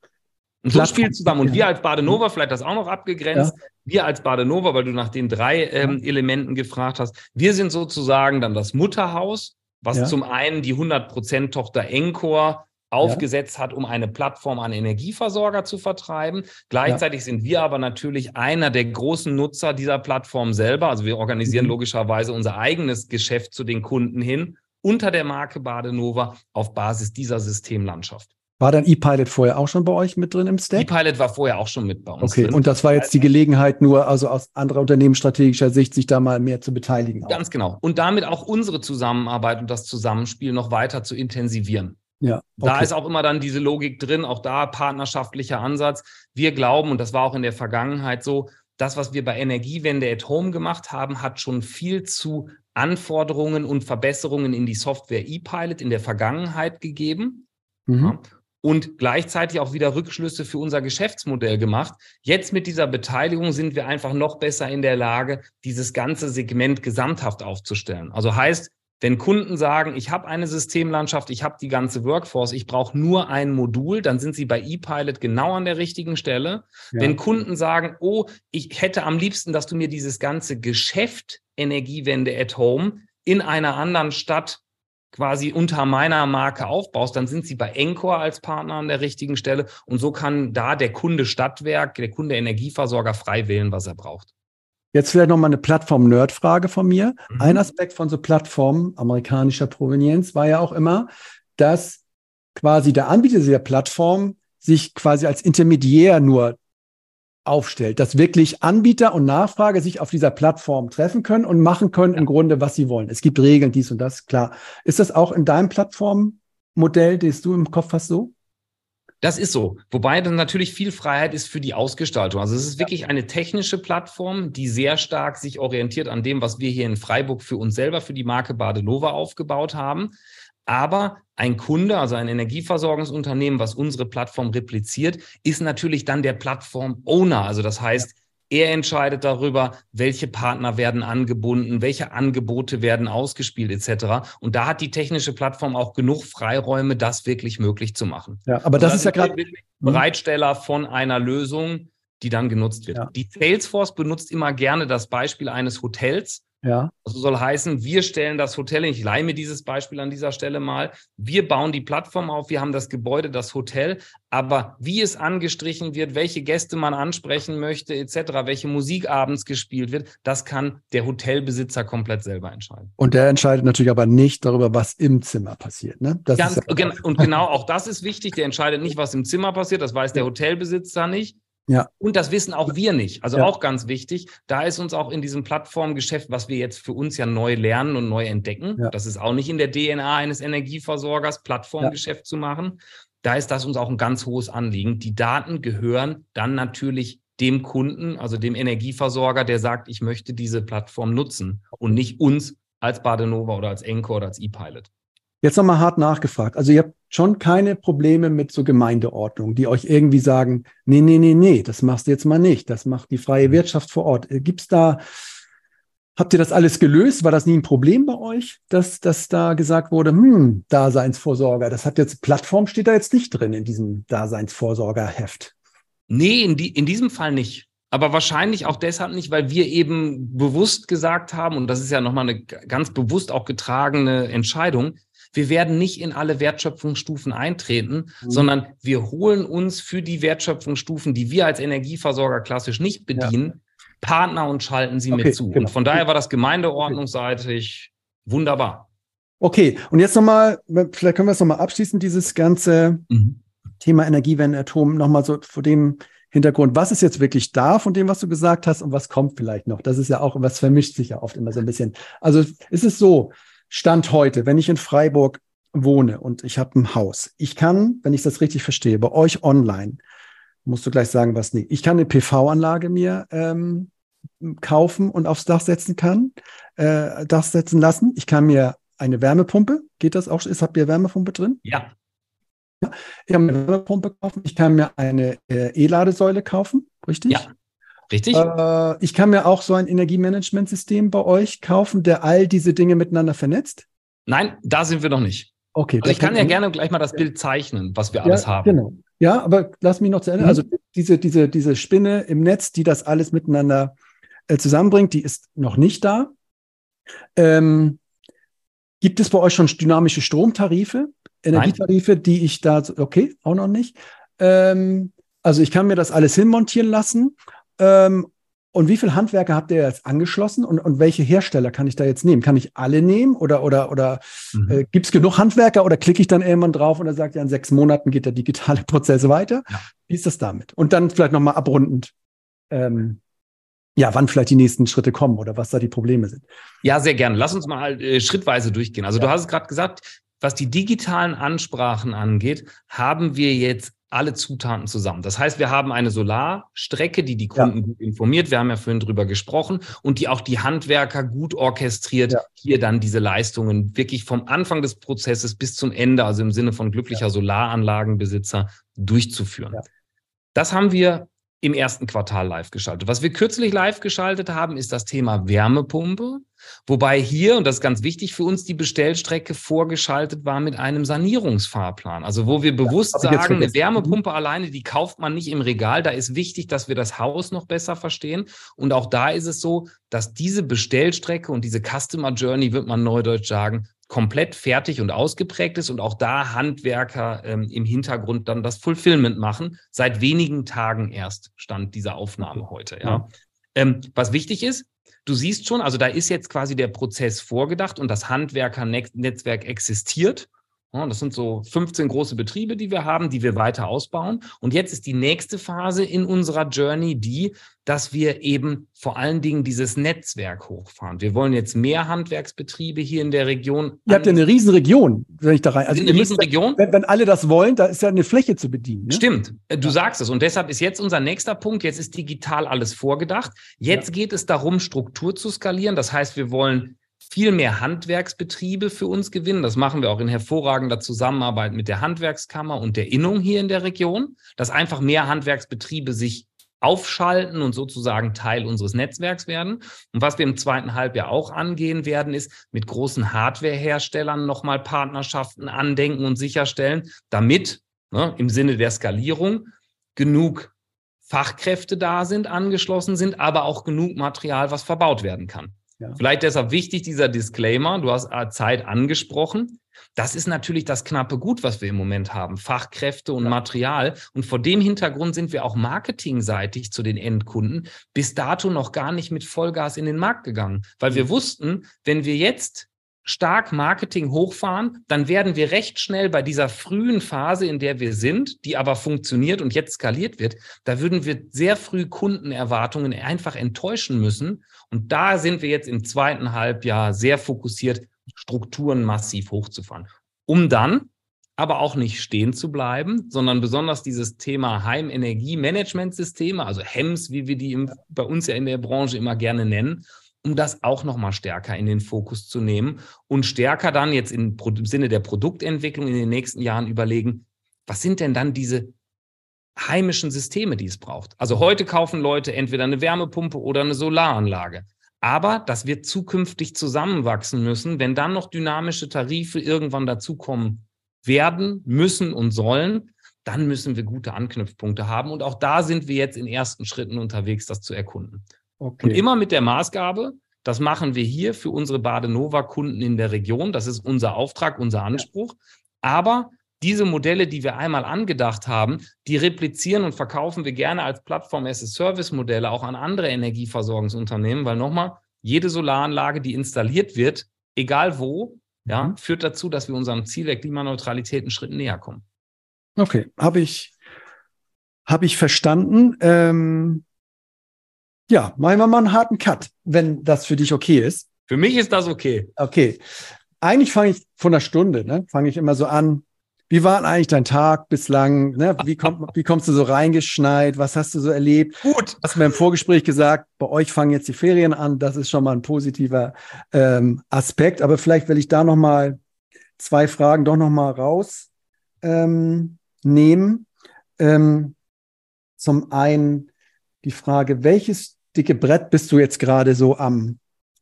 Und so spielt zusammen. Und wir als Badenova, vielleicht das auch noch abgegrenzt, ja. wir als Badenova, weil du nach den drei ähm, Elementen gefragt hast, wir sind sozusagen dann das Mutterhaus, was ja. zum einen die 100% Tochter Encore aufgesetzt ja. hat, um eine Plattform an Energieversorger zu vertreiben. Gleichzeitig ja. sind wir aber natürlich einer der großen Nutzer dieser Plattform selber. Also wir organisieren mhm. logischerweise unser eigenes Geschäft zu den Kunden hin unter der Marke Badenova auf Basis dieser Systemlandschaft. War dann ePilot vorher auch schon bei euch mit drin im Stack? ePilot war vorher auch schon mit bei uns. Okay, drin. und das war jetzt die Gelegenheit, nur also aus anderer unternehmensstrategischer Sicht, sich da mal mehr zu beteiligen. Auch. Ganz genau. Und damit auch unsere Zusammenarbeit und das Zusammenspiel noch weiter zu intensivieren. Ja, okay. Da ist auch immer dann diese Logik drin, auch da partnerschaftlicher Ansatz. Wir glauben, und das war auch in der Vergangenheit so, das, was wir bei Energiewende at Home gemacht haben, hat schon viel zu Anforderungen und Verbesserungen in die Software ePilot in der Vergangenheit gegeben. Mhm. Ja, und gleichzeitig auch wieder Rückschlüsse für unser Geschäftsmodell gemacht. Jetzt mit dieser Beteiligung sind wir einfach noch besser in der Lage, dieses ganze Segment gesamthaft aufzustellen. Also heißt, wenn Kunden sagen, ich habe eine Systemlandschaft, ich habe die ganze Workforce, ich brauche nur ein Modul, dann sind sie bei ePilot genau an der richtigen Stelle. Ja. Wenn Kunden sagen, oh, ich hätte am liebsten, dass du mir dieses ganze Geschäft Energiewende at Home in einer anderen Stadt quasi unter meiner Marke aufbaust, dann sind sie bei Encore als Partner an der richtigen Stelle. Und so kann da der Kunde Stadtwerk, der Kunde Energieversorger frei wählen, was er braucht. Jetzt vielleicht nochmal eine Plattform-Nerd-Frage von mir. Mhm. Ein Aspekt von so Plattformen amerikanischer Provenienz war ja auch immer, dass quasi der Anbieter dieser Plattform sich quasi als Intermediär nur aufstellt, dass wirklich Anbieter und Nachfrage sich auf dieser Plattform treffen können und machen können im Grunde, was sie wollen. Es gibt Regeln, dies und das, klar. Ist das auch in deinem Plattformmodell, das du im Kopf hast, so? Das ist so. Wobei dann natürlich viel Freiheit ist für die Ausgestaltung. Also es ist wirklich eine technische Plattform, die sehr stark sich orientiert an dem, was wir hier in Freiburg für uns selber, für die Marke Badenova aufgebaut haben. Aber ein Kunde, also ein Energieversorgungsunternehmen, was unsere Plattform repliziert, ist natürlich dann der Plattform-Owner. Also das heißt, er entscheidet darüber, welche Partner werden angebunden, welche Angebote werden ausgespielt etc. Und da hat die technische Plattform auch genug Freiräume, das wirklich möglich zu machen. Ja, aber das, das ist ja gerade Bereitsteller von einer Lösung, die dann genutzt wird. Ja. Die Salesforce benutzt immer gerne das Beispiel eines Hotels, ja. Also soll heißen, wir stellen das Hotel, ich leihe mir dieses Beispiel an dieser Stelle mal, wir bauen die Plattform auf, wir haben das Gebäude, das Hotel, aber wie es angestrichen wird, welche Gäste man ansprechen möchte, etc., welche Musik abends gespielt wird, das kann der Hotelbesitzer komplett selber entscheiden. Und der entscheidet natürlich aber nicht darüber, was im Zimmer passiert. Ne? Das Ganz, ja und genau auch das ist wichtig, der entscheidet nicht, was im Zimmer passiert, das weiß der Hotelbesitzer nicht. Ja. Und das wissen auch wir nicht. Also ja. auch ganz wichtig. Da ist uns auch in diesem Plattformgeschäft, was wir jetzt für uns ja neu lernen und neu entdecken, ja. das ist auch nicht in der DNA eines Energieversorgers, Plattformgeschäft ja. zu machen. Da ist das uns auch ein ganz hohes Anliegen. Die Daten gehören dann natürlich dem Kunden, also dem Energieversorger, der sagt, ich möchte diese Plattform nutzen und nicht uns als Badenova oder als Encore oder als E-Pilot. Jetzt nochmal hart nachgefragt. Also ihr habt schon keine Probleme mit so Gemeindeordnung, die euch irgendwie sagen, nee, nee, nee, nee, das machst du jetzt mal nicht. Das macht die freie mhm. Wirtschaft vor Ort. Äh, gibt's da, habt ihr das alles gelöst? War das nie ein Problem bei euch, dass, dass da gesagt wurde, hm, Daseinsvorsorger, das hat jetzt, Plattform steht da jetzt nicht drin in diesem Daseinsvorsorgerheft? Nee, in, die, in diesem Fall nicht. Aber wahrscheinlich auch deshalb nicht, weil wir eben bewusst gesagt haben, und das ist ja nochmal eine ganz bewusst auch getragene Entscheidung, wir werden nicht in alle Wertschöpfungsstufen eintreten, mhm. sondern wir holen uns für die Wertschöpfungsstufen, die wir als Energieversorger klassisch nicht bedienen, ja. Partner und schalten sie okay, mit zu. Genau. Und von daher war das gemeindeordnungsseitig okay. wunderbar. Okay, und jetzt nochmal, vielleicht können wir es nochmal abschließen, dieses ganze mhm. Thema Energiewende, Atom, nochmal so vor dem Hintergrund, was ist jetzt wirklich da von dem, was du gesagt hast und was kommt vielleicht noch? Das ist ja auch, was vermischt sich ja oft immer so ein bisschen. Also ist es so, Stand heute, wenn ich in Freiburg wohne und ich habe ein Haus, ich kann, wenn ich das richtig verstehe, bei euch online, musst du gleich sagen, was nicht. Ich kann eine PV-Anlage mir ähm, kaufen und aufs Dach setzen kann, äh, Dach setzen lassen. Ich kann mir eine Wärmepumpe, geht das auch? Ist, habt ihr Wärmepumpe drin? Ja. ja. Ich kann mir eine Wärmepumpe kaufen. Ich kann mir eine äh, E-Ladesäule kaufen, richtig? Ja. Richtig? Äh, ich kann mir auch so ein Energiemanagementsystem bei euch kaufen, der all diese Dinge miteinander vernetzt. Nein, da sind wir noch nicht. Okay. Also ich kann ja gerne gleich mal das Bild zeichnen, was wir ja, alles haben. Genau. Ja, aber lass mich noch zu Ende. Mhm. Also diese, diese, diese Spinne im Netz, die das alles miteinander äh, zusammenbringt, die ist noch nicht da. Ähm, gibt es bei euch schon dynamische Stromtarife, Energietarife, Nein. die ich da, okay, auch noch nicht. Ähm, also ich kann mir das alles hinmontieren lassen ähm, und wie viele Handwerker habt ihr jetzt angeschlossen und, und welche Hersteller kann ich da jetzt nehmen? Kann ich alle nehmen oder, oder, oder mhm. äh, gibt es genug Handwerker oder klicke ich dann irgendwann drauf und er sagt, ja, in sechs Monaten geht der digitale Prozess weiter? Ja. Wie ist das damit? Und dann vielleicht nochmal abrundend. Ähm, ja, wann vielleicht die nächsten Schritte kommen oder was da die Probleme sind. Ja, sehr gerne. Lass uns mal äh, schrittweise durchgehen. Also ja. du hast es gerade gesagt, was die digitalen Ansprachen angeht, haben wir jetzt alle Zutaten zusammen. Das heißt, wir haben eine Solarstrecke, die die Kunden ja. gut informiert. Wir haben ja vorhin drüber gesprochen und die auch die Handwerker gut orchestriert, ja. hier dann diese Leistungen wirklich vom Anfang des Prozesses bis zum Ende, also im Sinne von glücklicher ja. Solaranlagenbesitzer, durchzuführen. Das haben wir im ersten Quartal live geschaltet. Was wir kürzlich live geschaltet haben, ist das Thema Wärmepumpe. Wobei hier, und das ist ganz wichtig für uns, die Bestellstrecke vorgeschaltet war mit einem Sanierungsfahrplan. Also wo wir bewusst ja, sagen, eine Wärmepumpe mhm. alleine, die kauft man nicht im Regal. Da ist wichtig, dass wir das Haus noch besser verstehen. Und auch da ist es so, dass diese Bestellstrecke und diese Customer Journey, wird man neudeutsch sagen, komplett fertig und ausgeprägt ist und auch da Handwerker ähm, im Hintergrund dann das Fulfillment machen. Seit wenigen Tagen erst stand diese Aufnahme heute. Ja. ja. Ähm, was wichtig ist, du siehst schon, also da ist jetzt quasi der Prozess vorgedacht und das Handwerkernetzwerk existiert. Das sind so 15 große Betriebe, die wir haben, die wir weiter ausbauen. Und jetzt ist die nächste Phase in unserer Journey die, dass wir eben vor allen Dingen dieses Netzwerk hochfahren. Wir wollen jetzt mehr Handwerksbetriebe hier in der Region. Ihr habt ja eine Riesenregion, wenn ich da rein. Also eine Riesenregion. Wenn, wenn, alle das wollen, da ist ja eine Fläche zu bedienen. Ne? Stimmt, äh, du ja. sagst es. Und deshalb ist jetzt unser nächster Punkt. Jetzt ist digital alles vorgedacht. Jetzt ja. geht es darum, Struktur zu skalieren. Das heißt, wir wollen viel mehr Handwerksbetriebe für uns gewinnen. Das machen wir auch in hervorragender Zusammenarbeit mit der Handwerkskammer und der Innung hier in der Region, dass einfach mehr Handwerksbetriebe sich aufschalten und sozusagen Teil unseres Netzwerks werden. Und was wir im zweiten Halbjahr auch angehen werden, ist mit großen Hardwareherstellern nochmal Partnerschaften andenken und sicherstellen, damit ne, im Sinne der Skalierung genug Fachkräfte da sind, angeschlossen sind, aber auch genug Material, was verbaut werden kann. Ja. Vielleicht deshalb wichtig dieser Disclaimer. Du hast äh, Zeit angesprochen. Das ist natürlich das knappe Gut, was wir im Moment haben. Fachkräfte und Material. Und vor dem Hintergrund sind wir auch marketingseitig zu den Endkunden bis dato noch gar nicht mit Vollgas in den Markt gegangen, weil wir mhm. wussten, wenn wir jetzt stark Marketing hochfahren, dann werden wir recht schnell bei dieser frühen Phase, in der wir sind, die aber funktioniert und jetzt skaliert wird, da würden wir sehr früh Kundenerwartungen einfach enttäuschen müssen. Und da sind wir jetzt im zweiten Halbjahr sehr fokussiert, Strukturen massiv hochzufahren, um dann aber auch nicht stehen zu bleiben, sondern besonders dieses Thema Heimenergiemanagementsysteme, also HEMS, wie wir die im, bei uns ja in der Branche immer gerne nennen, um das auch nochmal stärker in den Fokus zu nehmen und stärker dann jetzt im Sinne der Produktentwicklung in den nächsten Jahren überlegen, was sind denn dann diese heimischen Systeme, die es braucht. Also heute kaufen Leute entweder eine Wärmepumpe oder eine Solaranlage. Aber das wird zukünftig zusammenwachsen müssen, wenn dann noch dynamische Tarife irgendwann dazukommen werden, müssen und sollen, dann müssen wir gute Anknüpfpunkte haben. Und auch da sind wir jetzt in ersten Schritten unterwegs, das zu erkunden. Okay. Und immer mit der Maßgabe, das machen wir hier für unsere Badenova-Kunden in der Region. Das ist unser Auftrag, unser Anspruch. Aber diese Modelle, die wir einmal angedacht haben, die replizieren und verkaufen wir gerne als Plattform-as-a-Service-Modelle auch an andere Energieversorgungsunternehmen, weil nochmal, jede Solaranlage, die installiert wird, egal wo, ja, mhm. führt dazu, dass wir unserem Ziel der Klimaneutralität einen Schritt näher kommen. Okay, habe ich, hab ich verstanden. Ähm, ja, machen wir mal einen harten Cut, wenn das für dich okay ist. Für mich ist das okay. Okay. Eigentlich fange ich von einer Stunde, ne? Fange ich immer so an. Wie war eigentlich dein Tag bislang? Ne? Wie, kommt, wie kommst du so reingeschneit? Was hast du so erlebt? Gut. Hast du mir im Vorgespräch gesagt, bei euch fangen jetzt die Ferien an. Das ist schon mal ein positiver ähm, Aspekt. Aber vielleicht will ich da noch mal zwei Fragen doch noch mal rausnehmen. Ähm, ähm, zum einen die Frage, welches dicke Brett bist du jetzt gerade so am,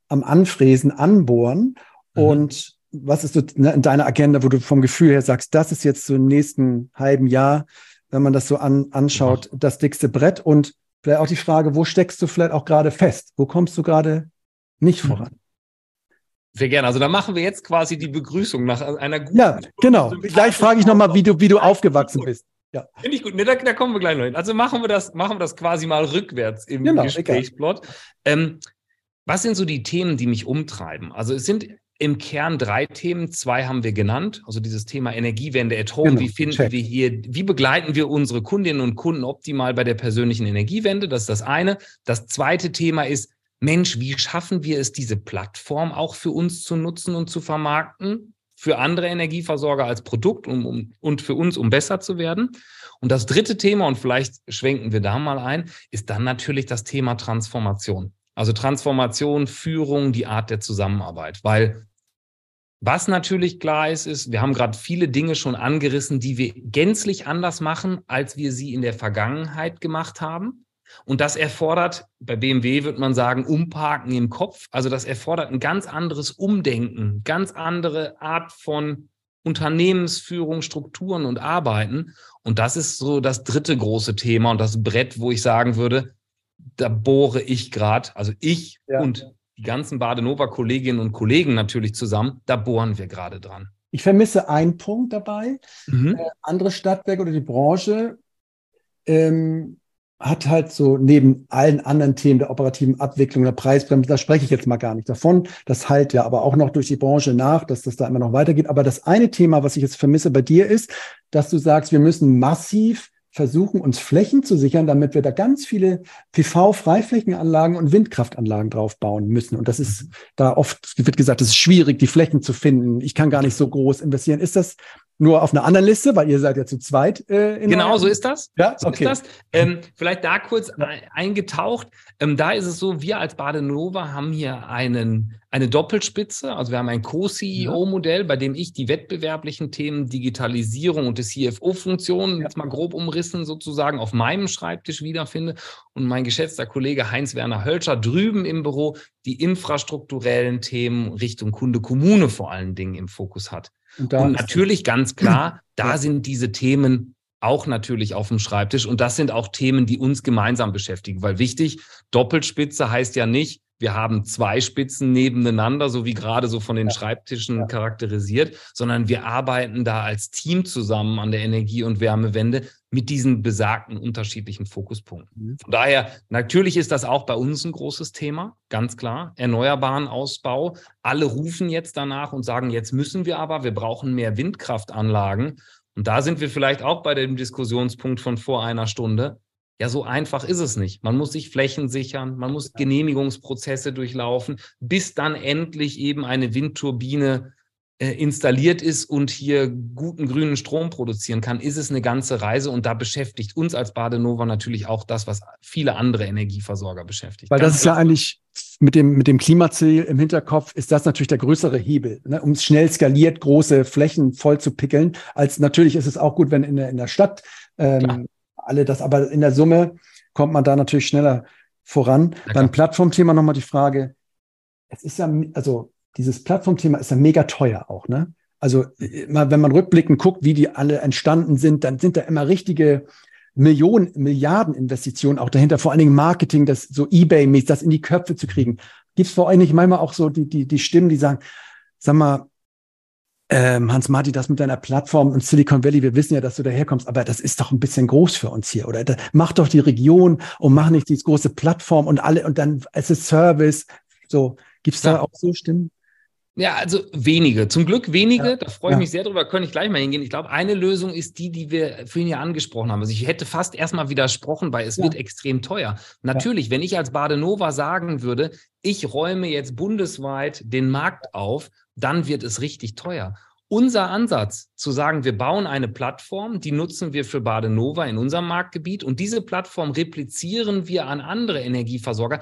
am Anfräsen, anbohren? Mhm. Und was ist so ne, in deiner Agenda, wo du vom Gefühl her sagst, das ist jetzt so im nächsten halben Jahr, wenn man das so an, anschaut, ja. das dickste Brett? Und vielleicht auch die Frage, wo steckst du vielleicht auch gerade fest? Wo kommst du gerade nicht mhm. voran? Sehr gerne. Also da machen wir jetzt quasi die Begrüßung nach einer guten. Ja, genau. Gleich frage ich nochmal, wie du, wie du aufgewachsen bist. Ja. Finde ich gut. Ne, da, da, kommen wir gleich noch hin. Also machen wir das, machen wir das quasi mal rückwärts im genau, Gesprächsplot. Ähm, was sind so die Themen, die mich umtreiben? Also es sind im Kern drei Themen. Zwei haben wir genannt. Also dieses Thema Energiewende at home. Genau, wie finden check. wir hier, wie begleiten wir unsere Kundinnen und Kunden optimal bei der persönlichen Energiewende? Das ist das eine. Das zweite Thema ist, Mensch, wie schaffen wir es, diese Plattform auch für uns zu nutzen und zu vermarkten? Für andere Energieversorger als Produkt um, um, und für uns, um besser zu werden. Und das dritte Thema, und vielleicht schwenken wir da mal ein, ist dann natürlich das Thema Transformation. Also Transformation, Führung, die Art der Zusammenarbeit. Weil was natürlich klar ist, ist, wir haben gerade viele Dinge schon angerissen, die wir gänzlich anders machen, als wir sie in der Vergangenheit gemacht haben. Und das erfordert, bei BMW wird man sagen, Umparken im Kopf. Also das erfordert ein ganz anderes Umdenken, ganz andere Art von Unternehmensführung, Strukturen und Arbeiten. Und das ist so das dritte große Thema und das Brett, wo ich sagen würde, da bohre ich gerade, also ich ja. und die ganzen Badenova-Kolleginnen und Kollegen natürlich zusammen, da bohren wir gerade dran. Ich vermisse einen Punkt dabei. Mhm. Äh, andere Stadtwerke oder die Branche ähm, hat halt so neben allen anderen Themen der operativen Abwicklung, der Preisbremse, da spreche ich jetzt mal gar nicht davon. Das halt ja aber auch noch durch die Branche nach, dass das da immer noch weitergeht. Aber das eine Thema, was ich jetzt vermisse bei dir ist, dass du sagst, wir müssen massiv versuchen, uns Flächen zu sichern, damit wir da ganz viele PV-Freiflächenanlagen und Windkraftanlagen drauf bauen müssen. Und das ist da oft, wird gesagt, es ist schwierig, die Flächen zu finden. Ich kann gar nicht so groß investieren. Ist das nur auf einer anderen Liste, weil ihr seid ja zu zweit. Äh, genau, so ist das. Ja, so okay. Das. Ähm, vielleicht da kurz ja. eingetaucht. Ähm, da ist es so, wir als Badenova haben hier einen, eine Doppelspitze. Also wir haben ein Co-CEO-Modell, bei dem ich die wettbewerblichen Themen Digitalisierung und die CFO-Funktionen ja. jetzt mal grob umrissen sozusagen auf meinem Schreibtisch wiederfinde. Und mein geschätzter Kollege Heinz-Werner Hölscher drüben im Büro die infrastrukturellen Themen Richtung Kunde, Kommune vor allen Dingen im Fokus hat. Und, und natürlich ganz klar, da sind diese Themen auch natürlich auf dem Schreibtisch. Und das sind auch Themen, die uns gemeinsam beschäftigen. Weil wichtig, Doppelspitze heißt ja nicht, wir haben zwei Spitzen nebeneinander, so wie gerade so von den ja. Schreibtischen ja. charakterisiert, sondern wir arbeiten da als Team zusammen an der Energie- und Wärmewende mit diesen besagten unterschiedlichen Fokuspunkten. Mhm. Von daher, natürlich ist das auch bei uns ein großes Thema, ganz klar. Erneuerbaren Ausbau. Alle rufen jetzt danach und sagen, jetzt müssen wir aber, wir brauchen mehr Windkraftanlagen. Und da sind wir vielleicht auch bei dem Diskussionspunkt von vor einer Stunde. Ja, so einfach ist es nicht. Man muss sich Flächen sichern, man muss Genehmigungsprozesse durchlaufen, bis dann endlich eben eine Windturbine äh, installiert ist und hier guten grünen Strom produzieren kann, ist es eine ganze Reise und da beschäftigt uns als Badenova natürlich auch das, was viele andere Energieversorger beschäftigt. Weil das ist ja eigentlich mit dem, mit dem Klimaziel im Hinterkopf ist das natürlich der größere Hebel, ne, um schnell skaliert große Flächen voll zu pickeln. Als natürlich ist es auch gut, wenn in der, in der Stadt ähm, alle das, aber in der Summe kommt man da natürlich schneller voran. Ja, Beim Plattformthema nochmal die Frage, es ist ja, also dieses Plattformthema ist ja mega teuer auch, ne? Also wenn man rückblickend guckt, wie die alle entstanden sind, dann sind da immer richtige Millionen, Milliarden Investitionen auch dahinter, vor allen Dingen Marketing, das so Ebay-mäßig, das in die Köpfe zu kriegen. Gibt es vor allem nicht manchmal auch so die, die, die Stimmen, die sagen, sag mal, ähm, Hans-Marti, das mit deiner Plattform und Silicon Valley, wir wissen ja, dass du daherkommst, aber das ist doch ein bisschen groß für uns hier, oder? Da, mach doch die Region und mach nicht diese große Plattform und alle und dann es ist Service. So, gibt's da ja. auch so Stimmen? Ja, also wenige. Zum Glück wenige. Ja. Da freue ich ja. mich sehr drüber. Könnte ich gleich mal hingehen. Ich glaube, eine Lösung ist die, die wir vorhin ja angesprochen haben. Also ich hätte fast erstmal widersprochen, weil es ja. wird extrem teuer. Natürlich, wenn ich als Badenova sagen würde, ich räume jetzt bundesweit den Markt auf dann wird es richtig teuer. Unser Ansatz zu sagen, wir bauen eine Plattform, die nutzen wir für Badenova in unserem Marktgebiet und diese Plattform replizieren wir an andere Energieversorger,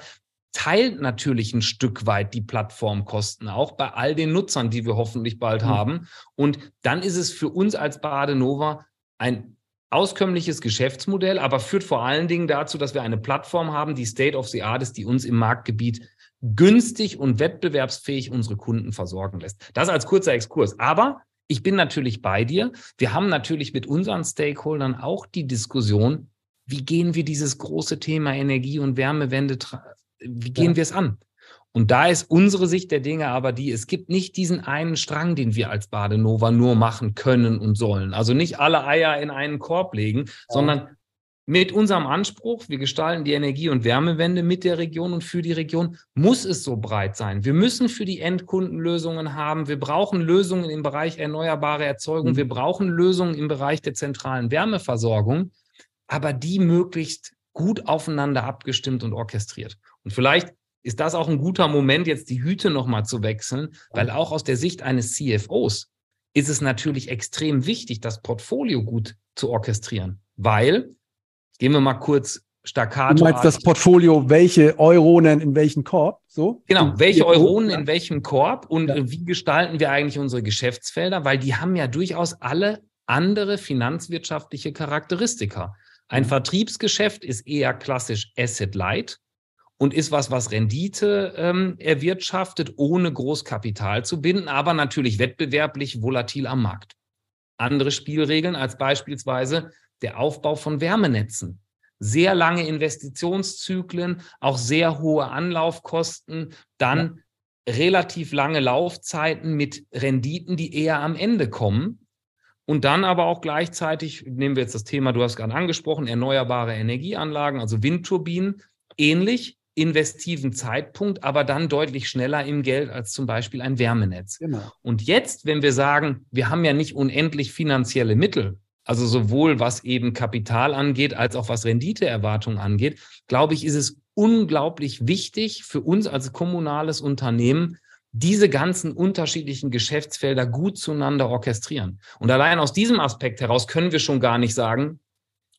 teilt natürlich ein Stück weit die Plattformkosten, auch bei all den Nutzern, die wir hoffentlich bald mhm. haben. Und dann ist es für uns als Badenova ein auskömmliches Geschäftsmodell, aber führt vor allen Dingen dazu, dass wir eine Plattform haben, die State of the Art ist, die uns im Marktgebiet günstig und wettbewerbsfähig unsere Kunden versorgen lässt. Das als kurzer Exkurs. Aber ich bin natürlich bei dir. Wir haben natürlich mit unseren Stakeholdern auch die Diskussion, wie gehen wir dieses große Thema Energie- und Wärmewende, wie gehen ja. wir es an? Und da ist unsere Sicht der Dinge aber die, es gibt nicht diesen einen Strang, den wir als Badenova nur machen können und sollen. Also nicht alle Eier in einen Korb legen, ja. sondern mit unserem Anspruch, wir gestalten die Energie- und Wärmewende mit der Region und für die Region, muss es so breit sein. Wir müssen für die Endkunden Lösungen haben. Wir brauchen Lösungen im Bereich erneuerbare Erzeugung. Mhm. Wir brauchen Lösungen im Bereich der zentralen Wärmeversorgung, aber die möglichst gut aufeinander abgestimmt und orchestriert. Und vielleicht ist das auch ein guter Moment, jetzt die Hüte nochmal zu wechseln, weil auch aus der Sicht eines CFOs ist es natürlich extrem wichtig, das Portfolio gut zu orchestrieren, weil Gehen wir mal kurz staccato. Du meinst das Portfolio, welche Euronen in welchen Korb? So? Genau, welche Euronen in welchem Korb und ja. wie gestalten wir eigentlich unsere Geschäftsfelder? Weil die haben ja durchaus alle andere finanzwirtschaftliche Charakteristika. Ein mhm. Vertriebsgeschäft ist eher klassisch Asset Light und ist was, was Rendite ähm, erwirtschaftet, ohne Großkapital zu binden, aber natürlich wettbewerblich volatil am Markt. Andere Spielregeln als beispielsweise der Aufbau von Wärmenetzen. Sehr lange Investitionszyklen, auch sehr hohe Anlaufkosten, dann ja. relativ lange Laufzeiten mit Renditen, die eher am Ende kommen. Und dann aber auch gleichzeitig, nehmen wir jetzt das Thema, du hast gerade angesprochen, erneuerbare Energieanlagen, also Windturbinen, ähnlich, investiven Zeitpunkt, aber dann deutlich schneller im Geld als zum Beispiel ein Wärmenetz. Genau. Und jetzt, wenn wir sagen, wir haben ja nicht unendlich finanzielle Mittel, also sowohl was eben Kapital angeht, als auch was Renditeerwartung angeht, glaube ich, ist es unglaublich wichtig für uns als kommunales Unternehmen, diese ganzen unterschiedlichen Geschäftsfelder gut zueinander orchestrieren. Und allein aus diesem Aspekt heraus können wir schon gar nicht sagen,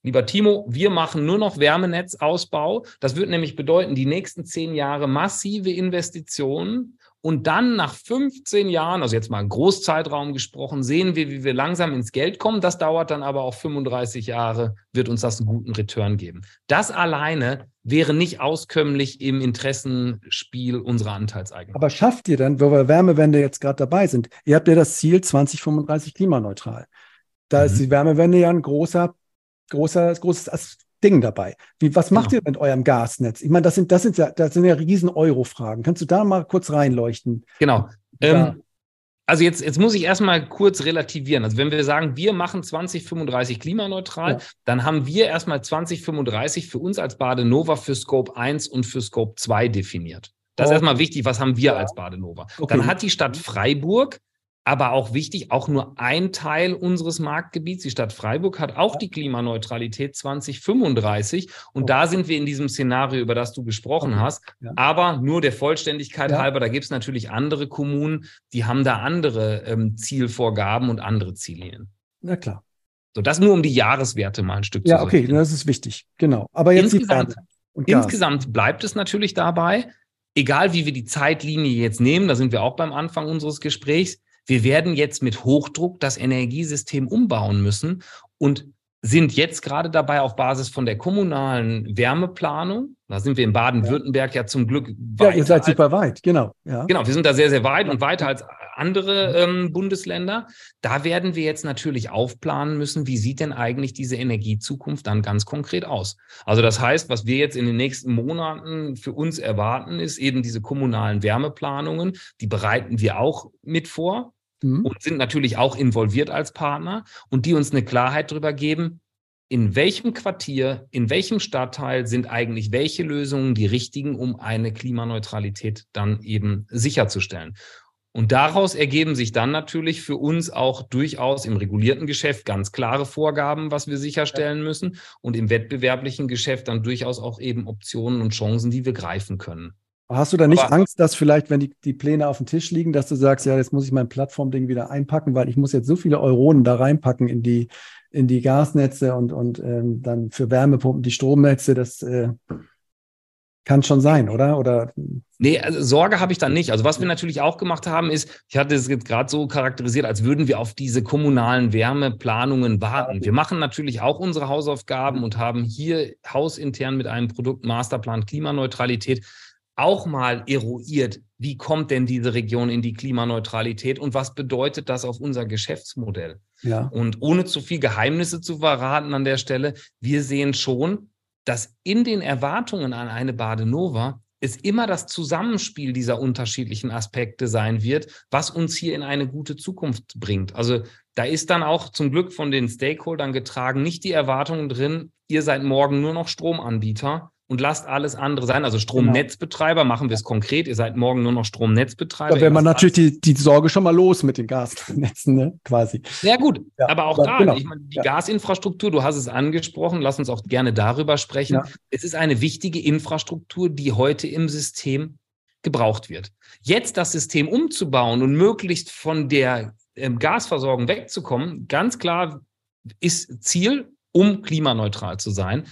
lieber Timo, wir machen nur noch Wärmenetzausbau. Das wird nämlich bedeuten, die nächsten zehn Jahre massive Investitionen und dann nach 15 Jahren, also jetzt mal einen Großzeitraum gesprochen, sehen wir, wie wir langsam ins Geld kommen. Das dauert dann aber auch 35 Jahre, wird uns das einen guten Return geben. Das alleine wäre nicht auskömmlich im Interessenspiel unserer Anteilseigner. Aber schafft ihr dann, wo wir Wärmewende jetzt gerade dabei sind, ihr habt ja das Ziel 2035 klimaneutral. Da mhm. ist die Wärmewende ja ein großer großer, großes Ding dabei. Wie, was macht genau. ihr mit eurem Gasnetz? Ich meine, das sind, das sind ja, das sind ja riesen Euro-Fragen. Kannst du da mal kurz reinleuchten? Genau. Ähm, also jetzt, jetzt muss ich erstmal kurz relativieren. Also wenn wir sagen, wir machen 2035 klimaneutral, ja. dann haben wir erstmal 2035 für uns als Badenova für Scope 1 und für Scope 2 definiert. Das ist erstmal wichtig, was haben wir als Badenova? Okay. Dann hat die Stadt Freiburg aber auch wichtig, auch nur ein Teil unseres Marktgebiets, die Stadt Freiburg, hat auch die Klimaneutralität 2035. Und da sind wir in diesem Szenario, über das du gesprochen hast. Aber nur der Vollständigkeit halber, da gibt es natürlich andere Kommunen, die haben da andere ähm, Zielvorgaben und andere Ziellinien. Na klar. So, das nur um die Jahreswerte mal ein Stück ja, zu Ja, okay, das ist wichtig. Genau. Aber jetzt insgesamt, insgesamt bleibt es natürlich dabei, egal wie wir die Zeitlinie jetzt nehmen, da sind wir auch beim Anfang unseres Gesprächs, wir werden jetzt mit Hochdruck das Energiesystem umbauen müssen und sind jetzt gerade dabei auf Basis von der kommunalen Wärmeplanung. Da sind wir in Baden-Württemberg ja. zum Glück weit. Ja, ihr seid super weit, genau. Ja. Genau, wir sind da sehr, sehr weit und weiter als andere ähm, Bundesländer. Da werden wir jetzt natürlich aufplanen müssen, wie sieht denn eigentlich diese Energiezukunft dann ganz konkret aus. Also das heißt, was wir jetzt in den nächsten Monaten für uns erwarten, ist eben diese kommunalen Wärmeplanungen. Die bereiten wir auch mit vor mhm. und sind natürlich auch involviert als Partner und die uns eine Klarheit darüber geben, in welchem Quartier, in welchem Stadtteil sind eigentlich welche Lösungen die richtigen, um eine Klimaneutralität dann eben sicherzustellen. Und daraus ergeben sich dann natürlich für uns auch durchaus im regulierten Geschäft ganz klare Vorgaben, was wir sicherstellen müssen und im wettbewerblichen Geschäft dann durchaus auch eben Optionen und Chancen, die wir greifen können. Hast du da nicht Aber, Angst, dass vielleicht, wenn die, die Pläne auf dem Tisch liegen, dass du sagst, ja, jetzt muss ich mein Plattformding wieder einpacken, weil ich muss jetzt so viele Euronen da reinpacken in die, in die Gasnetze und, und ähm, dann für Wärmepumpen die Stromnetze, das äh, kann schon sein, oder? oder? Nee, also Sorge habe ich dann nicht. Also was wir natürlich auch gemacht haben, ist, ich hatte es jetzt gerade so charakterisiert, als würden wir auf diese kommunalen Wärmeplanungen warten. Wir machen natürlich auch unsere Hausaufgaben und haben hier hausintern mit einem Produkt Masterplan Klimaneutralität auch mal eruiert, wie kommt denn diese Region in die Klimaneutralität und was bedeutet das auf unser Geschäftsmodell? Ja. Und ohne zu viel Geheimnisse zu verraten an der Stelle, wir sehen schon, dass in den Erwartungen an eine Badenova es immer das Zusammenspiel dieser unterschiedlichen Aspekte sein wird, was uns hier in eine gute Zukunft bringt. Also da ist dann auch zum Glück von den Stakeholdern getragen nicht die Erwartung drin, ihr seid morgen nur noch Stromanbieter, und lasst alles andere sein. Also Stromnetzbetreiber, machen wir es konkret. Ihr seid morgen nur noch Stromnetzbetreiber. Da wäre man natürlich die, die Sorge schon mal los mit den Gasnetzen, ne? quasi. Sehr gut. Ja, aber auch aber da, genau. ich meine, die ja. Gasinfrastruktur, du hast es angesprochen, lass uns auch gerne darüber sprechen. Ja. Es ist eine wichtige Infrastruktur, die heute im System gebraucht wird. Jetzt das System umzubauen und möglichst von der ähm, Gasversorgung wegzukommen, ganz klar ist Ziel, um klimaneutral zu sein.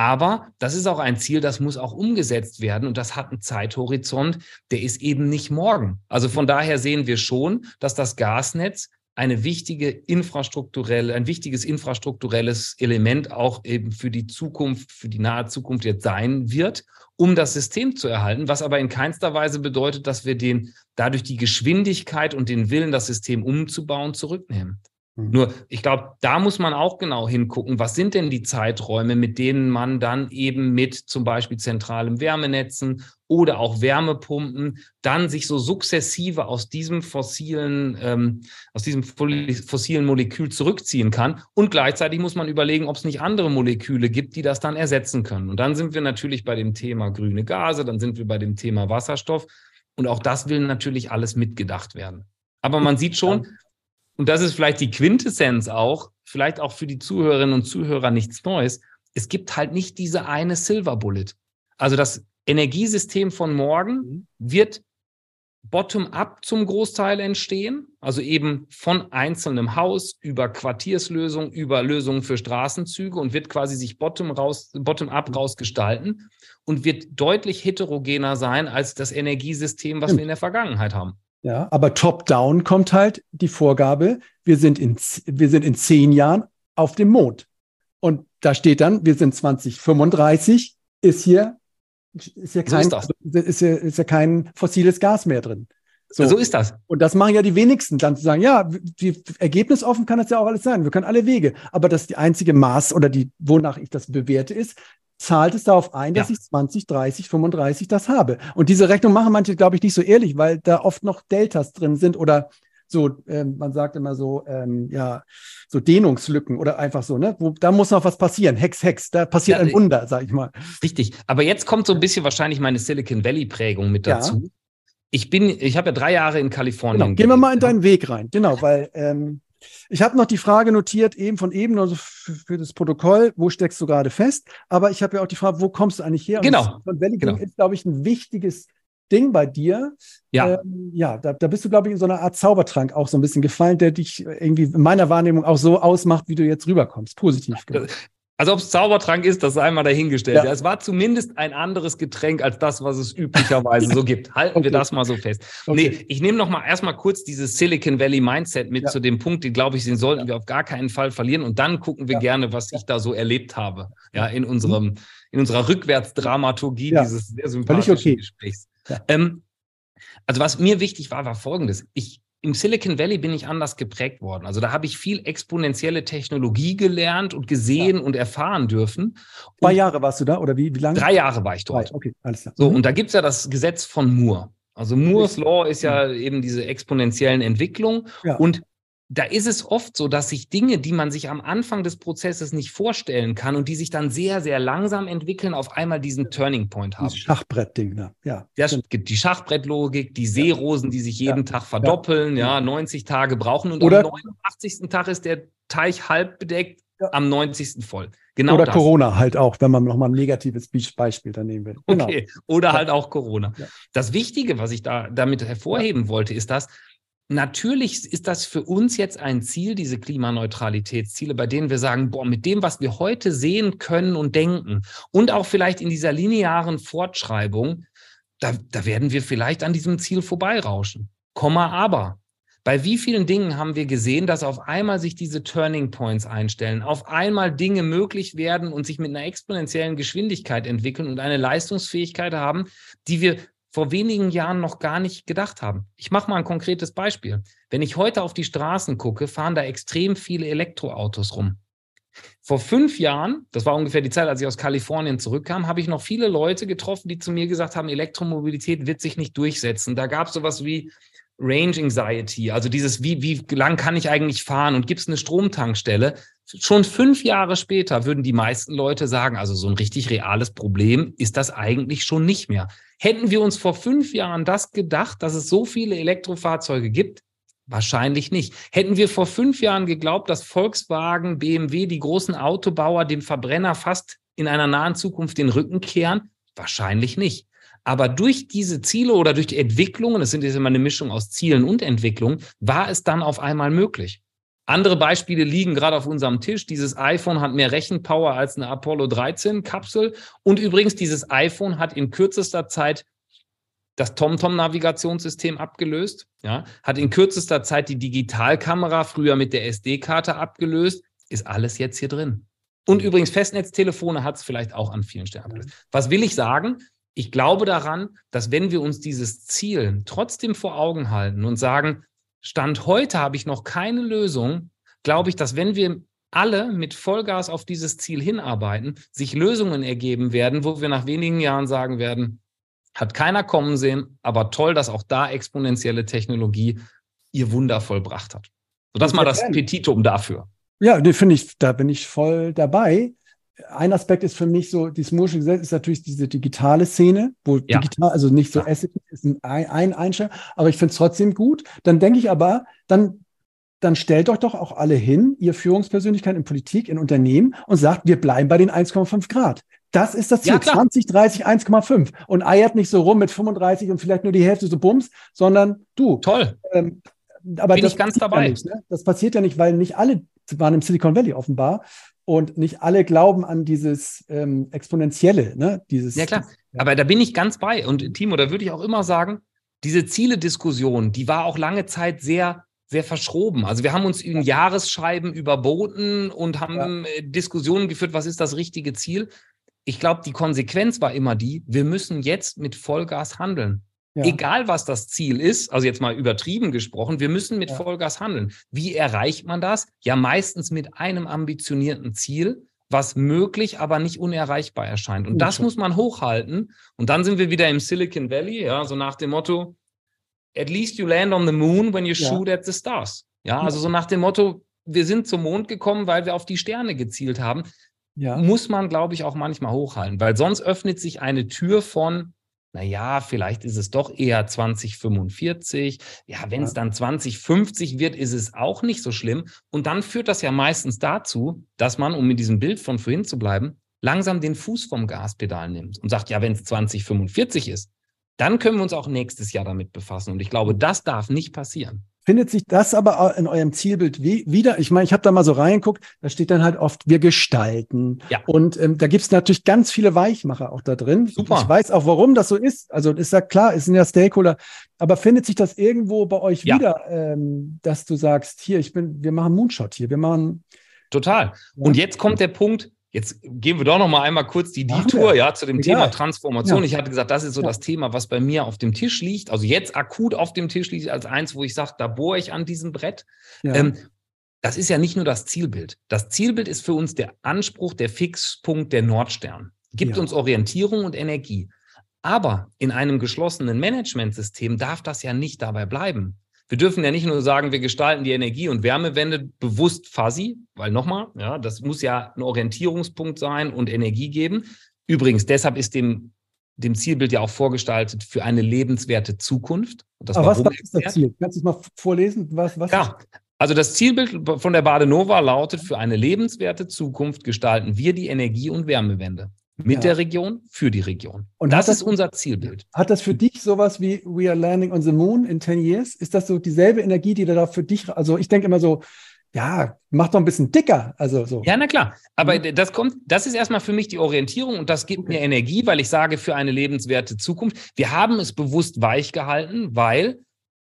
Aber das ist auch ein Ziel, das muss auch umgesetzt werden und das hat einen Zeithorizont, der ist eben nicht morgen. Also von daher sehen wir schon, dass das Gasnetz eine wichtige infrastrukturelle, ein wichtiges infrastrukturelles Element auch eben für die Zukunft, für die nahe Zukunft jetzt sein wird, um das System zu erhalten, was aber in keinster Weise bedeutet, dass wir den dadurch die Geschwindigkeit und den Willen, das System umzubauen, zurücknehmen. Mhm. Nur, ich glaube, da muss man auch genau hingucken, was sind denn die Zeiträume, mit denen man dann eben mit zum Beispiel zentralen Wärmenetzen oder auch Wärmepumpen dann sich so sukzessive aus diesem fossilen, ähm, aus diesem fossilen Molekül zurückziehen kann. Und gleichzeitig muss man überlegen, ob es nicht andere Moleküle gibt, die das dann ersetzen können. Und dann sind wir natürlich bei dem Thema grüne Gase, dann sind wir bei dem Thema Wasserstoff. Und auch das will natürlich alles mitgedacht werden. Aber man sieht schon, und das ist vielleicht die Quintessenz auch, vielleicht auch für die Zuhörerinnen und Zuhörer nichts Neues. Es gibt halt nicht diese eine Silver Bullet. Also das Energiesystem von morgen mhm. wird bottom-up zum Großteil entstehen, also eben von einzelnem Haus über Quartierslösungen, über Lösungen für Straßenzüge und wird quasi sich bottom-up raus, bottom mhm. raus gestalten und wird deutlich heterogener sein als das Energiesystem, was wir in der Vergangenheit haben. Ja, aber top-down kommt halt die Vorgabe, wir sind, in, wir sind in zehn Jahren auf dem Mond. Und da steht dann, wir sind 2035, ist hier, ist hier, kein, so ist, ist, ja, ist ja kein fossiles Gas mehr drin. So. so. ist das. Und das machen ja die wenigsten, dann zu sagen, ja, die, ergebnisoffen kann das ja auch alles sein. Wir können alle Wege. Aber das die einzige Maß oder die, wonach ich das bewerte, ist, zahlt es darauf ein, dass ja. ich 20, 30, 35 das habe. Und diese Rechnung machen manche, glaube ich, nicht so ehrlich, weil da oft noch Deltas drin sind oder so, ähm, man sagt immer so, ähm, ja, so Dehnungslücken oder einfach so, ne? Wo, da muss noch was passieren. Hex, Hex, da passiert ja, ein Wunder, sag ich mal. Richtig. Aber jetzt kommt so ein bisschen wahrscheinlich meine Silicon Valley-Prägung mit dazu. Ja. Ich bin, ich habe ja drei Jahre in Kalifornien. Genau. Gehen wir mal in deinen Weg rein. Genau, weil ähm, ich habe noch die Frage notiert, eben von eben, also für, für, das Protokoll, wo steckst du gerade fest? Aber ich habe ja auch die Frage, wo kommst du eigentlich her? Genau. Und Valley genau. ist, glaube ich, ein wichtiges Ding bei dir. Ja. Ähm, ja, da, da, bist du, glaube ich, in so einer Art Zaubertrank auch so ein bisschen gefallen, der dich irgendwie in meiner Wahrnehmung auch so ausmacht, wie du jetzt rüberkommst. Positiv. Genau. Also ob es Zaubertrank ist, das sei einmal dahingestellt. Ja. ja. es war zumindest ein anderes Getränk als das, was es üblicherweise so gibt. Halten okay. wir das mal so fest. Okay. Nee, ich nehme noch mal erstmal kurz dieses Silicon Valley Mindset mit ja. zu dem Punkt, den glaube ich, den sollten wir auf gar keinen Fall verlieren. Und dann gucken wir gerne, was ich da so erlebt habe. Ja, in unserem, in unserer Rückwärtsdramaturgie dieses sehr sympathischen okay. Gesprächs. Ähm, also was mir wichtig war, war Folgendes. Ich im Silicon Valley bin ich anders geprägt worden. Also da habe ich viel exponentielle Technologie gelernt und gesehen ja. und erfahren dürfen. Zwei Jahre warst du da oder wie, wie lange? Drei Jahre war ich dort. Okay, alles klar. So, mhm. und da gibt es ja das Gesetz von Moore. Also Moores Law ist ja mhm. eben diese exponentiellen Entwicklungen. Ja. Und da ist es oft so, dass sich Dinge, die man sich am Anfang des Prozesses nicht vorstellen kann und die sich dann sehr, sehr langsam entwickeln, auf einmal diesen Turning Point haben. Das Schachbrettding, ne? ja. Gibt die Schachbrettlogik, die Seerosen, die sich jeden ja. Tag verdoppeln, ja. ja, 90 Tage brauchen und Oder am 89. Tag ist der Teich halb bedeckt, ja. am 90. voll. Genau Oder das. Corona halt auch, wenn man nochmal ein negatives Beispiel da nehmen will. Genau. Okay. Oder halt auch Corona. Das Wichtige, was ich da damit hervorheben wollte, ist das, Natürlich ist das für uns jetzt ein Ziel, diese Klimaneutralitätsziele, bei denen wir sagen, boah, mit dem, was wir heute sehen können und denken und auch vielleicht in dieser linearen Fortschreibung, da, da werden wir vielleicht an diesem Ziel vorbeirauschen. Komma aber. Bei wie vielen Dingen haben wir gesehen, dass auf einmal sich diese Turning Points einstellen, auf einmal Dinge möglich werden und sich mit einer exponentiellen Geschwindigkeit entwickeln und eine Leistungsfähigkeit haben, die wir vor wenigen Jahren noch gar nicht gedacht haben. Ich mache mal ein konkretes Beispiel. Wenn ich heute auf die Straßen gucke, fahren da extrem viele Elektroautos rum. Vor fünf Jahren, das war ungefähr die Zeit, als ich aus Kalifornien zurückkam, habe ich noch viele Leute getroffen, die zu mir gesagt haben, Elektromobilität wird sich nicht durchsetzen. Da gab es sowas wie Range Anxiety, also dieses, wie, wie lang kann ich eigentlich fahren und gibt es eine Stromtankstelle? Schon fünf Jahre später würden die meisten Leute sagen, also so ein richtig reales Problem ist das eigentlich schon nicht mehr. Hätten wir uns vor fünf Jahren das gedacht, dass es so viele Elektrofahrzeuge gibt? Wahrscheinlich nicht. Hätten wir vor fünf Jahren geglaubt, dass Volkswagen, BMW, die großen Autobauer dem Verbrenner fast in einer nahen Zukunft den Rücken kehren? Wahrscheinlich nicht. Aber durch diese Ziele oder durch die Entwicklungen, es sind jetzt immer eine Mischung aus Zielen und Entwicklungen, war es dann auf einmal möglich. Andere Beispiele liegen gerade auf unserem Tisch. Dieses iPhone hat mehr Rechenpower als eine Apollo 13 Kapsel. Und übrigens, dieses iPhone hat in kürzester Zeit das TomTom-Navigationssystem abgelöst, ja, hat in kürzester Zeit die Digitalkamera früher mit der SD-Karte abgelöst, ist alles jetzt hier drin. Und übrigens, Festnetztelefone hat es vielleicht auch an vielen Stellen abgelöst. Was will ich sagen? Ich glaube daran, dass wenn wir uns dieses Ziel trotzdem vor Augen halten und sagen, Stand heute habe ich noch keine Lösung, glaube ich, dass wenn wir alle mit Vollgas auf dieses Ziel hinarbeiten, sich Lösungen ergeben werden, wo wir nach wenigen Jahren sagen werden, hat keiner kommen sehen, aber toll, dass auch da exponentielle Technologie ihr Wunder vollbracht hat. So, das mal das Petitum dafür. Ja, finde ich, da bin ich voll dabei ein Aspekt ist für mich so, dieses Moore'sche Gesetz ist natürlich diese digitale Szene, wo ja. digital, also nicht so ja. Asset ist ein, ein Einschlag, aber ich finde es trotzdem gut. Dann denke ich aber, dann, dann stellt euch doch auch alle hin, ihr Führungspersönlichkeit in Politik, in Unternehmen und sagt, wir bleiben bei den 1,5 Grad. Das ist das Ziel. Ja, 20, 30, 1,5. Und eiert nicht so rum mit 35 und vielleicht nur die Hälfte so Bums, sondern du. Toll. Ähm, aber Bin das ich ganz dabei. Ja nicht, ne? Das passiert ja nicht, weil nicht alle waren im Silicon Valley offenbar. Und nicht alle glauben an dieses ähm, Exponentielle, ne? Dieses, ja, klar. Ja. Aber da bin ich ganz bei. Und Timo, da würde ich auch immer sagen, diese Ziele-Diskussion, die war auch lange Zeit sehr, sehr verschroben. Also wir haben uns in Jahresscheiben überboten und haben ja. Äh, Diskussionen geführt, was ist das richtige Ziel. Ich glaube, die Konsequenz war immer die, wir müssen jetzt mit Vollgas handeln. Ja. Egal was das Ziel ist, also jetzt mal übertrieben gesprochen, wir müssen mit ja. Vollgas handeln. Wie erreicht man das? Ja, meistens mit einem ambitionierten Ziel, was möglich, aber nicht unerreichbar erscheint. Und das muss man hochhalten. Und dann sind wir wieder im Silicon Valley, ja, so nach dem Motto, at least you land on the moon when you ja. shoot at the stars. Ja, also so nach dem Motto, wir sind zum Mond gekommen, weil wir auf die Sterne gezielt haben. Ja. Muss man, glaube ich, auch manchmal hochhalten, weil sonst öffnet sich eine Tür von naja, vielleicht ist es doch eher 2045. Ja, wenn es dann 2050 wird, ist es auch nicht so schlimm. Und dann führt das ja meistens dazu, dass man, um mit diesem Bild von vorhin zu bleiben, langsam den Fuß vom Gaspedal nimmt und sagt, ja, wenn es 2045 ist, dann können wir uns auch nächstes Jahr damit befassen. Und ich glaube, das darf nicht passieren. Findet sich das aber in eurem Zielbild wie, wieder? Ich meine, ich habe da mal so reingeguckt, da steht dann halt oft, wir gestalten. Ja. Und ähm, da gibt es natürlich ganz viele Weichmacher auch da drin. Super. Ich weiß auch, warum das so ist. Also ist ja klar, es sind ja Stakeholder. Aber findet sich das irgendwo bei euch ja. wieder, ähm, dass du sagst, hier, ich bin, wir machen Moonshot hier, wir machen. Total. Und jetzt kommt der Punkt, Jetzt gehen wir doch noch mal einmal kurz die Detour ja, zu dem Egal. Thema Transformation. Ja. Ich hatte gesagt, das ist so ja. das Thema, was bei mir auf dem Tisch liegt. Also jetzt akut auf dem Tisch liegt als eins, wo ich sage, da bohre ich an diesem Brett. Ähm, das ist ja nicht nur das Zielbild. Das Zielbild ist für uns der Anspruch, der Fixpunkt, der Nordstern. Gibt uns Orientierung und Energie. Aber in einem geschlossenen Managementsystem darf das ja nicht dabei bleiben. Wir dürfen ja nicht nur sagen, wir gestalten die Energie- und Wärmewende bewusst fuzzy, weil nochmal, ja, das muss ja ein Orientierungspunkt sein und Energie geben. Übrigens, deshalb ist dem, dem Zielbild ja auch vorgestaltet für eine lebenswerte Zukunft. Aber was, was ist das Ziel? Kannst du es mal vorlesen? Was, was ja, also das Zielbild von der Badenova lautet, für eine lebenswerte Zukunft gestalten wir die Energie- und Wärmewende mit ja. der Region, für die Region. Und das, das ist unser Zielbild. Hat das für dich sowas wie We are landing on the moon in 10 years? Ist das so dieselbe Energie, die da für dich, also ich denke immer so, ja, mach doch ein bisschen dicker. Also so. Ja, na klar. Aber mhm. das kommt, das ist erstmal für mich die Orientierung und das gibt okay. mir Energie, weil ich sage, für eine lebenswerte Zukunft. Wir haben es bewusst weich gehalten, weil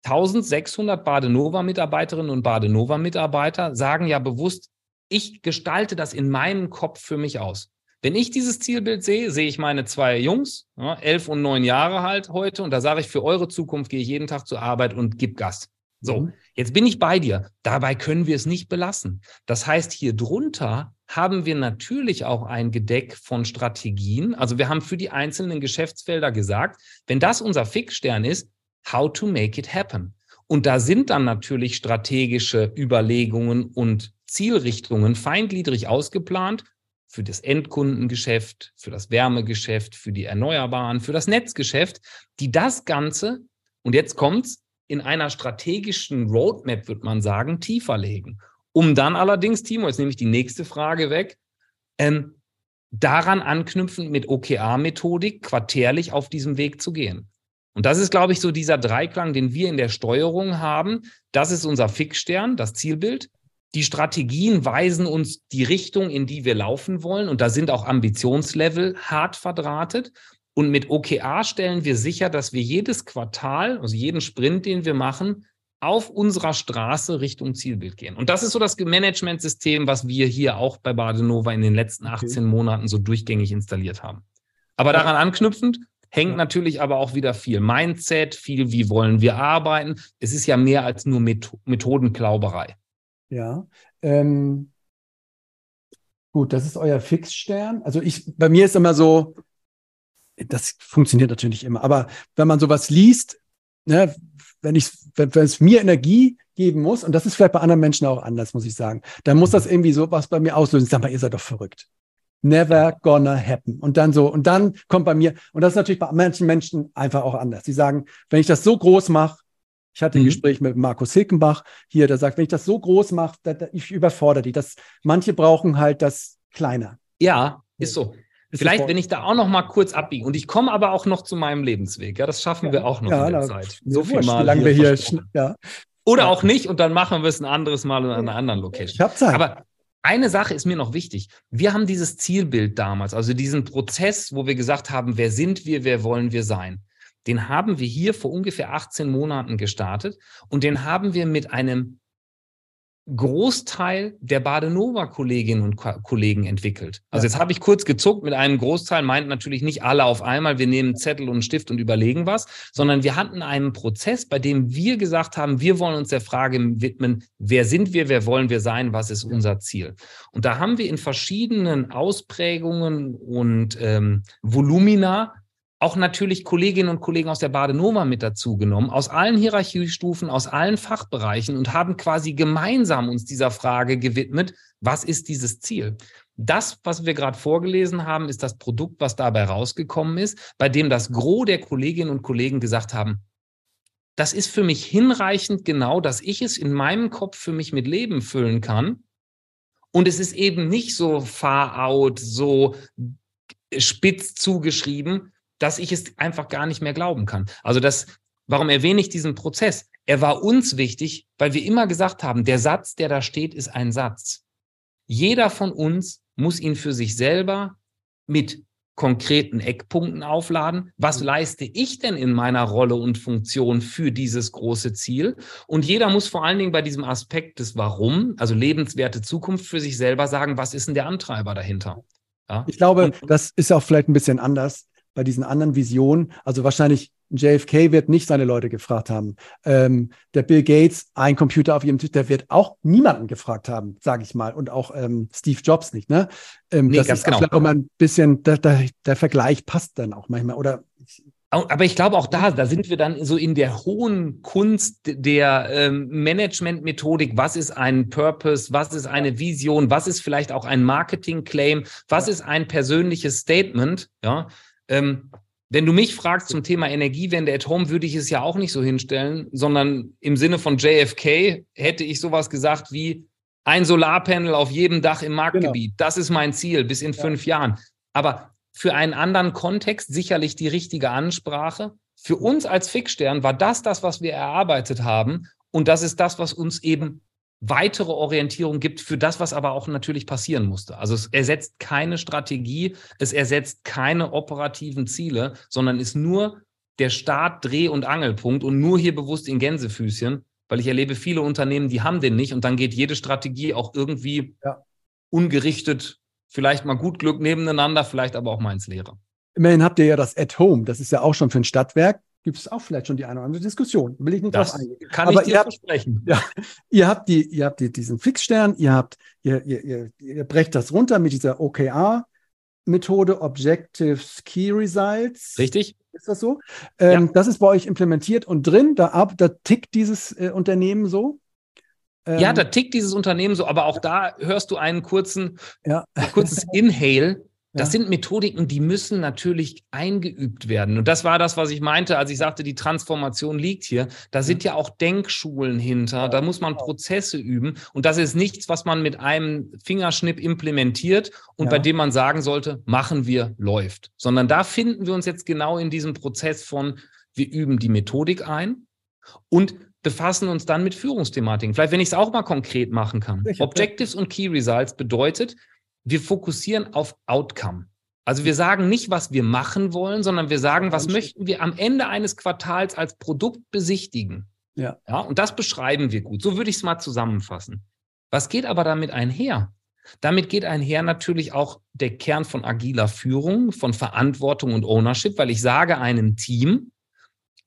1600 Badenova-Mitarbeiterinnen und Badenova-Mitarbeiter sagen ja bewusst, ich gestalte das in meinem Kopf für mich aus. Wenn ich dieses Zielbild sehe, sehe ich meine zwei Jungs, ja, elf und neun Jahre halt heute, und da sage ich, für eure Zukunft gehe ich jeden Tag zur Arbeit und gib Gas. So, mhm. jetzt bin ich bei dir. Dabei können wir es nicht belassen. Das heißt, hier drunter haben wir natürlich auch ein Gedeck von Strategien. Also wir haben für die einzelnen Geschäftsfelder gesagt, wenn das unser Fixstern ist, how to make it happen. Und da sind dann natürlich strategische Überlegungen und Zielrichtungen feingliedrig ausgeplant für das Endkundengeschäft, für das Wärmegeschäft, für die Erneuerbaren, für das Netzgeschäft, die das Ganze, und jetzt kommt's, in einer strategischen Roadmap, wird man sagen, tiefer legen. Um dann allerdings, Timo, jetzt nehme ich die nächste Frage weg, ähm, daran anknüpfend mit OKR-Methodik quartärlich auf diesem Weg zu gehen. Und das ist, glaube ich, so dieser Dreiklang, den wir in der Steuerung haben. Das ist unser Fixstern, das Zielbild. Die Strategien weisen uns die Richtung, in die wir laufen wollen. Und da sind auch Ambitionslevel hart verdrahtet. Und mit OKR stellen wir sicher, dass wir jedes Quartal, also jeden Sprint, den wir machen, auf unserer Straße Richtung Zielbild gehen. Und das ist so das Managementsystem, was wir hier auch bei Badenova in den letzten 18 okay. Monaten so durchgängig installiert haben. Aber daran anknüpfend hängt ja. natürlich aber auch wieder viel Mindset, viel, wie wollen wir arbeiten. Es ist ja mehr als nur Methodenklauberei. Ja. Ähm, gut, das ist euer Fixstern. Also ich, bei mir ist immer so, das funktioniert natürlich immer, aber wenn man sowas liest, ne, wenn ich, wenn, wenn es mir Energie geben muss, und das ist vielleicht bei anderen Menschen auch anders, muss ich sagen, dann muss das irgendwie so was bei mir auslösen. Ich sag mal, ihr seid doch verrückt. Never gonna happen. Und dann so, und dann kommt bei mir, und das ist natürlich bei manchen Menschen einfach auch anders. Die sagen, wenn ich das so groß mache, ich hatte ein mhm. Gespräch mit Markus Hilkenbach hier, der sagt, wenn ich das so groß mache, da, da, ich überfordere die. Das, manche brauchen halt das kleiner. Ja, ist so. Ist Vielleicht, wenn ich da auch noch mal kurz abbiege und ich komme aber auch noch zu meinem Lebensweg. Ja, das schaffen ja. wir auch noch ja, in der Zeit. So viel mal. Wie lange wir hier, ja. Oder auch nicht und dann machen wir es ein anderes Mal in einer anderen Location. Ich habe Zeit. Aber eine Sache ist mir noch wichtig. Wir haben dieses Zielbild damals, also diesen Prozess, wo wir gesagt haben, wer sind wir, wer wollen wir sein den haben wir hier vor ungefähr 18 Monaten gestartet und den haben wir mit einem Großteil der Badenova-Kolleginnen und Kollegen entwickelt. Also jetzt habe ich kurz gezuckt mit einem Großteil, meint natürlich nicht alle auf einmal, wir nehmen Zettel und Stift und überlegen was, sondern wir hatten einen Prozess, bei dem wir gesagt haben, wir wollen uns der Frage widmen, wer sind wir, wer wollen wir sein, was ist unser Ziel. Und da haben wir in verschiedenen Ausprägungen und ähm, Volumina auch natürlich Kolleginnen und Kollegen aus der Badenova mit dazu genommen, aus allen Hierarchiestufen, aus allen Fachbereichen und haben quasi gemeinsam uns dieser Frage gewidmet, was ist dieses Ziel? Das, was wir gerade vorgelesen haben, ist das Produkt, was dabei rausgekommen ist, bei dem das Gros der Kolleginnen und Kollegen gesagt haben, das ist für mich hinreichend genau, dass ich es in meinem Kopf für mich mit Leben füllen kann. Und es ist eben nicht so far out, so spitz zugeschrieben, dass ich es einfach gar nicht mehr glauben kann. Also das, warum erwähne ich diesen Prozess? Er war uns wichtig, weil wir immer gesagt haben, der Satz, der da steht, ist ein Satz. Jeder von uns muss ihn für sich selber mit konkreten Eckpunkten aufladen. Was leiste ich denn in meiner Rolle und Funktion für dieses große Ziel? Und jeder muss vor allen Dingen bei diesem Aspekt des Warum, also lebenswerte Zukunft für sich selber sagen, was ist denn der Antreiber dahinter? Ja? Ich glaube, das ist auch vielleicht ein bisschen anders bei diesen anderen Visionen, also wahrscheinlich JFK wird nicht seine Leute gefragt haben. Ähm, der Bill Gates, ein Computer auf ihrem Tisch, der wird auch niemanden gefragt haben, sage ich mal. Und auch ähm, Steve Jobs nicht. Ne? Ähm, nee, das ist genau. auch mal ein bisschen, der, der, der Vergleich passt dann auch manchmal. Oder aber ich glaube auch da, da sind wir dann so in der hohen Kunst der ähm, Management-Methodik. Was ist ein Purpose? Was ist eine Vision? Was ist vielleicht auch ein Marketing-Claim? Was ist ein persönliches Statement? Ja, ähm, wenn du mich fragst zum Thema Energiewende at Home, würde ich es ja auch nicht so hinstellen, sondern im Sinne von JFK hätte ich sowas gesagt wie ein Solarpanel auf jedem Dach im Marktgebiet. Genau. Das ist mein Ziel bis in ja. fünf Jahren. Aber für einen anderen Kontext sicherlich die richtige Ansprache. Für uns als Fixstern war das das, was wir erarbeitet haben. Und das ist das, was uns eben weitere Orientierung gibt für das, was aber auch natürlich passieren musste. Also es ersetzt keine Strategie, es ersetzt keine operativen Ziele, sondern ist nur der Start, Dreh- und Angelpunkt und nur hier bewusst in Gänsefüßchen, weil ich erlebe viele Unternehmen, die haben den nicht und dann geht jede Strategie auch irgendwie ja. ungerichtet, vielleicht mal gut Glück nebeneinander, vielleicht aber auch mal ins Leere. Immerhin habt ihr ja das At Home, das ist ja auch schon für ein Stadtwerk gibt es auch vielleicht schon die eine oder andere Diskussion. Will ich nicht das drauf eingehen. Kann Aber ich dir ihr habt, versprechen. Ja, ihr habt die, ihr habt die, diesen Fixstern, ihr habt, ihr, ihr, ihr, ihr brecht das runter mit dieser OKR-Methode, Objectives Key Results. Richtig. Ist das so? Ähm, ja. Das ist bei euch implementiert und drin, da, da tickt dieses äh, Unternehmen so. ja, ähm, da tickt dieses Unternehmen so, aber auch da hörst du einen kurzen, ja. ein kurzes Inhale das ja. sind Methodiken, die müssen natürlich eingeübt werden. Und das war das, was ich meinte, als ich sagte, die Transformation liegt hier. Da sind ja auch Denkschulen hinter. Da muss man Prozesse üben. Und das ist nichts, was man mit einem Fingerschnipp implementiert und ja. bei dem man sagen sollte, machen wir, läuft. Sondern da finden wir uns jetzt genau in diesem Prozess von, wir üben die Methodik ein und befassen uns dann mit Führungsthematiken. Vielleicht, wenn ich es auch mal konkret machen kann. Objectives und Key Results bedeutet, wir fokussieren auf Outcome. Also wir sagen nicht, was wir machen wollen, sondern wir sagen, was möchten wir am Ende eines Quartals als Produkt besichtigen. Ja. ja und das beschreiben wir gut. So würde ich es mal zusammenfassen. Was geht aber damit einher? Damit geht einher natürlich auch der Kern von agiler Führung, von Verantwortung und Ownership, weil ich sage einem Team,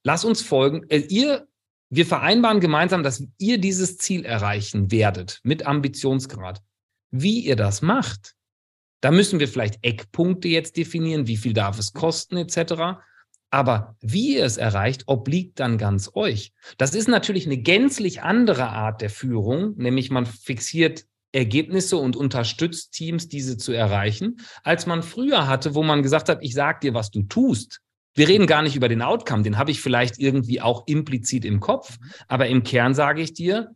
lass uns folgen, äh, ihr, wir vereinbaren gemeinsam, dass ihr dieses Ziel erreichen werdet mit Ambitionsgrad. Wie ihr das macht, da müssen wir vielleicht Eckpunkte jetzt definieren, wie viel darf es kosten etc. Aber wie ihr es erreicht, obliegt dann ganz euch. Das ist natürlich eine gänzlich andere Art der Führung, nämlich man fixiert Ergebnisse und unterstützt Teams, diese zu erreichen, als man früher hatte, wo man gesagt hat, ich sag dir, was du tust. Wir reden gar nicht über den Outcome, den habe ich vielleicht irgendwie auch implizit im Kopf, aber im Kern sage ich dir,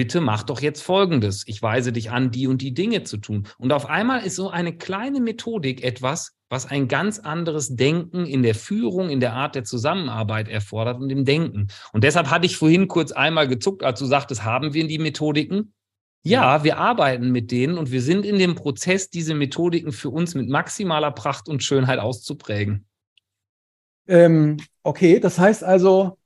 bitte mach doch jetzt Folgendes. Ich weise dich an, die und die Dinge zu tun. Und auf einmal ist so eine kleine Methodik etwas, was ein ganz anderes Denken in der Führung, in der Art der Zusammenarbeit erfordert und im Denken. Und deshalb hatte ich vorhin kurz einmal gezuckt, als du sagtest, haben wir die Methodiken? Ja, wir arbeiten mit denen und wir sind in dem Prozess, diese Methodiken für uns mit maximaler Pracht und Schönheit auszuprägen. Ähm, okay, das heißt also,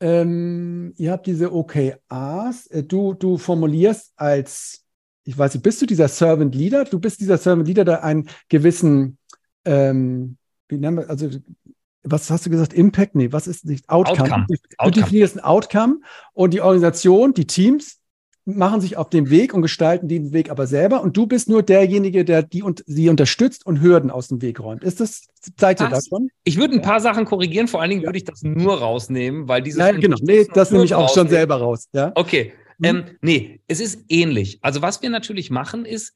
ähm, ihr habt diese OKRs, äh, du, du formulierst als, ich weiß nicht, bist du dieser Servant Leader? Du bist dieser Servant Leader, der einen gewissen, ähm, wie nennen wir, also was hast du gesagt? Impact? Nee, was ist nicht? Outcome. Outcome. Du, du definierst ein Outcome und die Organisation, die Teams machen sich auf den Weg und gestalten den Weg aber selber und du bist nur derjenige, der die und sie unterstützt und Hürden aus dem Weg räumt. Ist das, zeigt dir das schon? Ich würde ein paar Sachen korrigieren, vor allen Dingen ja. würde ich das nur rausnehmen, weil dieses. Ja, genau, nee, das nehme ich auch schon selber raus. Ja? Okay. Mhm. Ähm, nee, es ist ähnlich. Also, was wir natürlich machen, ist,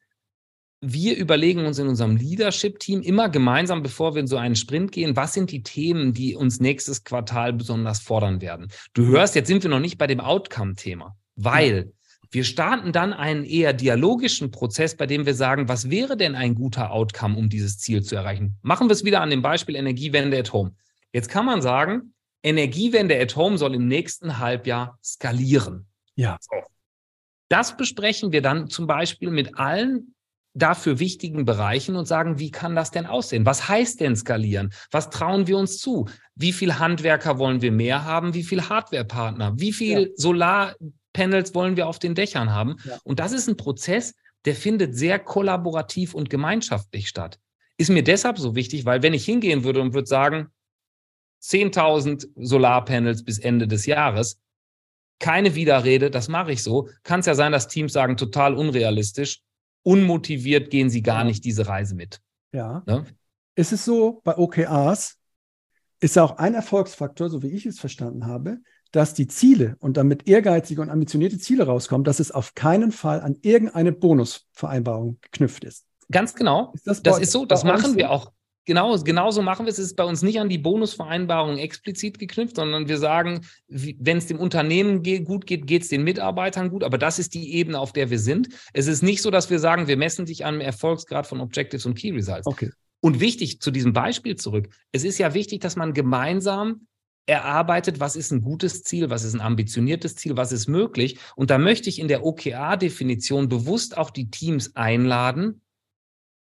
wir überlegen uns in unserem Leadership-Team immer gemeinsam, bevor wir in so einen Sprint gehen, was sind die Themen, die uns nächstes Quartal besonders fordern werden. Du hörst, jetzt sind wir noch nicht bei dem Outcome-Thema, weil wir starten dann einen eher dialogischen Prozess, bei dem wir sagen, was wäre denn ein guter Outcome, um dieses Ziel zu erreichen? Machen wir es wieder an dem Beispiel Energiewende at Home. Jetzt kann man sagen, Energiewende at Home soll im nächsten Halbjahr skalieren. Ja. So. Das besprechen wir dann zum Beispiel mit allen dafür wichtigen Bereichen und sagen, wie kann das denn aussehen? Was heißt denn skalieren? Was trauen wir uns zu? Wie viel Handwerker wollen wir mehr haben? Wie viel Hardwarepartner? Wie viel ja. Solar Panels wollen wir auf den Dächern haben. Ja. Und das ist ein Prozess, der findet sehr kollaborativ und gemeinschaftlich statt. Ist mir deshalb so wichtig, weil wenn ich hingehen würde und würde sagen, 10.000 Solarpanels bis Ende des Jahres, keine Widerrede, das mache ich so, kann es ja sein, dass Teams sagen, total unrealistisch, unmotiviert gehen sie gar nicht diese Reise mit. Ja. ja. Ist es so, bei OKRs ist auch ein Erfolgsfaktor, so wie ich es verstanden habe, dass die Ziele und damit ehrgeizige und ambitionierte Ziele rauskommen, dass es auf keinen Fall an irgendeine Bonusvereinbarung geknüpft ist. Ganz genau. Ist das, das ist so, das machen wir auch. Genau, genauso machen wir es. Es ist bei uns nicht an die Bonusvereinbarung explizit geknüpft, sondern wir sagen, wenn es dem Unternehmen gut geht, geht es den Mitarbeitern gut. Aber das ist die Ebene, auf der wir sind. Es ist nicht so, dass wir sagen, wir messen dich an dem Erfolgsgrad von Objectives und Key Results. Okay. Und wichtig zu diesem Beispiel zurück. Es ist ja wichtig, dass man gemeinsam erarbeitet, was ist ein gutes Ziel, was ist ein ambitioniertes Ziel, was ist möglich. Und da möchte ich in der OKR-Definition bewusst auch die Teams einladen,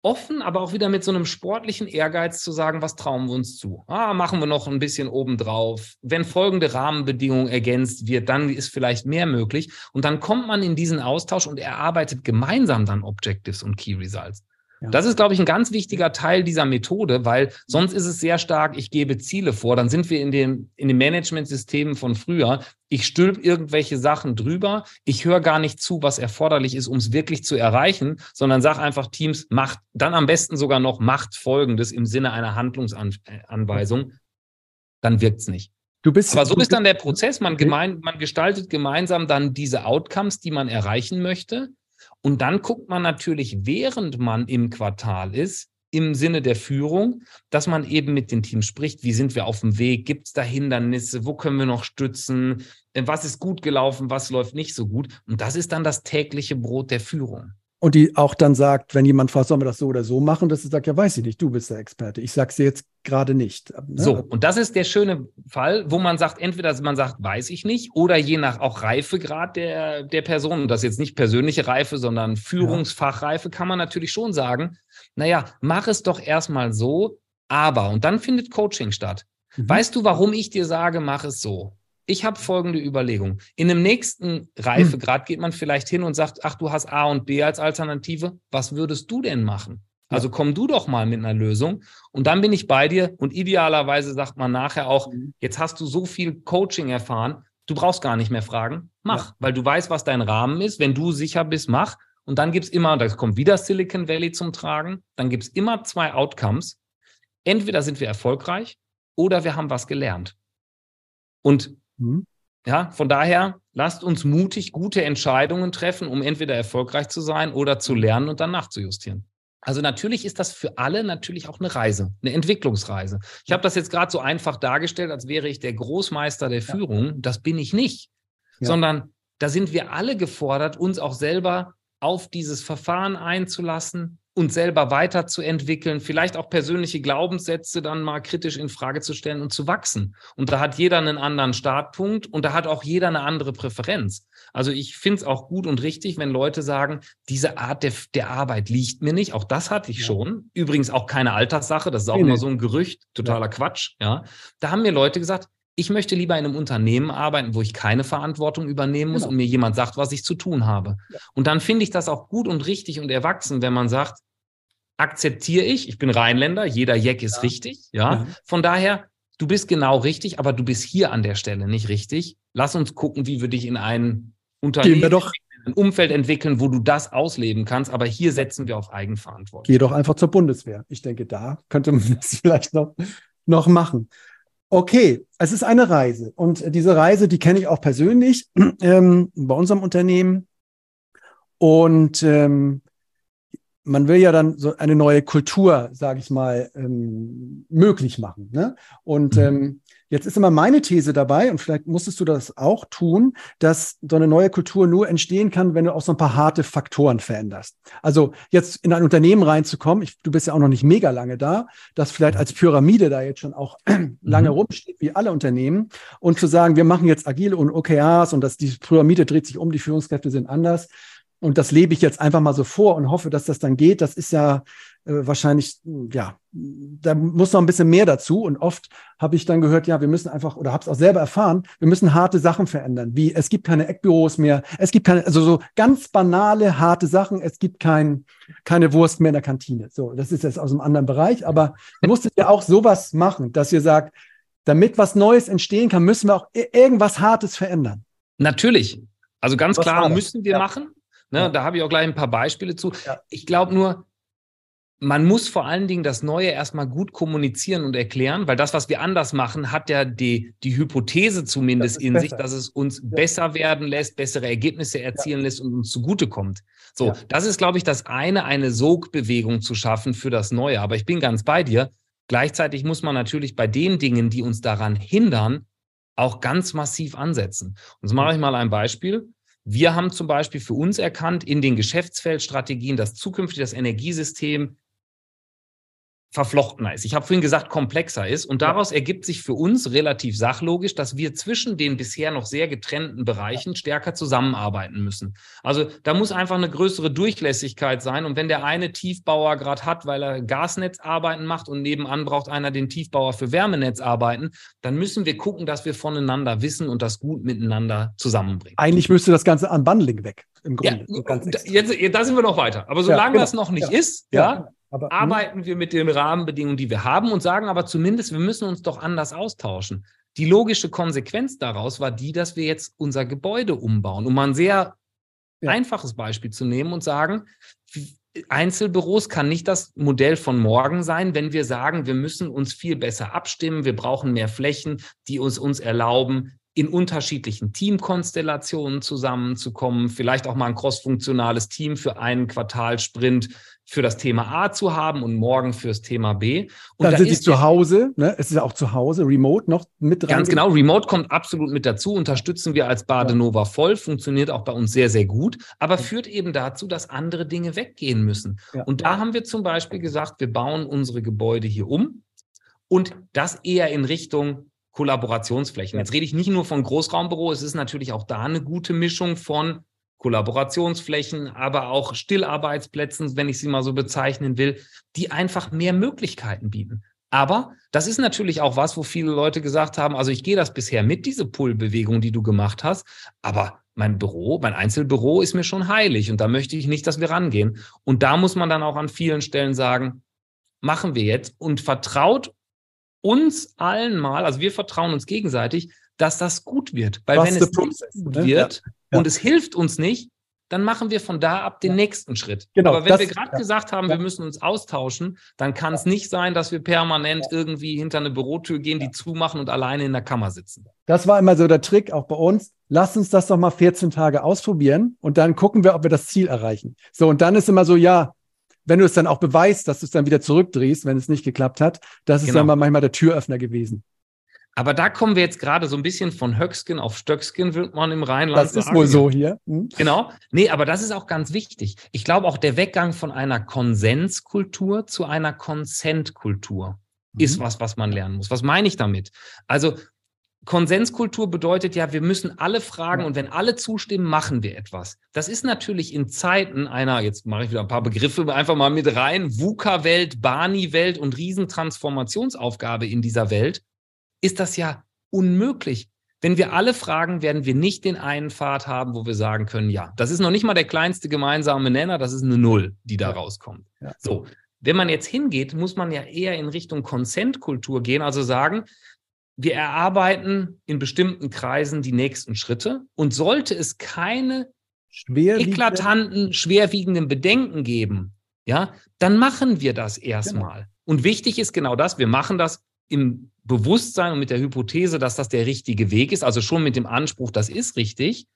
offen, aber auch wieder mit so einem sportlichen Ehrgeiz zu sagen, was trauen wir uns zu? Ah, machen wir noch ein bisschen obendrauf. Wenn folgende Rahmenbedingungen ergänzt wird, dann ist vielleicht mehr möglich. Und dann kommt man in diesen Austausch und erarbeitet gemeinsam dann Objectives und Key Results. Ja. Das ist, glaube ich, ein ganz wichtiger Teil dieser Methode, weil sonst ist es sehr stark, ich gebe Ziele vor, dann sind wir in den, in den Managementsystemen von früher. Ich stülp irgendwelche Sachen drüber, ich höre gar nicht zu, was erforderlich ist, um es wirklich zu erreichen, sondern sag einfach Teams, macht dann am besten sogar noch macht Folgendes im Sinne einer Handlungsanweisung, dann wirkt's nicht. Du bist, Aber so ist dann der Prozess. Man, gemein, man gestaltet gemeinsam dann diese Outcomes, die man erreichen möchte. Und dann guckt man natürlich, während man im Quartal ist, im Sinne der Führung, dass man eben mit den Teams spricht, wie sind wir auf dem Weg, gibt es da Hindernisse, wo können wir noch stützen, was ist gut gelaufen, was läuft nicht so gut. Und das ist dann das tägliche Brot der Führung und die auch dann sagt, wenn jemand fragt, sollen wir das so oder so machen, dass sie sagt, ja, weiß ich nicht, du bist der Experte. Ich sag's dir jetzt gerade nicht. Ne? So, und das ist der schöne Fall, wo man sagt, entweder man sagt, weiß ich nicht, oder je nach auch Reifegrad der, der Person, und das ist jetzt nicht persönliche Reife, sondern Führungsfachreife, kann man natürlich schon sagen, naja, mach es doch erstmal so, aber, und dann findet Coaching statt. Mhm. Weißt du, warum ich dir sage, mach es so? Ich habe folgende Überlegung. In dem nächsten Reifegrad geht man vielleicht hin und sagt, ach, du hast A und B als Alternative. Was würdest du denn machen? Also komm du doch mal mit einer Lösung und dann bin ich bei dir und idealerweise sagt man nachher auch, mhm. jetzt hast du so viel Coaching erfahren, du brauchst gar nicht mehr fragen, mach, ja. weil du weißt, was dein Rahmen ist. Wenn du sicher bist, mach. Und dann gibt's immer, da kommt wieder Silicon Valley zum Tragen, dann gibt's immer zwei Outcomes. Entweder sind wir erfolgreich oder wir haben was gelernt. Und Mhm. Ja, von daher lasst uns mutig gute Entscheidungen treffen, um entweder erfolgreich zu sein oder zu lernen und dann nachzujustieren. Also natürlich ist das für alle natürlich auch eine Reise, eine Entwicklungsreise. Ich habe das jetzt gerade so einfach dargestellt, als wäre ich der Großmeister der Führung. Das bin ich nicht, ja. sondern da sind wir alle gefordert, uns auch selber auf dieses Verfahren einzulassen, uns selber weiterzuentwickeln, vielleicht auch persönliche Glaubenssätze dann mal kritisch in Frage zu stellen und zu wachsen. Und da hat jeder einen anderen Startpunkt und da hat auch jeder eine andere Präferenz. Also ich finde es auch gut und richtig, wenn Leute sagen, diese Art der, der Arbeit liegt mir nicht. Auch das hatte ich ja. schon. Übrigens auch keine Alterssache. Das ist auch nee, immer so ein Gerücht, totaler ja. Quatsch. Ja, da haben mir Leute gesagt, Ich möchte lieber in einem Unternehmen arbeiten, wo ich keine Verantwortung übernehmen muss genau. und mir jemand sagt, was ich zu tun habe. Ja. Und dann finde ich das auch gut und richtig und erwachsen, wenn man sagt, akzeptiere ich, ich bin Rheinländer, jeder Jack ist ja. richtig, ja. Mhm. Von daher, du bist genau richtig, aber du bist hier an der Stelle nicht richtig. Lass uns gucken, wie wir dich in ein Unternehmen, ein Umfeld entwickeln, wo du das ausleben kannst. Aber hier setzen wir auf Eigenverantwortung. Geh doch einfach zur Bundeswehr. Ich denke, da könnte man das vielleicht noch, noch machen. Okay, es ist eine Reise und diese Reise, die kenne ich auch persönlich ähm, bei unserem Unternehmen. Und ähm, man will ja dann so eine neue Kultur, sage ich mal, ähm, möglich machen. Ne? Und mhm. ähm, Jetzt ist immer meine These dabei, und vielleicht musstest du das auch tun, dass so eine neue Kultur nur entstehen kann, wenn du auch so ein paar harte Faktoren veränderst. Also jetzt in ein Unternehmen reinzukommen, ich, du bist ja auch noch nicht mega lange da, das vielleicht als Pyramide da jetzt schon auch lange mhm. rumsteht, wie alle Unternehmen, und zu sagen, wir machen jetzt agile und OKRs und dass die Pyramide dreht sich um, die Führungskräfte sind anders. Und das lebe ich jetzt einfach mal so vor und hoffe, dass das dann geht. Das ist ja äh, wahrscheinlich, ja, da muss noch ein bisschen mehr dazu. Und oft habe ich dann gehört, ja, wir müssen einfach, oder habe es auch selber erfahren, wir müssen harte Sachen verändern, wie es gibt keine Eckbüros mehr, es gibt keine, also so ganz banale, harte Sachen, es gibt kein, keine Wurst mehr in der Kantine. So, das ist jetzt aus einem anderen Bereich, aber ihr musstet ja auch sowas machen, dass ihr sagt, damit was Neues entstehen kann, müssen wir auch irgendwas Hartes verändern. Natürlich. Also ganz was klar müssen wir ja. machen. Ne, ja. Da habe ich auch gleich ein paar Beispiele zu. Ja. Ich glaube nur, man muss vor allen Dingen das Neue erstmal gut kommunizieren und erklären, weil das, was wir anders machen, hat ja die, die Hypothese zumindest in besser. sich, dass es uns ja. besser werden lässt, bessere Ergebnisse erzielen ja. lässt und uns zugutekommt. So, ja. das ist, glaube ich, das eine, eine Sogbewegung zu schaffen für das Neue. Aber ich bin ganz bei dir. Gleichzeitig muss man natürlich bei den Dingen, die uns daran hindern, auch ganz massiv ansetzen. Und so mache ich mal ein Beispiel. Wir haben zum Beispiel für uns erkannt, in den Geschäftsfeldstrategien, dass zukünftig das Energiesystem verflochtener ist. Ich habe vorhin gesagt, komplexer ist. Und daraus ergibt sich für uns relativ sachlogisch, dass wir zwischen den bisher noch sehr getrennten Bereichen stärker zusammenarbeiten müssen. Also da muss einfach eine größere Durchlässigkeit sein. Und wenn der eine Tiefbauer gerade hat, weil er Gasnetzarbeiten macht und nebenan braucht einer den Tiefbauer für Wärmenetzarbeiten, dann müssen wir gucken, dass wir voneinander wissen und das gut miteinander zusammenbringen. Eigentlich müsste das Ganze an Bundling weg, im Grunde. Ja, jetzt, da sind wir noch weiter. Aber solange ja, genau. das noch nicht ja. ist, ja aber, hm? arbeiten wir mit den Rahmenbedingungen, die wir haben und sagen aber zumindest, wir müssen uns doch anders austauschen. Die logische Konsequenz daraus war die, dass wir jetzt unser Gebäude umbauen, um mal ein sehr ja. einfaches Beispiel zu nehmen und sagen, Einzelbüros kann nicht das Modell von morgen sein, wenn wir sagen, wir müssen uns viel besser abstimmen, wir brauchen mehr Flächen, die uns, uns erlauben, in unterschiedlichen Teamkonstellationen zusammenzukommen, vielleicht auch mal ein crossfunktionales Team für einen Quartalsprint für das Thema A zu haben und morgen fürs Thema B. Und Dann da sind sie zu Hause, ne? es ist ja auch zu Hause, Remote noch mit dran. Ganz genau, Remote kommt absolut mit dazu, unterstützen wir als Badenova voll, funktioniert auch bei uns sehr, sehr gut, aber ja. führt eben dazu, dass andere Dinge weggehen müssen. Ja. Und da haben wir zum Beispiel gesagt, wir bauen unsere Gebäude hier um und das eher in Richtung Kollaborationsflächen. Jetzt rede ich nicht nur von Großraumbüro, es ist natürlich auch da eine gute Mischung von Kollaborationsflächen, aber auch Stillarbeitsplätzen, wenn ich sie mal so bezeichnen will, die einfach mehr Möglichkeiten bieten. Aber das ist natürlich auch was, wo viele Leute gesagt haben, also ich gehe das bisher mit, diese Pull-Bewegung, die du gemacht hast, aber mein Büro, mein Einzelbüro ist mir schon heilig und da möchte ich nicht, dass wir rangehen. Und da muss man dann auch an vielen Stellen sagen, machen wir jetzt und vertraut uns allen mal, also wir vertrauen uns gegenseitig, dass das gut wird. Weil Was wenn es process, nicht gut ne? wird ja, ja. und es hilft uns nicht, dann machen wir von da ab den ja. nächsten Schritt. Genau, Aber wenn das, wir gerade gesagt haben, wir müssen uns austauschen, dann kann es nicht sein, dass wir permanent irgendwie hinter eine Bürotür gehen, die zumachen und alleine in der Kammer sitzen. Das war immer so der Trick, auch bei uns. Lass uns das doch mal 14 Tage ausprobieren und dann gucken wir, ob wir das Ziel erreichen. So, und dann ist immer so, ja, wenn du es dann auch beweist, dass du es dann wieder zurückdrehst, wenn es nicht geklappt hat, das ist genau. dann mal manchmal der Türöffner gewesen. Aber da kommen wir jetzt gerade so ein bisschen von Höcksken auf Stöcksken, wird man im Rheinland das sagen. Das ist wohl so hier. Hm. Genau. Nee, aber das ist auch ganz wichtig. Ich glaube auch der Weggang von einer Konsenskultur zu einer Konsentkultur mhm. ist was, was man lernen muss. Was meine ich damit? Also Konsenskultur bedeutet ja, wir müssen alle fragen und wenn alle zustimmen, machen wir etwas. Das ist natürlich in Zeiten einer, jetzt mache ich wieder ein paar Begriffe einfach mal mit rein, VUCA-Welt, Bani-Welt und Riesentransformationsaufgabe in dieser Welt, ist das ja unmöglich. Wenn wir alle fragen, werden wir nicht den einen Pfad haben, wo wir sagen können, ja, das ist noch nicht mal der kleinste gemeinsame Nenner, das ist eine Null, die da rauskommt. Ja. So, wenn man jetzt hingeht, muss man ja eher in Richtung Konsentkultur gehen, also sagen, wir erarbeiten in bestimmten Kreisen die nächsten Schritte und sollte es keine eklatanten, schwerwiegenden Bedenken geben, ja, dann machen wir das erstmal. Genau. Und wichtig ist genau das, wir machen das im Bewusstsein und mit der Hypothese, dass das der richtige Weg ist, also schon mit dem Anspruch, das ist richtig,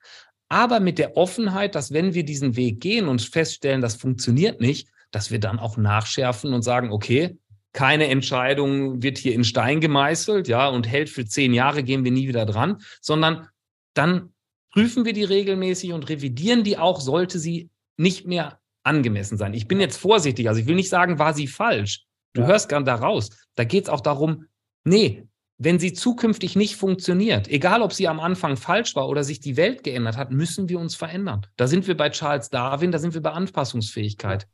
aber mit der Offenheit, dass wenn wir diesen Weg gehen und feststellen, das funktioniert nicht, dass wir dann auch nachschärfen und sagen, okay, keine Entscheidung wird hier in Stein gemeißelt, ja, und hält für zehn Jahre, gehen wir nie wieder dran, sondern dann prüfen wir die regelmäßig und revidieren die auch, sollte sie nicht mehr angemessen sein. Ich bin jetzt vorsichtig, also ich will nicht sagen, war sie falsch. Du ja. hörst gern daraus. Da geht es auch darum, nee, wenn sie zukünftig nicht funktioniert, egal ob sie am Anfang falsch war oder sich die Welt geändert hat, müssen wir uns verändern. Da sind wir bei Charles Darwin, da sind wir bei Anpassungsfähigkeit.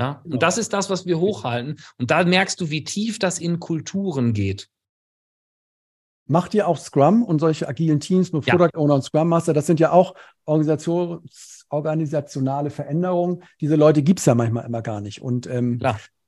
Ja? Und das ist das, was wir hochhalten. Und da merkst du, wie tief das in Kulturen geht. Macht ihr auch Scrum und solche agilen Teams mit ja. Product Owner und Scrum Master? Das sind ja auch Organisations, organisationale Veränderungen. Diese Leute gibt es ja manchmal immer gar nicht. Und ähm,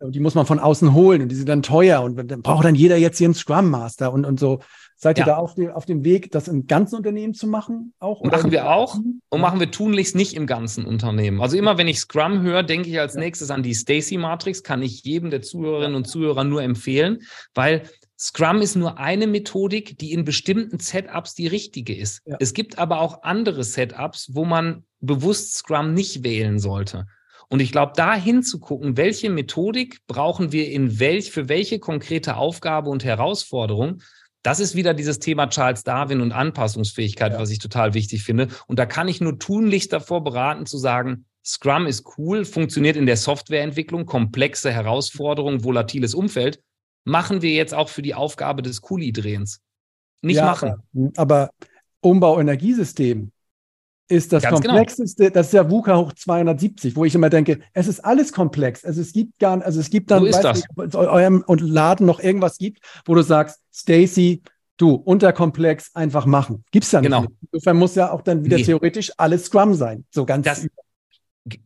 die muss man von außen holen und die sind dann teuer und dann braucht dann jeder jetzt hier einen Scrum Master und, und so. Seid ihr ja. da auf, die, auf dem Weg, das im ganzen Unternehmen zu machen? Auch, machen wir auch und machen wir tunlichst nicht im ganzen Unternehmen. Also immer, wenn ich Scrum höre, denke ich als ja. nächstes an die Stacy-Matrix, kann ich jedem der Zuhörerinnen und Zuhörer nur empfehlen, weil Scrum ist nur eine Methodik, die in bestimmten Setups die richtige ist. Ja. Es gibt aber auch andere Setups, wo man bewusst Scrum nicht wählen sollte. Und ich glaube, da hinzugucken, welche Methodik brauchen wir in welch, für welche konkrete Aufgabe und Herausforderung, das ist wieder dieses Thema Charles Darwin und Anpassungsfähigkeit, ja. was ich total wichtig finde. Und da kann ich nur tunlichst davor beraten zu sagen, Scrum ist cool, funktioniert in der Softwareentwicklung, komplexe Herausforderungen, volatiles Umfeld. Machen wir jetzt auch für die Aufgabe des Kuli-Drehens. Nicht ja, machen. Aber, aber Umbau Energiesystem ist das Ganz genau. komplexeste, genau. das ist ja VUCA hoch 270, wo ich immer denke, es ist alles komplex. Also es gibt gar also es gibt dann, so ist das. Nicht, eurem und Laden noch irgendwas gibt, wo du sagst, Stacy, du, unterkomplex, einfach machen. Gibt's ja nicht. Genau. Insofern muss ja auch dann wieder nee. theoretisch alles Scrum sein. So ganz. Das,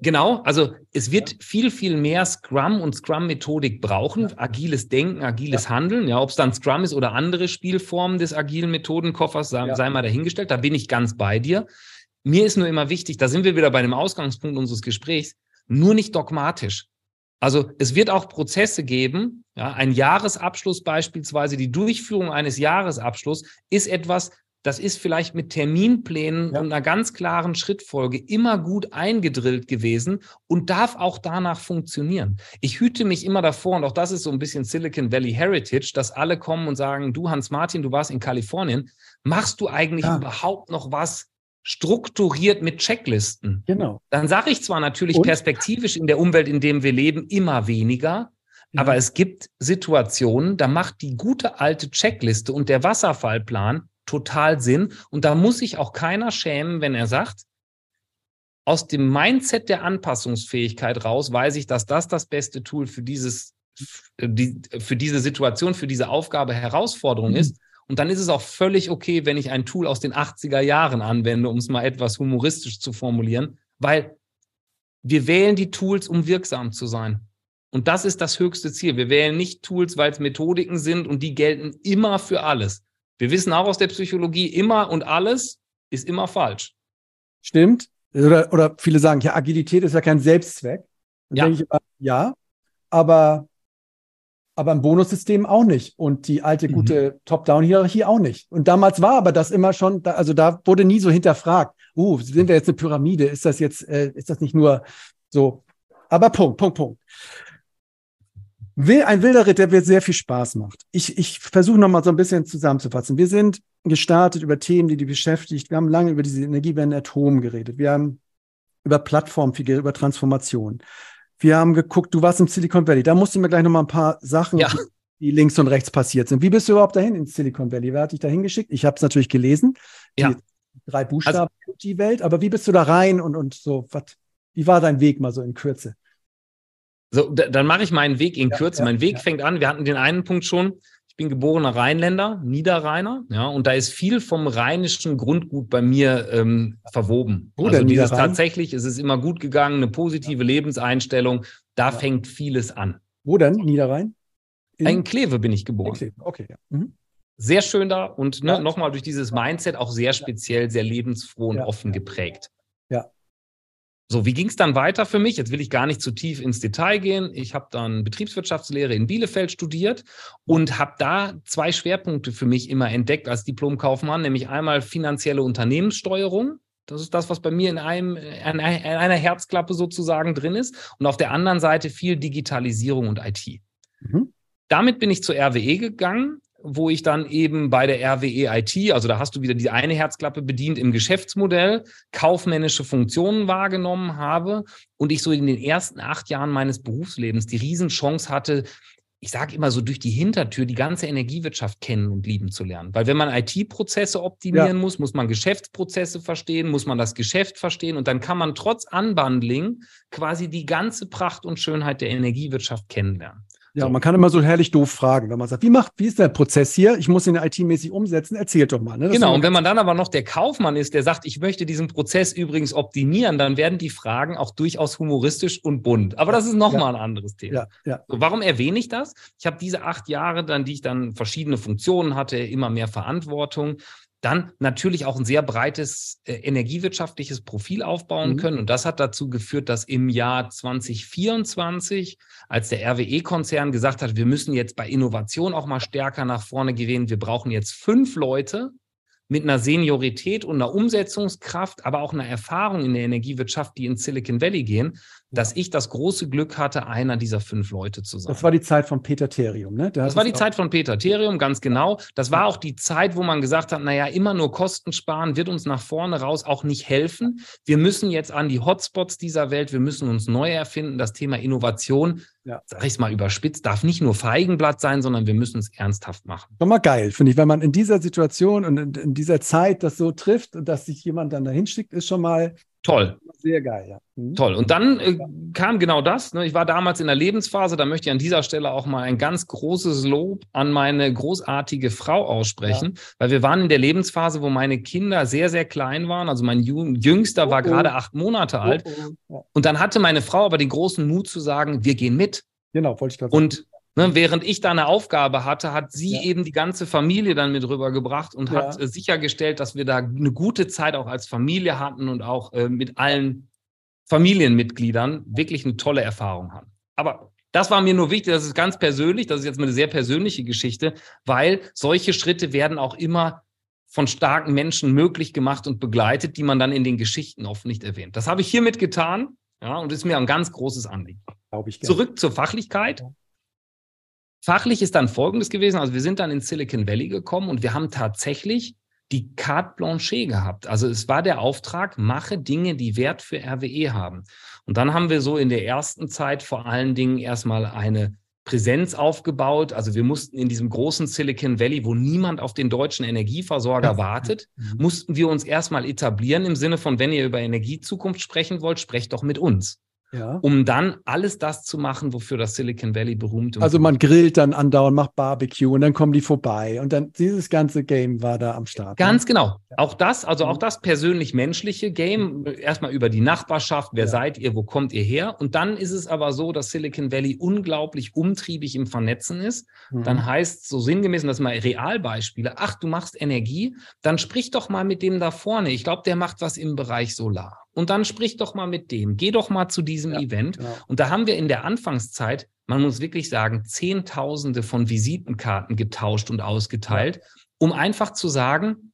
Genau, also es wird viel, viel mehr Scrum und Scrum-Methodik brauchen, ja. agiles Denken, agiles ja. Handeln. Ja, ob es dann Scrum ist oder andere Spielformen des agilen Methodenkoffers, sei, ja. sei mal dahingestellt. Da bin ich ganz bei dir. Mir ist nur immer wichtig, da sind wir wieder bei dem Ausgangspunkt unseres Gesprächs, nur nicht dogmatisch. Also es wird auch Prozesse geben, ja, ein Jahresabschluss beispielsweise, die Durchführung eines Jahresabschlusses ist etwas, das ist vielleicht mit Terminplänen ja. und einer ganz klaren Schrittfolge immer gut eingedrillt gewesen und darf auch danach funktionieren. Ich hüte mich immer davor, und auch das ist so ein bisschen Silicon Valley Heritage, dass alle kommen und sagen, du Hans Martin, du warst in Kalifornien, machst du eigentlich ja. überhaupt noch was strukturiert mit Checklisten. Genau. Dann sage ich zwar natürlich Und? perspektivisch in der Umwelt, in der wir leben, immer weniger, ja. aber es gibt Situationen, da macht die gute alte Checkliste und der Wasserfallplan total Sinn. Und da muss sich auch keiner schämen, wenn er sagt, aus dem Mindset der Anpassungsfähigkeit raus weiß ich, dass das das beste Tool für dieses, für diese Situation, für diese Aufgabe, Herausforderung mhm. ist. Und dann ist es auch völlig okay, wenn ich ein Tool aus den 80er Jahren anwende, um es mal etwas humoristisch zu formulieren, weil wir wählen die Tools, um wirksam zu sein. Und das ist das höchste Ziel. Wir wählen nicht Tools, weil es Methodiken sind und die gelten immer für alles. Wir wissen auch aus der Psychologie, immer und alles ist immer falsch. Stimmt. Oder, oder viele sagen, ja, Agilität ist ja kein Selbstzweck. Dann ja. denke ich ja, aber aber im Bonussystem auch nicht und die alte mhm. gute. Top-Down-Hierarchie auch nicht. Und damals war aber das immer schon, also da wurde nie so hinterfragt, uh, sind wir jetzt eine Pyramide? Ist das jetzt, äh, ist das nicht nur so? Aber Punkt, Punkt, Punkt. Ein wilder Ritt, der mir sehr viel Spaß macht. Ich, ich versuche nochmal so ein bisschen zusammenzufassen. Wir sind gestartet über Themen, die die beschäftigt. Wir haben lange über diese Energiewende Atom geredet. Wir haben über Plattform viel geredet, über Transformation. Wir haben geguckt, du warst im Silicon Valley. Da musst du mir gleich noch mal ein paar Sachen, ja. die links und rechts passiert sind. Wie bist du überhaupt dahin ins Silicon Valley? Wer hat dich dahin geschickt? Ich habe es natürlich gelesen. Ja. drei Buchstaben, also, die Welt. Aber wie bist du da rein und, und so? Was, wie war dein Weg mal so in Kürze? So, dann mache ich meinen Weg in Kürze. Ja, mein Weg fängt an. Wir hatten den einen Punkt schon bin geborener Rheinländer, Niederrheiner, ja, und da ist viel vom rheinischen Grundgut bei mir ähm, verwoben. Wo also dieses tatsächlich, es ist immer gut gegangen, eine positive Lebenseinstellung, da Ja. fängt vieles an. Wo denn? Niederrhein? In- In Kleve bin ich geboren. Okay, okay, ja. Mhm. Sehr schön da und ne, Ja. nochmal durch dieses Mindset auch sehr speziell, sehr lebensfroh und Ja. offen geprägt. Ja. So, wie ging es dann weiter für mich? Jetzt will ich gar nicht zu tief ins Detail gehen. Ich habe dann Betriebswirtschaftslehre in Bielefeld studiert und habe da zwei Schwerpunkte für mich immer entdeckt als Diplomkaufmann, nämlich einmal finanzielle Unternehmenssteuerung. Das ist das, was bei mir in, einem, in einer Herzklappe sozusagen drin ist. Und auf der anderen Seite viel Digitalisierung und IT. Mhm. Damit bin ich zur RWE gegangen, wo ich dann eben bei der RWE IT, also da hast du wieder die eine Herzklappe bedient im Geschäftsmodell, kaufmännische Funktionen wahrgenommen habe und ich so in den ersten acht Jahren meines Berufslebens die Riesenchance hatte, ich sage immer so durch die Hintertür die ganze Energiewirtschaft kennen und lieben zu lernen. Weil wenn man IT-Prozesse optimieren Ja. muss, muss man Geschäftsprozesse verstehen, muss man das Geschäft verstehen und dann kann man trotz Unbundling quasi die ganze Pracht und Schönheit der Energiewirtschaft kennenlernen. Ja, So. man kann immer so herrlich doof fragen, wenn man sagt, wie macht, wie ist der Prozess hier? Ich muss ihn IT-mäßig umsetzen. Erzählt doch mal. Ne? Genau, und wenn man dann aber noch der Kaufmann ist, der sagt, ich möchte diesen Prozess übrigens optimieren, dann werden die Fragen auch durchaus humoristisch und bunt. Aber das ist nochmal ein anderes Thema. ja, ja. So, warum erwähne ich das? Ich habe diese acht Jahre dann, die ich dann verschiedene Funktionen hatte, immer mehr Verantwortung, dann natürlich auch ein sehr breites äh, energiewirtschaftliches Profil aufbauen Mhm. können. Und das hat dazu geführt, dass im Jahr 2024, als der RWE-Konzern gesagt hat, wir müssen jetzt bei Innovation auch mal stärker nach vorne gehen, wir brauchen jetzt fünf Leute mit einer Seniorität und einer Umsetzungskraft, aber auch einer Erfahrung in der Energiewirtschaft, die in Silicon Valley gehen, dass ich das große Glück hatte, einer dieser fünf Leute zu sein. Das war die Zeit von Peter Therium, ne? Der Das war die Zeit von Peter Therium, ganz genau. Das war auch die Zeit, wo man gesagt hat, naja, immer nur Kosten sparen wird uns nach vorne raus auch nicht helfen. Wir müssen jetzt an die Hotspots dieser Welt, wir müssen uns neu erfinden. Das Thema Innovation, Ja. sag ich es mal überspitzt, darf nicht nur Feigenblatt sein, sondern wir müssen es ernsthaft machen. Doch mal geil, finde ich. Wenn man in dieser Situation und in, in dieser Zeit das so trifft und dass sich jemand dann dahin schickt, ist schon mal Toll. sehr geil, ja. Mhm. Toll. Und dann äh, kam genau das. Ne? Ich war damals in der Lebensphase, da möchte ich an dieser Stelle auch mal ein ganz großes Lob an meine großartige Frau aussprechen, weil wir waren in der Lebensphase, wo meine Kinder sehr, sehr klein waren. Also mein Jü- Jüngster war Oh, oh. gerade acht Monate alt. Oh, oh, ja. Und dann hatte meine Frau aber den großen Mut zu sagen, wir gehen mit. Genau, wollte ich gerade sagen. Und ne, während ich da eine Aufgabe hatte, hat sie Ja. eben die ganze Familie dann mit rübergebracht und Ja. hat äh, sichergestellt, dass wir da eine gute Zeit auch als Familie hatten und auch äh, mit allen Familienmitgliedern wirklich eine tolle Erfahrung haben. Aber das war mir nur wichtig, das ist ganz persönlich, das ist jetzt eine sehr persönliche Geschichte, weil solche Schritte werden auch immer von starken Menschen möglich gemacht und begleitet, die man dann in den Geschichten oft nicht erwähnt. Das habe ich hiermit getan, ja, und ist mir ein ganz großes Anliegen. Glaube ich gerne. Zurück zur Fachlichkeit. Ja. Fachlich ist dann Folgendes gewesen. Also wir sind dann in Silicon Valley gekommen und wir haben tatsächlich die Carte Blanche gehabt. Also es war der Auftrag, mache Dinge, die Wert für RWE haben. Und dann haben wir so in der ersten Zeit vor allen Dingen erstmal eine Präsenz aufgebaut. Also wir mussten in diesem großen Silicon Valley, wo niemand auf den deutschen Energieversorger wartet, mussten wir uns erstmal etablieren im Sinne von, wenn ihr über Energiezukunft sprechen wollt, sprecht doch mit uns Ja. um dann alles das zu machen, wofür das Silicon Valley berühmt und Also man grillt dann andauernd, macht Barbecue und dann kommen die vorbei und dann dieses ganze Game war da am Start. ne? Ganz genau. Auch das, also auch Mhm. das persönlich-menschliche Game, erstmal über die Nachbarschaft, wer Ja. seid ihr, wo kommt ihr her? Und dann ist es aber so, dass Silicon Valley unglaublich umtriebig im Vernetzen ist. Mhm. Dann heißt so sinngemäß, das mal Realbeispiele, ach, du machst Energie, dann sprich doch mal mit dem da vorne. Ich glaube, der macht was im Bereich Solar. Und dann sprich doch mal mit dem. Geh doch mal zu diesem Ja, Event. genau. Und da haben wir in der Anfangszeit, man muss wirklich sagen, Zehntausende von Visitenkarten getauscht und ausgeteilt, um einfach zu sagen,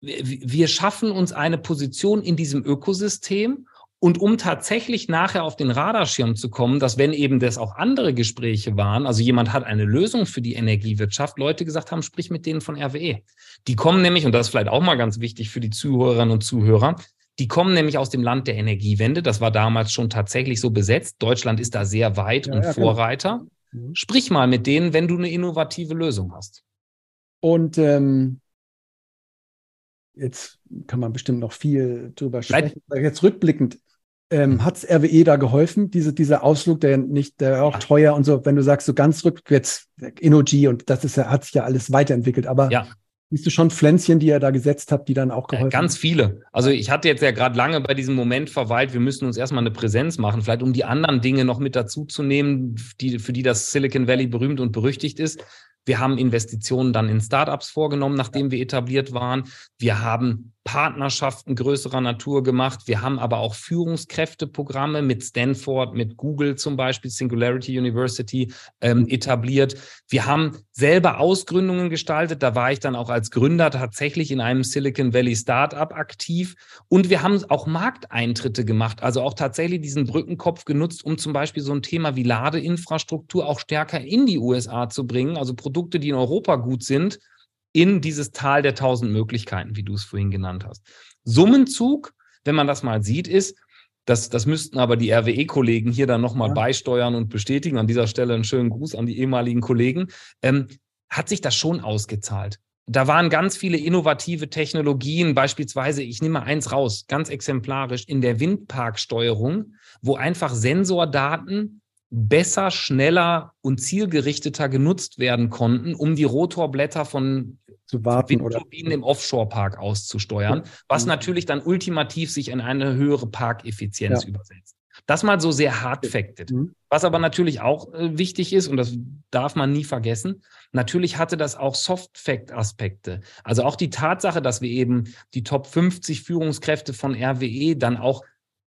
wir wir schaffen uns eine Position in diesem Ökosystem und um tatsächlich nachher auf den Radarschirm zu kommen, dass wenn eben das auch andere Gespräche waren, also jemand hat eine Lösung für die Energiewirtschaft, Leute gesagt haben, sprich mit denen von RWE. Die kommen nämlich, und das ist vielleicht auch mal ganz wichtig für die Zuhörerinnen und Zuhörer, die kommen nämlich aus dem Land der Energiewende. Das war damals schon tatsächlich so besetzt. Deutschland ist da sehr weit Ja, und ja, genau. Vorreiter. Mhm. Sprich mal mit denen, wenn du eine innovative Lösung hast. Und ähm, jetzt kann man bestimmt noch viel drüber sprechen. Aber Jetzt rückblickend, Ähm, Hat RWE da geholfen, diese, dieser Ausflug, der nicht, der auch teuer und so, wenn du sagst, so ganz rückwärts, Energy und das ist ja, hat sich ja alles weiterentwickelt, aber ja. Siehst du schon Pflänzchen, die ihr da gesetzt habt, die dann auch geholfen haben? Ganz viele. Also ich hatte jetzt ja gerade lange bei diesem Moment verweilt, wir müssen uns erstmal eine Präsenz machen, vielleicht um die anderen Dinge noch mit dazu zu nehmen, die, für die das Silicon Valley berühmt und berüchtigt ist. Wir haben Investitionen dann in Startups vorgenommen, nachdem wir etabliert waren. Wir haben Partnerschaften größerer Natur gemacht. Wir haben aber auch Führungskräfteprogramme mit Stanford, mit Google zum Beispiel, Singularity University ähm, etabliert. Wir haben selber Ausgründungen gestaltet. Da war ich dann auch als Gründer tatsächlich in einem Silicon Valley Startup aktiv. Und wir haben auch Markteintritte gemacht, also auch tatsächlich diesen Brückenkopf genutzt, um zum Beispiel so ein Thema wie Ladeinfrastruktur auch stärker in die USA zu bringen. Also Produkte, die in Europa gut sind, in dieses Tal der tausend Möglichkeiten, wie du es vorhin genannt hast. Summenzug, wenn man das mal sieht, ist, das, das müssten aber die RWE-Kollegen hier dann nochmal ja. beisteuern und bestätigen. An dieser Stelle einen schönen Gruß an die ehemaligen Kollegen. Ähm, hat sich das schon ausgezahlt? Da waren ganz viele innovative Technologien, beispielsweise, ich nehme mal eins raus, ganz exemplarisch, in der Windparksteuerung, wo einfach Sensordaten besser, schneller und zielgerichteter genutzt werden konnten, um die Rotorblätter von zu warten Windturbinen oder im Offshore-Park auszusteuern, was natürlich dann ultimativ sich in eine höhere Parkeffizienz ja. übersetzt. Das mal so sehr hard facted. Mhm. Was aber natürlich auch äh, wichtig ist, und das darf man nie vergessen, natürlich hatte das auch Soft-Fact-Aspekte. Also auch die Tatsache, dass wir eben die Top 50 Führungskräfte von RWE dann auch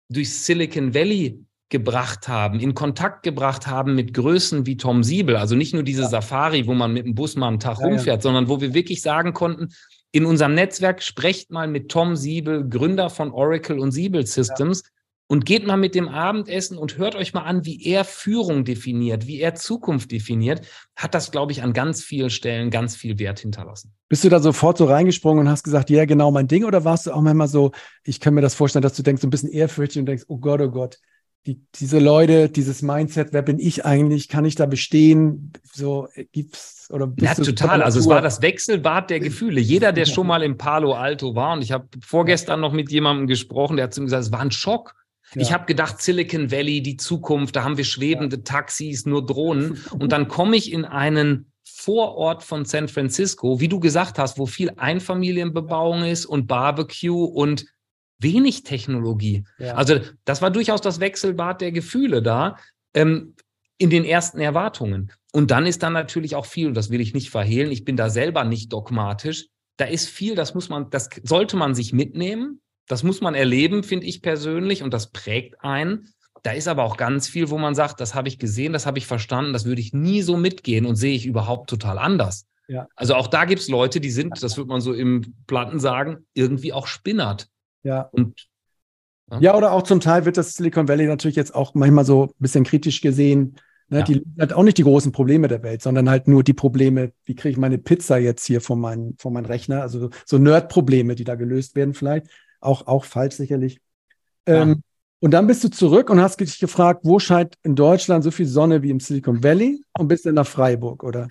durch Silicon Valley gebracht haben, in Kontakt gebracht haben mit Größen wie Tom Siebel. Also nicht nur diese ja. Safari, wo man mit dem Bus mal einen Tag ja, rumfährt, sondern wo wir wirklich sagen konnten, in unserem Netzwerk sprecht mal mit Tom Siebel, Gründer von Oracle und Siebel Systems. Und geht mal mit dem Abendessen und hört euch mal an, wie er Führung definiert, wie er Zukunft definiert, hat das, glaube ich, an ganz vielen Stellen ganz viel Wert hinterlassen. Bist du da sofort so reingesprungen und hast gesagt, ja, genau mein Ding? Oder warst du auch manchmal so, ich kann mir das vorstellen, dass du denkst, so ein bisschen ehrfürchtig und denkst, oh Gott, oh Gott, die, diese Leute, dieses Mindset, wer bin ich eigentlich? Kann ich da bestehen? So gibt's oder Ja, total. Also es war das Wechselbad der Gefühle. Jeder, der schon mal im Palo Alto war, und ich habe vorgestern noch mit jemandem gesprochen, der hat zu mir gesagt, es war ein Schock. Ja. Ich habe gedacht, Silicon Valley, die Zukunft, da haben wir schwebende ja. Taxis, nur Drohnen. Und dann komme ich in einen Vorort von San Francisco, wie du gesagt hast, wo viel Einfamilienbebauung ist und Barbecue und wenig Technologie. Ja. Also das war durchaus das Wechselbad der Gefühle da ähm, in den ersten Erwartungen. Und dann ist dann natürlich auch viel, und das will ich nicht verhehlen, ich bin da selber nicht dogmatisch. Da ist viel, das muss man, das sollte man sich mitnehmen. Das muss man erleben, finde ich persönlich, und das prägt einen. Da ist aber auch ganz viel, wo man sagt, das habe ich gesehen, das habe ich verstanden, das würde ich nie so mitgehen und sehe ich überhaupt total anders. Ja. Also auch da gibt es Leute, die sind, das würde man so im Platten sagen, irgendwie auch spinnert. Ja. Und, ja. ja. oder auch zum Teil wird das Silicon Valley natürlich jetzt auch manchmal so ein bisschen kritisch gesehen. Ne? Ja. Die hat auch nicht die großen Probleme der Welt, sondern halt nur die Probleme, wie kriege ich meine Pizza jetzt hier von, mein, von meinem Rechner? Also so Nerd-Probleme, die da gelöst werden, vielleicht. Auch, auch falsch sicherlich. Ja. Ähm, und dann bist du zurück und hast dich gefragt, wo scheint in Deutschland so viel Sonne wie im Silicon Valley und bist dann nach Freiburg, oder?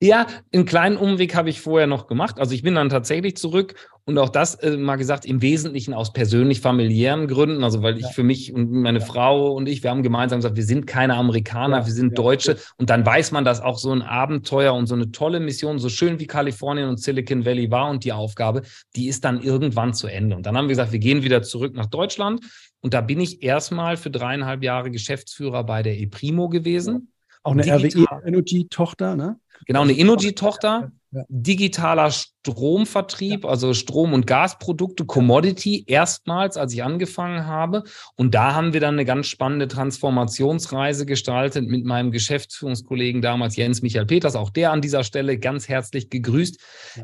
Ja, einen kleinen Umweg habe ich vorher noch gemacht. Also ich bin dann tatsächlich zurück und auch das äh, mal gesagt, im Wesentlichen aus persönlich familiären Gründen. Also weil ich ja. für mich und meine ja. Frau und ich, wir haben gemeinsam gesagt, wir sind keine Amerikaner, ja. wir sind Deutsche. Und dann weiß man, dass auch so ein Abenteuer und so eine tolle Mission, so schön wie Kalifornien und Silicon Valley war und die Aufgabe, die ist dann irgendwann zu Ende. Und dann haben wir gesagt, wir gehen wieder zurück nach Deutschland. Und da bin ich erstmal für dreieinhalb Jahre Geschäftsführer bei der ePrimo gewesen. Auch eine RWE Energy Tochter, ne? Genau, eine Innogy-Tochter, digitaler Stromvertrieb, also Strom- und Gasprodukte, Commodity, erstmals, als ich angefangen habe. Und da haben wir dann eine ganz spannende Transformationsreise gestaltet mit meinem Geschäftsführungskollegen damals, Jens Michael Peters, auch der an dieser Stelle ganz herzlich gegrüßt,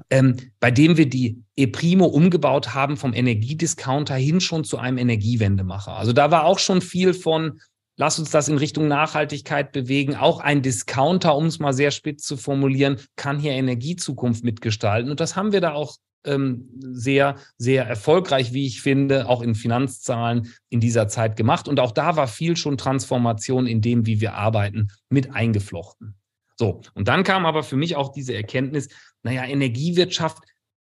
ähm, bei dem wir die ePrimo umgebaut haben vom Energiediscounter hin schon zu einem Energiewendemacher. Also da war auch schon viel von Lass uns das in Richtung Nachhaltigkeit bewegen. Auch ein Discounter, um es mal sehr spitz zu formulieren, kann hier Energiezukunft mitgestalten. Und das haben wir da auch ähm, sehr, sehr erfolgreich, wie ich finde, auch in Finanzzahlen in dieser Zeit gemacht. Und auch da war viel schon Transformation in dem, wie wir arbeiten, mit eingeflochten. So, und dann kam aber für mich auch diese Erkenntnis, naja, Energiewirtschaft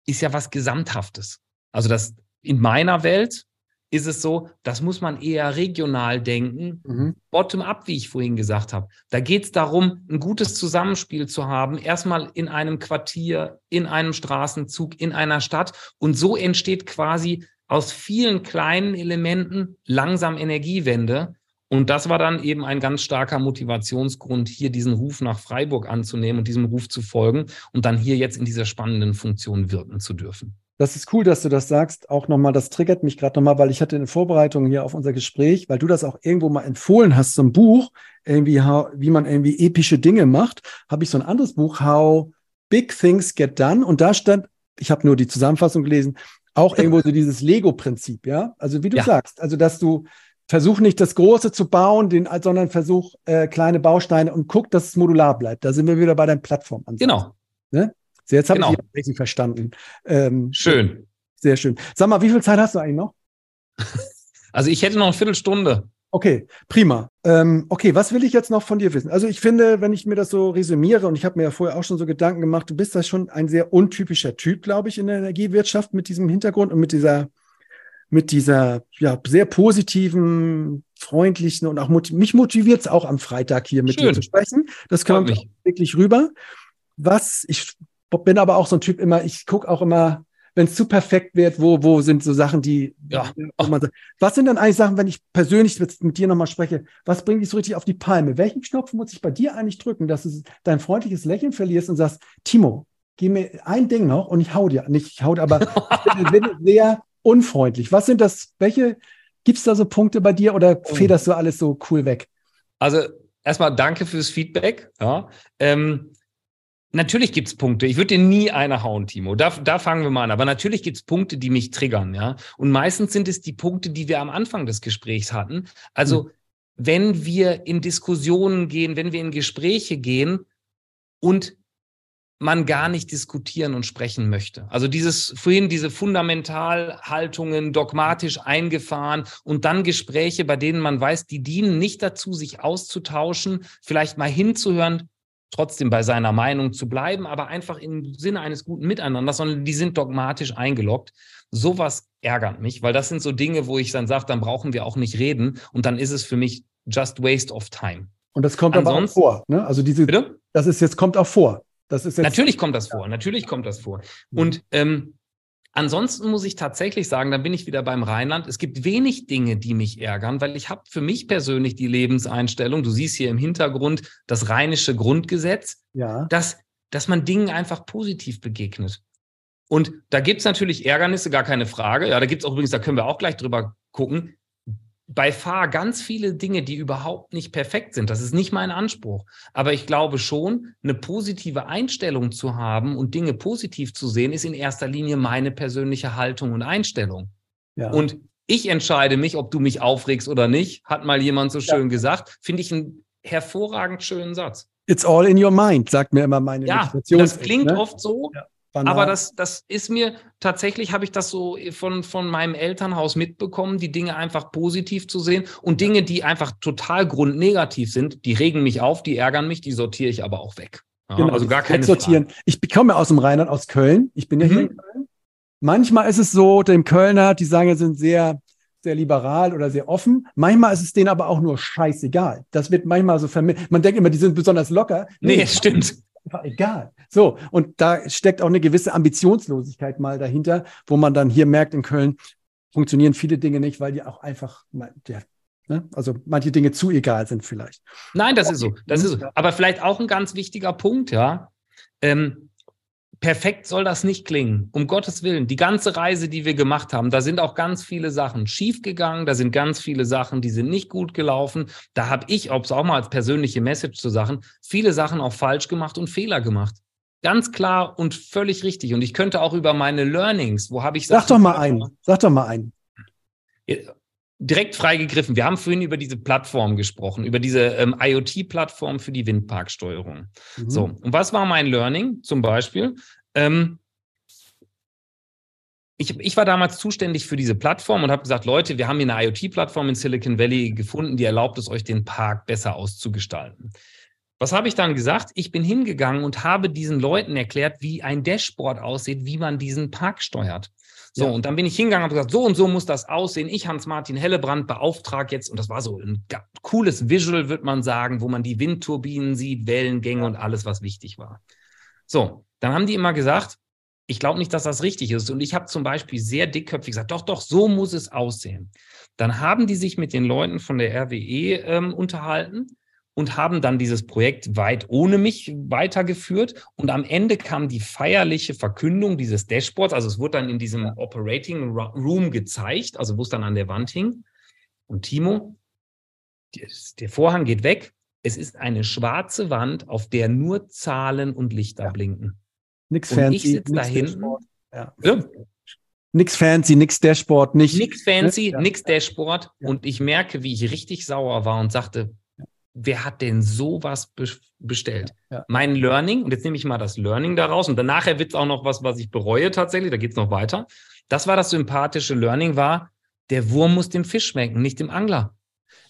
ist ja was Gesamthaftes. Also das in meiner Welt ist es so, das muss man eher regional denken, mhm. bottom-up, wie ich vorhin gesagt habe. Da geht es darum, ein gutes Zusammenspiel zu haben, erstmal in einem Quartier, in einem Straßenzug, in einer Stadt. Und so entsteht quasi aus vielen kleinen Elementen langsam Energiewende. Und das war dann eben ein ganz starker Motivationsgrund, hier diesen Ruf nach Freiburg anzunehmen und diesem Ruf zu folgen und dann hier jetzt in dieser spannenden Funktion wirken zu dürfen. Das ist cool, dass du das sagst. Auch nochmal, das triggert mich gerade nochmal, weil ich hatte eine Vorbereitung hier auf unser Gespräch, weil du das auch irgendwo mal empfohlen hast, so ein Buch, irgendwie, wie man irgendwie epische Dinge macht, habe ich so ein anderes Buch, How Big Things Get Done. Und da stand, ich habe nur die Zusammenfassung gelesen, auch irgendwo so dieses Lego-Prinzip, ja. Also wie du ja. sagst, also dass du versuch nicht das Große zu bauen, den, sondern versuch äh, kleine Bausteine und guck, dass es modular bleibt. Da sind wir wieder bei deinem Plattformansatz. Genau. Ne? So, jetzt habe genau. ich richtig verstanden. Ähm, schön. Sehr schön. Sag mal, wie viel Zeit hast du eigentlich noch? Also ich hätte noch eine Viertelstunde. Okay, prima. Ähm, okay, was will ich jetzt noch von dir wissen? Also ich finde, wenn ich mir das so resümiere, und ich habe mir ja vorher auch schon so Gedanken gemacht, du bist da schon ein sehr untypischer Typ, glaube ich, in der Energiewirtschaft mit diesem Hintergrund und mit dieser, mit dieser ja, sehr positiven, freundlichen und auch motiv mich motiviert es auch am Freitag hier mit Schön. dir zu sprechen. Das kommt wirklich rüber. Was, ich bin aber auch so ein Typ immer, ich gucke auch immer, wenn es zu perfekt wird, wo, wo sind so Sachen, die, ja. man, was sind dann eigentlich Sachen, wenn ich persönlich mit, mit dir nochmal spreche, was bringt dich so richtig auf die Palme? Welchen Knopf muss ich bei dir eigentlich drücken, dass du dein freundliches Lächeln verlierst und sagst, Timo, gib mir ein Ding noch und ich hau dir, nicht ich hau dir, aber ich bin sehr unfreundlich. Was sind das, welche, gibt es da so Punkte bei dir oder oh. federst du alles so cool weg? Also erstmal danke fürs Feedback. Ja. Ähm, Natürlich gibt's Punkte. Ich würde dir nie eine hauen, Timo. Da, da fangen wir mal an. Aber natürlich gibt's Punkte, die mich triggern, ja. Und meistens sind es die Punkte, die wir am Anfang des Gesprächs hatten. Also, mhm. wenn wir in Diskussionen gehen, wenn wir in Gespräche gehen und man gar nicht diskutieren und sprechen möchte. Also dieses vorhin diese Fundamentalhaltungen dogmatisch eingefahren und dann Gespräche, bei denen man weiß, die dienen nicht dazu, sich auszutauschen, vielleicht mal hinzuhören, trotzdem bei seiner Meinung zu bleiben, aber einfach im Sinne eines guten Miteinanders, sondern die sind dogmatisch eingeloggt. Sowas ärgert mich, weil das sind so Dinge, wo ich dann sage, dann brauchen wir auch nicht reden und dann ist es für mich just waste of time. Und das kommt Ansonsten, aber auch vor, ne? Also diese, bitte? das ist jetzt kommt auch vor. Das ist jetzt, natürlich kommt das vor, natürlich kommt das vor. Und ähm, Ansonsten muss ich tatsächlich sagen, dann bin ich wieder beim Rheinland. Es gibt wenig Dinge, die mich ärgern, weil ich habe für mich persönlich die Lebenseinstellung, du siehst hier im Hintergrund das rheinische Grundgesetz, ja. dass, dass man Dingen einfach positiv begegnet. Und da gibt's natürlich Ärgernisse, gar keine Frage. Ja, da gibt's auch übrigens, da können wir auch gleich drüber gucken bei Fahr ganz viele Dinge, die überhaupt nicht perfekt sind. Das ist nicht mein Anspruch. Aber ich glaube schon, eine positive Einstellung zu haben und Dinge positiv zu sehen, ist in erster Linie meine persönliche Haltung und Einstellung. Ja. Und ich entscheide mich, ob du mich aufregst oder nicht, hat mal jemand so schön ja. gesagt. Finde ich einen hervorragend schönen Satz. It's all in your mind, sagt mir immer meine Ja, das klingt ne? oft so, ja. Banal. Aber das, das ist mir tatsächlich, habe ich das so von, von meinem Elternhaus mitbekommen, die Dinge einfach positiv zu sehen und Dinge, die einfach total grundnegativ sind, die regen mich auf, die ärgern mich, die sortiere ich aber auch weg. Ja, genau, also gar keine sortieren. Frage. Ich komme aus dem Rheinland, aus Köln. Ich bin ja mhm. hier in Köln. Manchmal ist es so, dem Kölner, die sagen, sind sehr, sehr liberal oder sehr offen. Manchmal ist es denen aber auch nur scheißegal. Das wird manchmal so vermittelt. Man denkt immer, die sind besonders locker. Nee, nee stimmt. Egal. So, und da steckt auch eine gewisse Ambitionslosigkeit mal dahinter, wo man dann hier merkt, in Köln funktionieren viele Dinge nicht, weil die auch einfach, ja, ne? also manche Dinge zu egal sind vielleicht. Nein, das ist so. Das ist so. Aber vielleicht auch ein ganz wichtiger Punkt, ja. Ähm, perfekt soll das nicht klingen. Um Gottes Willen. Die ganze Reise, die wir gemacht haben, da sind auch ganz viele Sachen schiefgegangen. Da sind ganz viele Sachen, die sind nicht gut gelaufen. Da habe ich, ob es auch mal als persönliche Message zu Sachen, viele Sachen auch falsch gemacht und Fehler gemacht. Ganz klar und völlig richtig. Und ich könnte auch über meine Learnings, wo habe ich Sag doch mal einen. Sag doch mal einen. Direkt freigegriffen. Wir haben vorhin über diese Plattform gesprochen, über diese ähm, IoT-Plattform für die Windparksteuerung. Mhm. So, und was war mein Learning zum Beispiel? Ähm, ich, ich, war damals zuständig für diese Plattform und habe gesagt, Leute, wir haben hier eine IoT-Plattform in Silicon Valley gefunden, die erlaubt es euch, den Park besser auszugestalten. Was habe ich dann gesagt? Ich bin hingegangen und habe diesen Leuten erklärt, wie ein Dashboard aussieht, wie man diesen Park steuert. So, ja. und dann bin ich hingegangen und gesagt, so und so muss das aussehen. Ich, Hans-Martin Hellebrand, beauftrage jetzt, und das war so ein cooles Visual, würde man sagen, wo man die Windturbinen sieht, Wellengänge und alles, was wichtig war. So, dann haben die immer gesagt, ich glaube nicht, dass das richtig ist. Und ich habe zum Beispiel sehr dickköpfig gesagt, doch, doch, so muss es aussehen. Dann haben die sich mit den Leuten von der RWE ähm, unterhalten und haben dann dieses Projekt weit ohne mich weitergeführt. Und am Ende kam die feierliche Verkündung dieses Dashboards. Also es wurde dann in diesem Operating Room gezeigt, also wo es dann an der Wand hing. Und Timo, der Vorhang geht weg. Es ist eine schwarze Wand, auf der nur Zahlen und Lichter ja. blinken. Nix fancy. ich sitze da hinten. Ja. ja. Nix fancy, nix Dashboard, nicht. Nix fancy, ja. nix Dashboard. Und ich merke, wie ich richtig sauer war und sagte, wer hat denn sowas be bestellt? Ja. Mein Learning, und jetzt nehme ich mal das Learning daraus, und danach wird es auch noch was, was ich bereue tatsächlich, da geht es noch weiter. Das war das sympathische Learning, war, der Wurm muss dem Fisch schmecken, nicht dem Angler.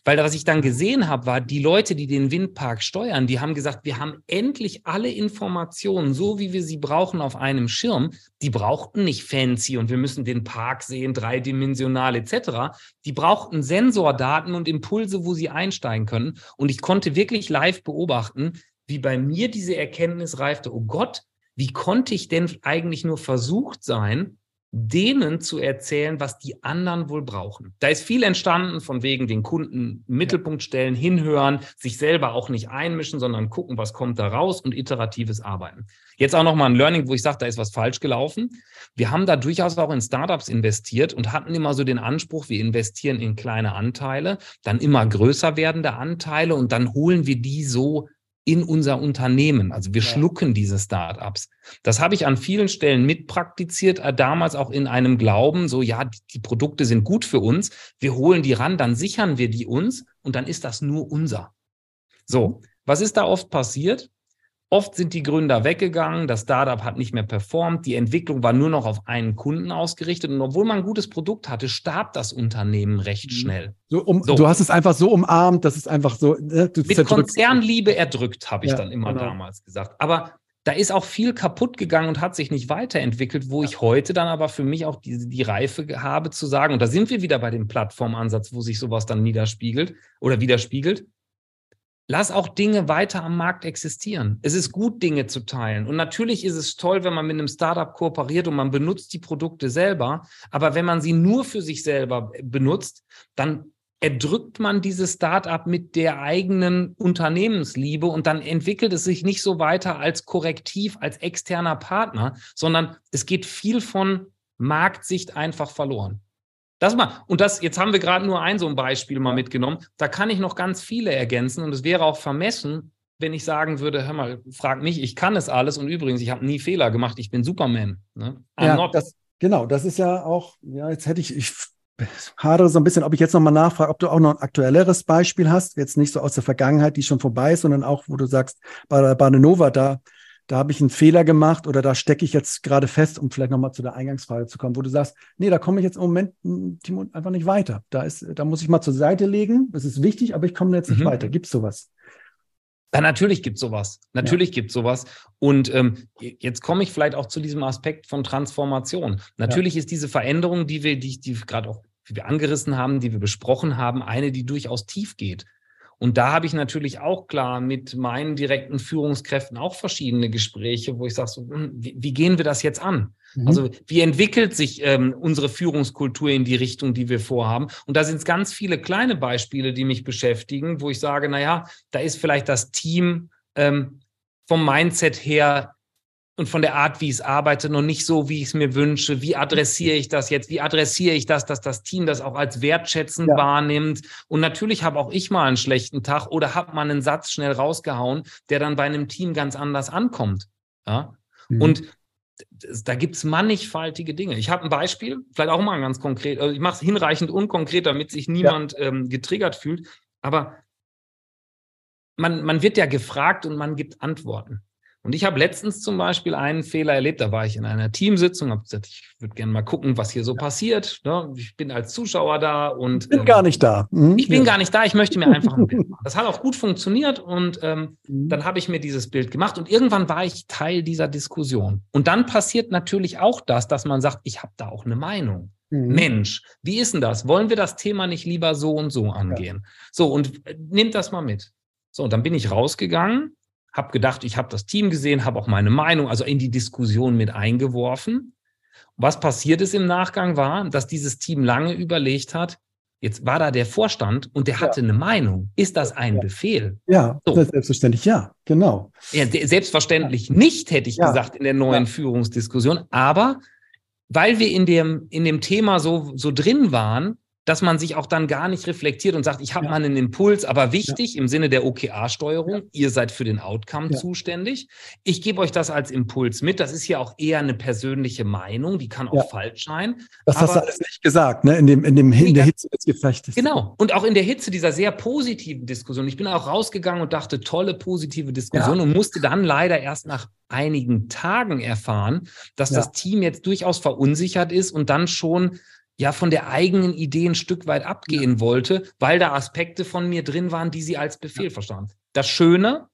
Weil was ich dann gesehen habe, war, die Leute, die den Windpark steuern, die haben gesagt, wir haben endlich alle Informationen, so wie wir sie brauchen, auf einem Schirm. Die brauchten nicht fancy und wir müssen den Park sehen, dreidimensional etc. Die brauchten Sensordaten und Impulse, wo sie einsteigen können. Und ich konnte wirklich live beobachten, wie bei mir diese Erkenntnis reifte, oh Gott, wie konnte ich denn eigentlich nur versucht sein, denen zu erzählen, was die anderen wohl brauchen. Da ist viel entstanden von wegen den Kunden Mittelpunkt stellen, hinhören, sich selber auch nicht einmischen, sondern gucken, was kommt da raus und iteratives Arbeiten. Jetzt auch nochmal ein Learning, wo ich sage, da ist was falsch gelaufen. Wir haben da durchaus auch in Startups investiert und hatten immer so den Anspruch, wir investieren in kleine Anteile, dann immer größer werdende Anteile und dann holen wir die so in unser Unternehmen. Also wir ja. schlucken diese Startups. Das habe ich an vielen Stellen mitpraktiziert, äh, damals auch in einem Glauben, so ja, die, die Produkte sind gut für uns, wir holen die ran, dann sichern wir die uns und dann ist das nur unser. So, was ist da oft passiert? Oft sind die Gründer weggegangen, das Startup hat nicht mehr performt, die Entwicklung war nur noch auf einen Kunden ausgerichtet und obwohl man ein gutes Produkt hatte, starb das Unternehmen recht mhm. schnell. So, um, so. Du hast es einfach so umarmt, das ist einfach so. Ne, Mit zerdrückt. Konzernliebe erdrückt, habe ich ja, dann immer genau. damals gesagt. Aber da ist auch viel kaputt gegangen und hat sich nicht weiterentwickelt, wo ich heute dann aber für mich auch die, die Reife habe zu sagen, und da sind wir wieder bei dem Plattformansatz, wo sich sowas dann niederspiegelt oder widerspiegelt lass auch Dinge weiter am Markt existieren. Es ist gut, Dinge zu teilen. Und natürlich ist es toll, wenn man mit einem Startup kooperiert und man benutzt die Produkte selber. Aber wenn man sie nur für sich selber benutzt, dann erdrückt man dieses Startup mit der eigenen Unternehmensliebe und dann entwickelt es sich nicht so weiter als Korrektiv, als externer Partner, sondern es geht viel von Marktsicht einfach verloren. Das mal, und das, jetzt haben wir gerade nur ein so ein Beispiel mal mitgenommen. Da kann ich noch ganz viele ergänzen und es wäre auch vermessen, wenn ich sagen würde, hör mal, frag mich, ich kann es alles und übrigens, ich habe nie Fehler gemacht, ich bin Superman. Ne? Ja, das, genau, das ist ja auch, ja, jetzt hätte ich, ich hadere so ein bisschen, ob ich jetzt nochmal nachfrage, ob du auch noch ein aktuelleres Beispiel hast, jetzt nicht so aus der Vergangenheit, die schon vorbei ist, sondern auch, wo du sagst, bei Badenova, da da habe ich einen Fehler gemacht oder da stecke ich jetzt gerade fest, um vielleicht nochmal zu der Eingangsfrage zu kommen, wo du sagst, nee, da komme ich jetzt im Moment, hm, Timo, einfach nicht weiter. Da, ist, da muss ich mal zur Seite legen. Das ist wichtig, aber ich komme jetzt nicht mhm. weiter. Gibt es sowas? Ja, natürlich gibt es sowas. Natürlich ja. gibt es sowas. Und ähm, jetzt komme ich vielleicht auch zu diesem Aspekt von Transformation. Natürlich ja. ist diese Veränderung, die wir, die, die gerade auch, wie wir angerissen haben, die wir besprochen haben, eine, die durchaus tief geht. Und da habe ich natürlich auch klar mit meinen direkten Führungskräften auch verschiedene Gespräche, wo ich sage, so, hm, wie, wie, gehen wir das jetzt an? Mhm. Also wie entwickelt sich ähm, unsere Führungskultur in die Richtung, die wir vorhaben? Und da sind es ganz viele kleine Beispiele, die mich beschäftigen, wo ich sage, na ja, da ist vielleicht das Team ähm, vom Mindset her und von der Art, wie ich es arbeite, noch nicht so, wie ich es mir wünsche. Wie adressiere ich das jetzt? Wie adressiere ich das, dass das Team das auch als wertschätzend ja. wahrnimmt? Und natürlich habe auch ich mal einen schlechten Tag oder habe mal einen Satz schnell rausgehauen, der dann bei einem Team ganz anders ankommt. Ja? Mhm. Und da gibt es mannigfaltige Dinge. Ich habe ein Beispiel, vielleicht auch mal ganz konkret. Also ich mache es hinreichend unkonkret, damit sich niemand ja. ähm, getriggert fühlt. Aber man, man wird ja gefragt und man gibt Antworten. Und ich habe letztens zum Beispiel einen Fehler erlebt. Da war ich in einer Teamsitzung, habe gesagt, ich würde gerne mal gucken, was hier so passiert. Ne? Ich bin als Zuschauer da und. Ich bin ähm, gar nicht da. Mhm. Ich bin ja. gar nicht da. Ich möchte mir einfach ein Bild machen. Das hat auch gut funktioniert und ähm, mhm. dann habe ich mir dieses Bild gemacht und irgendwann war ich Teil dieser Diskussion. Und dann passiert natürlich auch das, dass man sagt, ich habe da auch eine Meinung. Mhm. Mensch, wie ist denn das? Wollen wir das Thema nicht lieber so und so angehen? Ja. So, und äh, nehmt das mal mit. So, und dann bin ich rausgegangen habe gedacht, ich habe das Team gesehen, habe auch meine Meinung, also in die Diskussion mit eingeworfen. Was passiert ist im Nachgang war, dass dieses Team lange überlegt hat, jetzt war da der Vorstand und der hatte ja. eine Meinung. Ist das ein ja. Befehl? Ja, so. selbstverständlich ja, genau. Ja, selbstverständlich nicht, hätte ich gesagt, in der neuen Führungsdiskussion. Aber weil wir in dem, in dem Thema so, so drin waren, dass man sich auch dann gar nicht reflektiert und sagt, ich habe ja. mal einen Impuls, aber wichtig ja. im Sinne der OKR-Steuerung, ja. ihr seid für den Outcome zuständig. Ich gebe euch das als Impuls mit. Das ist ja auch eher eine persönliche Meinung, die kann auch falsch sein. Das hast du alles nicht gesagt, ne? In dem, in dem in der Hitze des Gefechtes. Genau. Und auch in der Hitze dieser sehr positiven Diskussion. Ich bin auch rausgegangen und dachte, tolle positive Diskussion und musste dann leider erst nach einigen Tagen erfahren, dass das Team jetzt durchaus verunsichert ist und dann schon ja von der eigenen Idee ein Stück weit abgehen ja. wollte, weil da Aspekte von mir drin waren, die sie als Befehl ja. verstand. Das Schöne,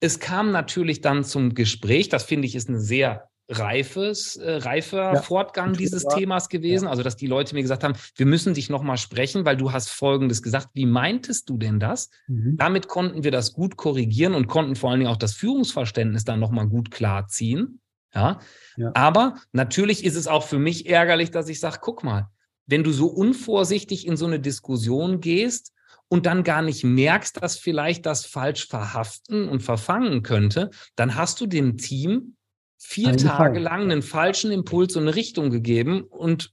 es kam natürlich dann zum Gespräch, das finde ich ist ein sehr reifes, äh, reifer ja, Fortgang dieses. Themas gewesen. Also, dass die Leute mir gesagt haben, wir müssen dich nochmal sprechen, weil du hast Folgendes gesagt. Wie meintest du denn das? Mhm. Damit konnten wir das gut korrigieren und konnten vor allen Dingen auch das Führungsverständnis dann nochmal gut klarziehen. Ja? ja. Aber natürlich ist es auch für mich ärgerlich, dass ich sage, guck mal, wenn du so unvorsichtig in so eine Diskussion gehst und dann gar nicht merkst, dass vielleicht das falsch verhaften und verfangen könnte, dann hast du dem Team vier Tage lang einen falschen Impuls und eine Richtung gegeben und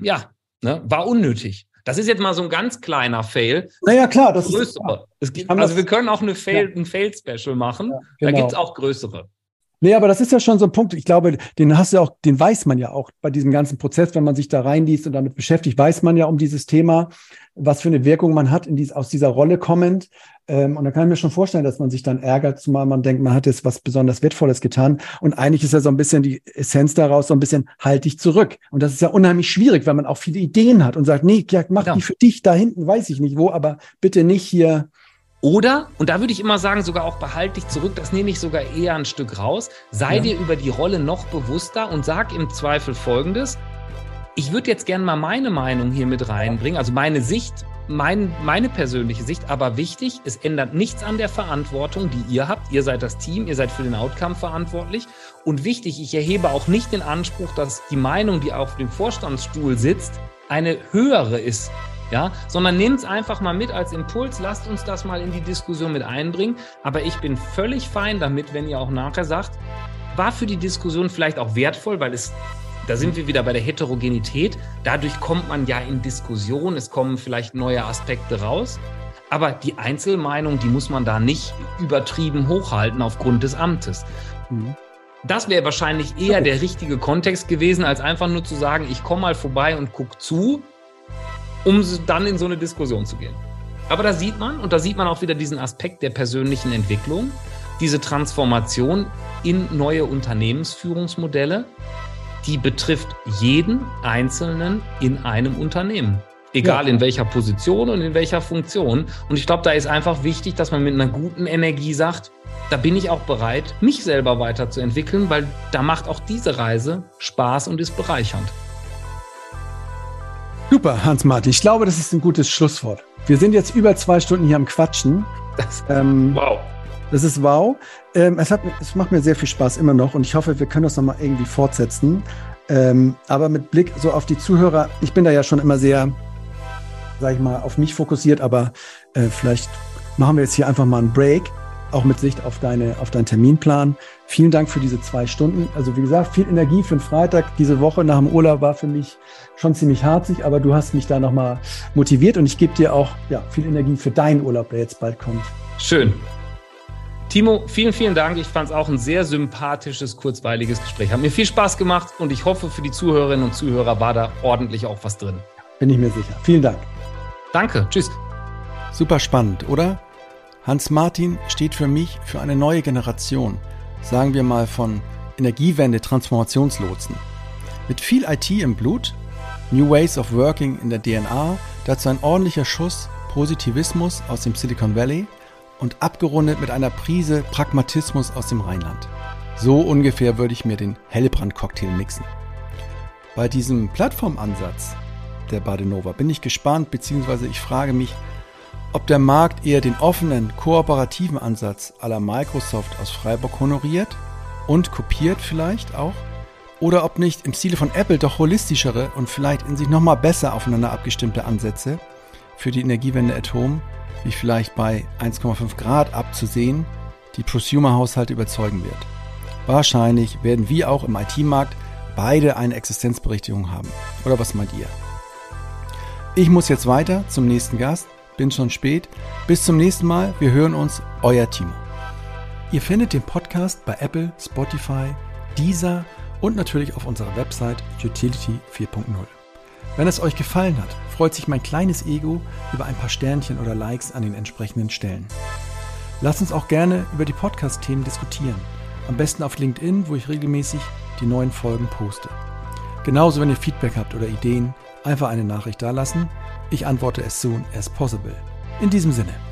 ja, ne, war unnötig. Das ist jetzt mal so ein ganz kleiner Fail. Naja, klar, das größere. ist. Gibt, also, wir können auch eine Fail, ja. ein Fail-Special machen. Ja, genau. Da gibt es auch größere. Nee, aber das ist ja schon so ein Punkt. Ich glaube, den hast du auch, den weiß man ja auch bei diesem ganzen Prozess, wenn man sich da reinliest und damit beschäftigt, weiß man ja um dieses Thema, was für eine Wirkung man hat in dies, aus dieser Rolle kommend. Ähm, und da kann ich mir schon vorstellen, dass man sich dann ärgert, zumal man denkt, man hat jetzt was besonders Wertvolles getan. Und eigentlich ist ja so ein bisschen die Essenz daraus so ein bisschen, halt dich zurück. Und das ist ja unheimlich schwierig, weil man auch viele Ideen hat und sagt, nee, ja, mach ja. die für dich da hinten, weiß ich nicht wo, aber bitte nicht hier oder, und da würde ich immer sagen, sogar auch behalte dich zurück, das nehme ich sogar eher ein Stück raus, sei ja. dir über die Rolle noch bewusster und sag im Zweifel Folgendes. Ich würde jetzt gerne mal meine Meinung hier mit reinbringen, also meine Sicht, mein, meine persönliche Sicht, aber wichtig, es ändert nichts an der Verantwortung, die ihr habt. Ihr seid das Team, ihr seid für den Outcome verantwortlich. Und wichtig, ich erhebe auch nicht den Anspruch, dass die Meinung, die auf dem Vorstandsstuhl sitzt, eine höhere ist ja, sondern nehmt es einfach mal mit als Impuls, lasst uns das mal in die Diskussion mit einbringen. Aber ich bin völlig fein damit, wenn ihr auch nachher sagt, war für die Diskussion vielleicht auch wertvoll, weil es, da sind wir wieder bei der Heterogenität. Dadurch kommt man ja in Diskussion, es kommen vielleicht neue Aspekte raus. Aber die Einzelmeinung, die muss man da nicht übertrieben hochhalten aufgrund des Amtes. Mhm. Das wäre wahrscheinlich eher der richtige Kontext gewesen, als einfach nur zu sagen, ich komme mal vorbei und gucke zu um dann in so eine Diskussion zu gehen. Aber da sieht man, und da sieht man auch wieder diesen Aspekt der persönlichen Entwicklung, diese Transformation in neue Unternehmensführungsmodelle, die betrifft jeden Einzelnen in einem Unternehmen. Egal ja. in welcher Position und in welcher Funktion. Und ich glaube, da ist einfach wichtig, dass man mit einer guten Energie sagt, da bin ich auch bereit, mich selber weiterzuentwickeln, weil da macht auch diese Reise Spaß und ist bereichernd. Super, Hans-Martin. Ich glaube, das ist ein gutes Schlusswort. Wir sind jetzt über zwei Stunden hier am Quatschen. Das, ähm, wow. Das ist wow. Ähm, es, hat, es macht mir sehr viel Spaß immer noch und ich hoffe, wir können das nochmal irgendwie fortsetzen. Ähm, aber mit Blick so auf die Zuhörer, ich bin da ja schon immer sehr, sag ich mal, auf mich fokussiert, aber äh, vielleicht machen wir jetzt hier einfach mal einen Break auch mit Sicht auf, deine, auf deinen Terminplan. Vielen Dank für diese zwei Stunden. Also wie gesagt, viel Energie für den Freitag. Diese Woche nach dem Urlaub war für mich schon ziemlich harzig, aber du hast mich da nochmal motiviert und ich gebe dir auch ja, viel Energie für deinen Urlaub, der jetzt bald kommt. Schön. Timo, vielen, vielen Dank. Ich fand es auch ein sehr sympathisches, kurzweiliges Gespräch. Hat mir viel Spaß gemacht und ich hoffe, für die Zuhörerinnen und Zuhörer war da ordentlich auch was drin. Bin ich mir sicher. Vielen Dank. Danke. Tschüss. Super spannend, oder? Hans Martin steht für mich für eine neue Generation. sagen wir mal von Energiewende, Transformationslotsen. Mit viel IT im Blut, New Ways of Working in der DNA, dazu ein ordentlicher Schuss Positivismus aus dem Silicon Valley und abgerundet mit einer Prise Pragmatismus aus dem Rheinland. So ungefähr würde ich mir den Hellbrand-Cocktail mixen. Bei diesem Plattformansatz der Badenova bin ich gespannt, beziehungsweise ich frage mich, ob der Markt eher den offenen, kooperativen Ansatz aller Microsoft aus Freiburg honoriert und kopiert vielleicht auch, oder ob nicht im Stile von Apple doch holistischere und vielleicht in sich nochmal besser aufeinander abgestimmte Ansätze für die Energiewende at Home, wie vielleicht bei 1,5 Grad abzusehen, die Prosumer-Haushalte überzeugen wird. Wahrscheinlich werden wir auch im IT-Markt beide eine Existenzberechtigung haben. Oder was meint ihr? Ich muss jetzt weiter zum nächsten Gast. Bin schon spät. Bis zum nächsten Mal. Wir hören uns. Euer Timo. Ihr findet den Podcast bei Apple, Spotify, Deezer und natürlich auf unserer Website Utility 4.0. Wenn es euch gefallen hat, freut sich mein kleines Ego über ein paar Sternchen oder Likes an den entsprechenden Stellen. Lasst uns auch gerne über die Podcast-Themen diskutieren. Am besten auf LinkedIn, wo ich regelmäßig die neuen Folgen poste. Genauso, wenn ihr Feedback habt oder Ideen, einfach eine Nachricht dalassen. Ich antworte as soon as possible. In diesem Sinne.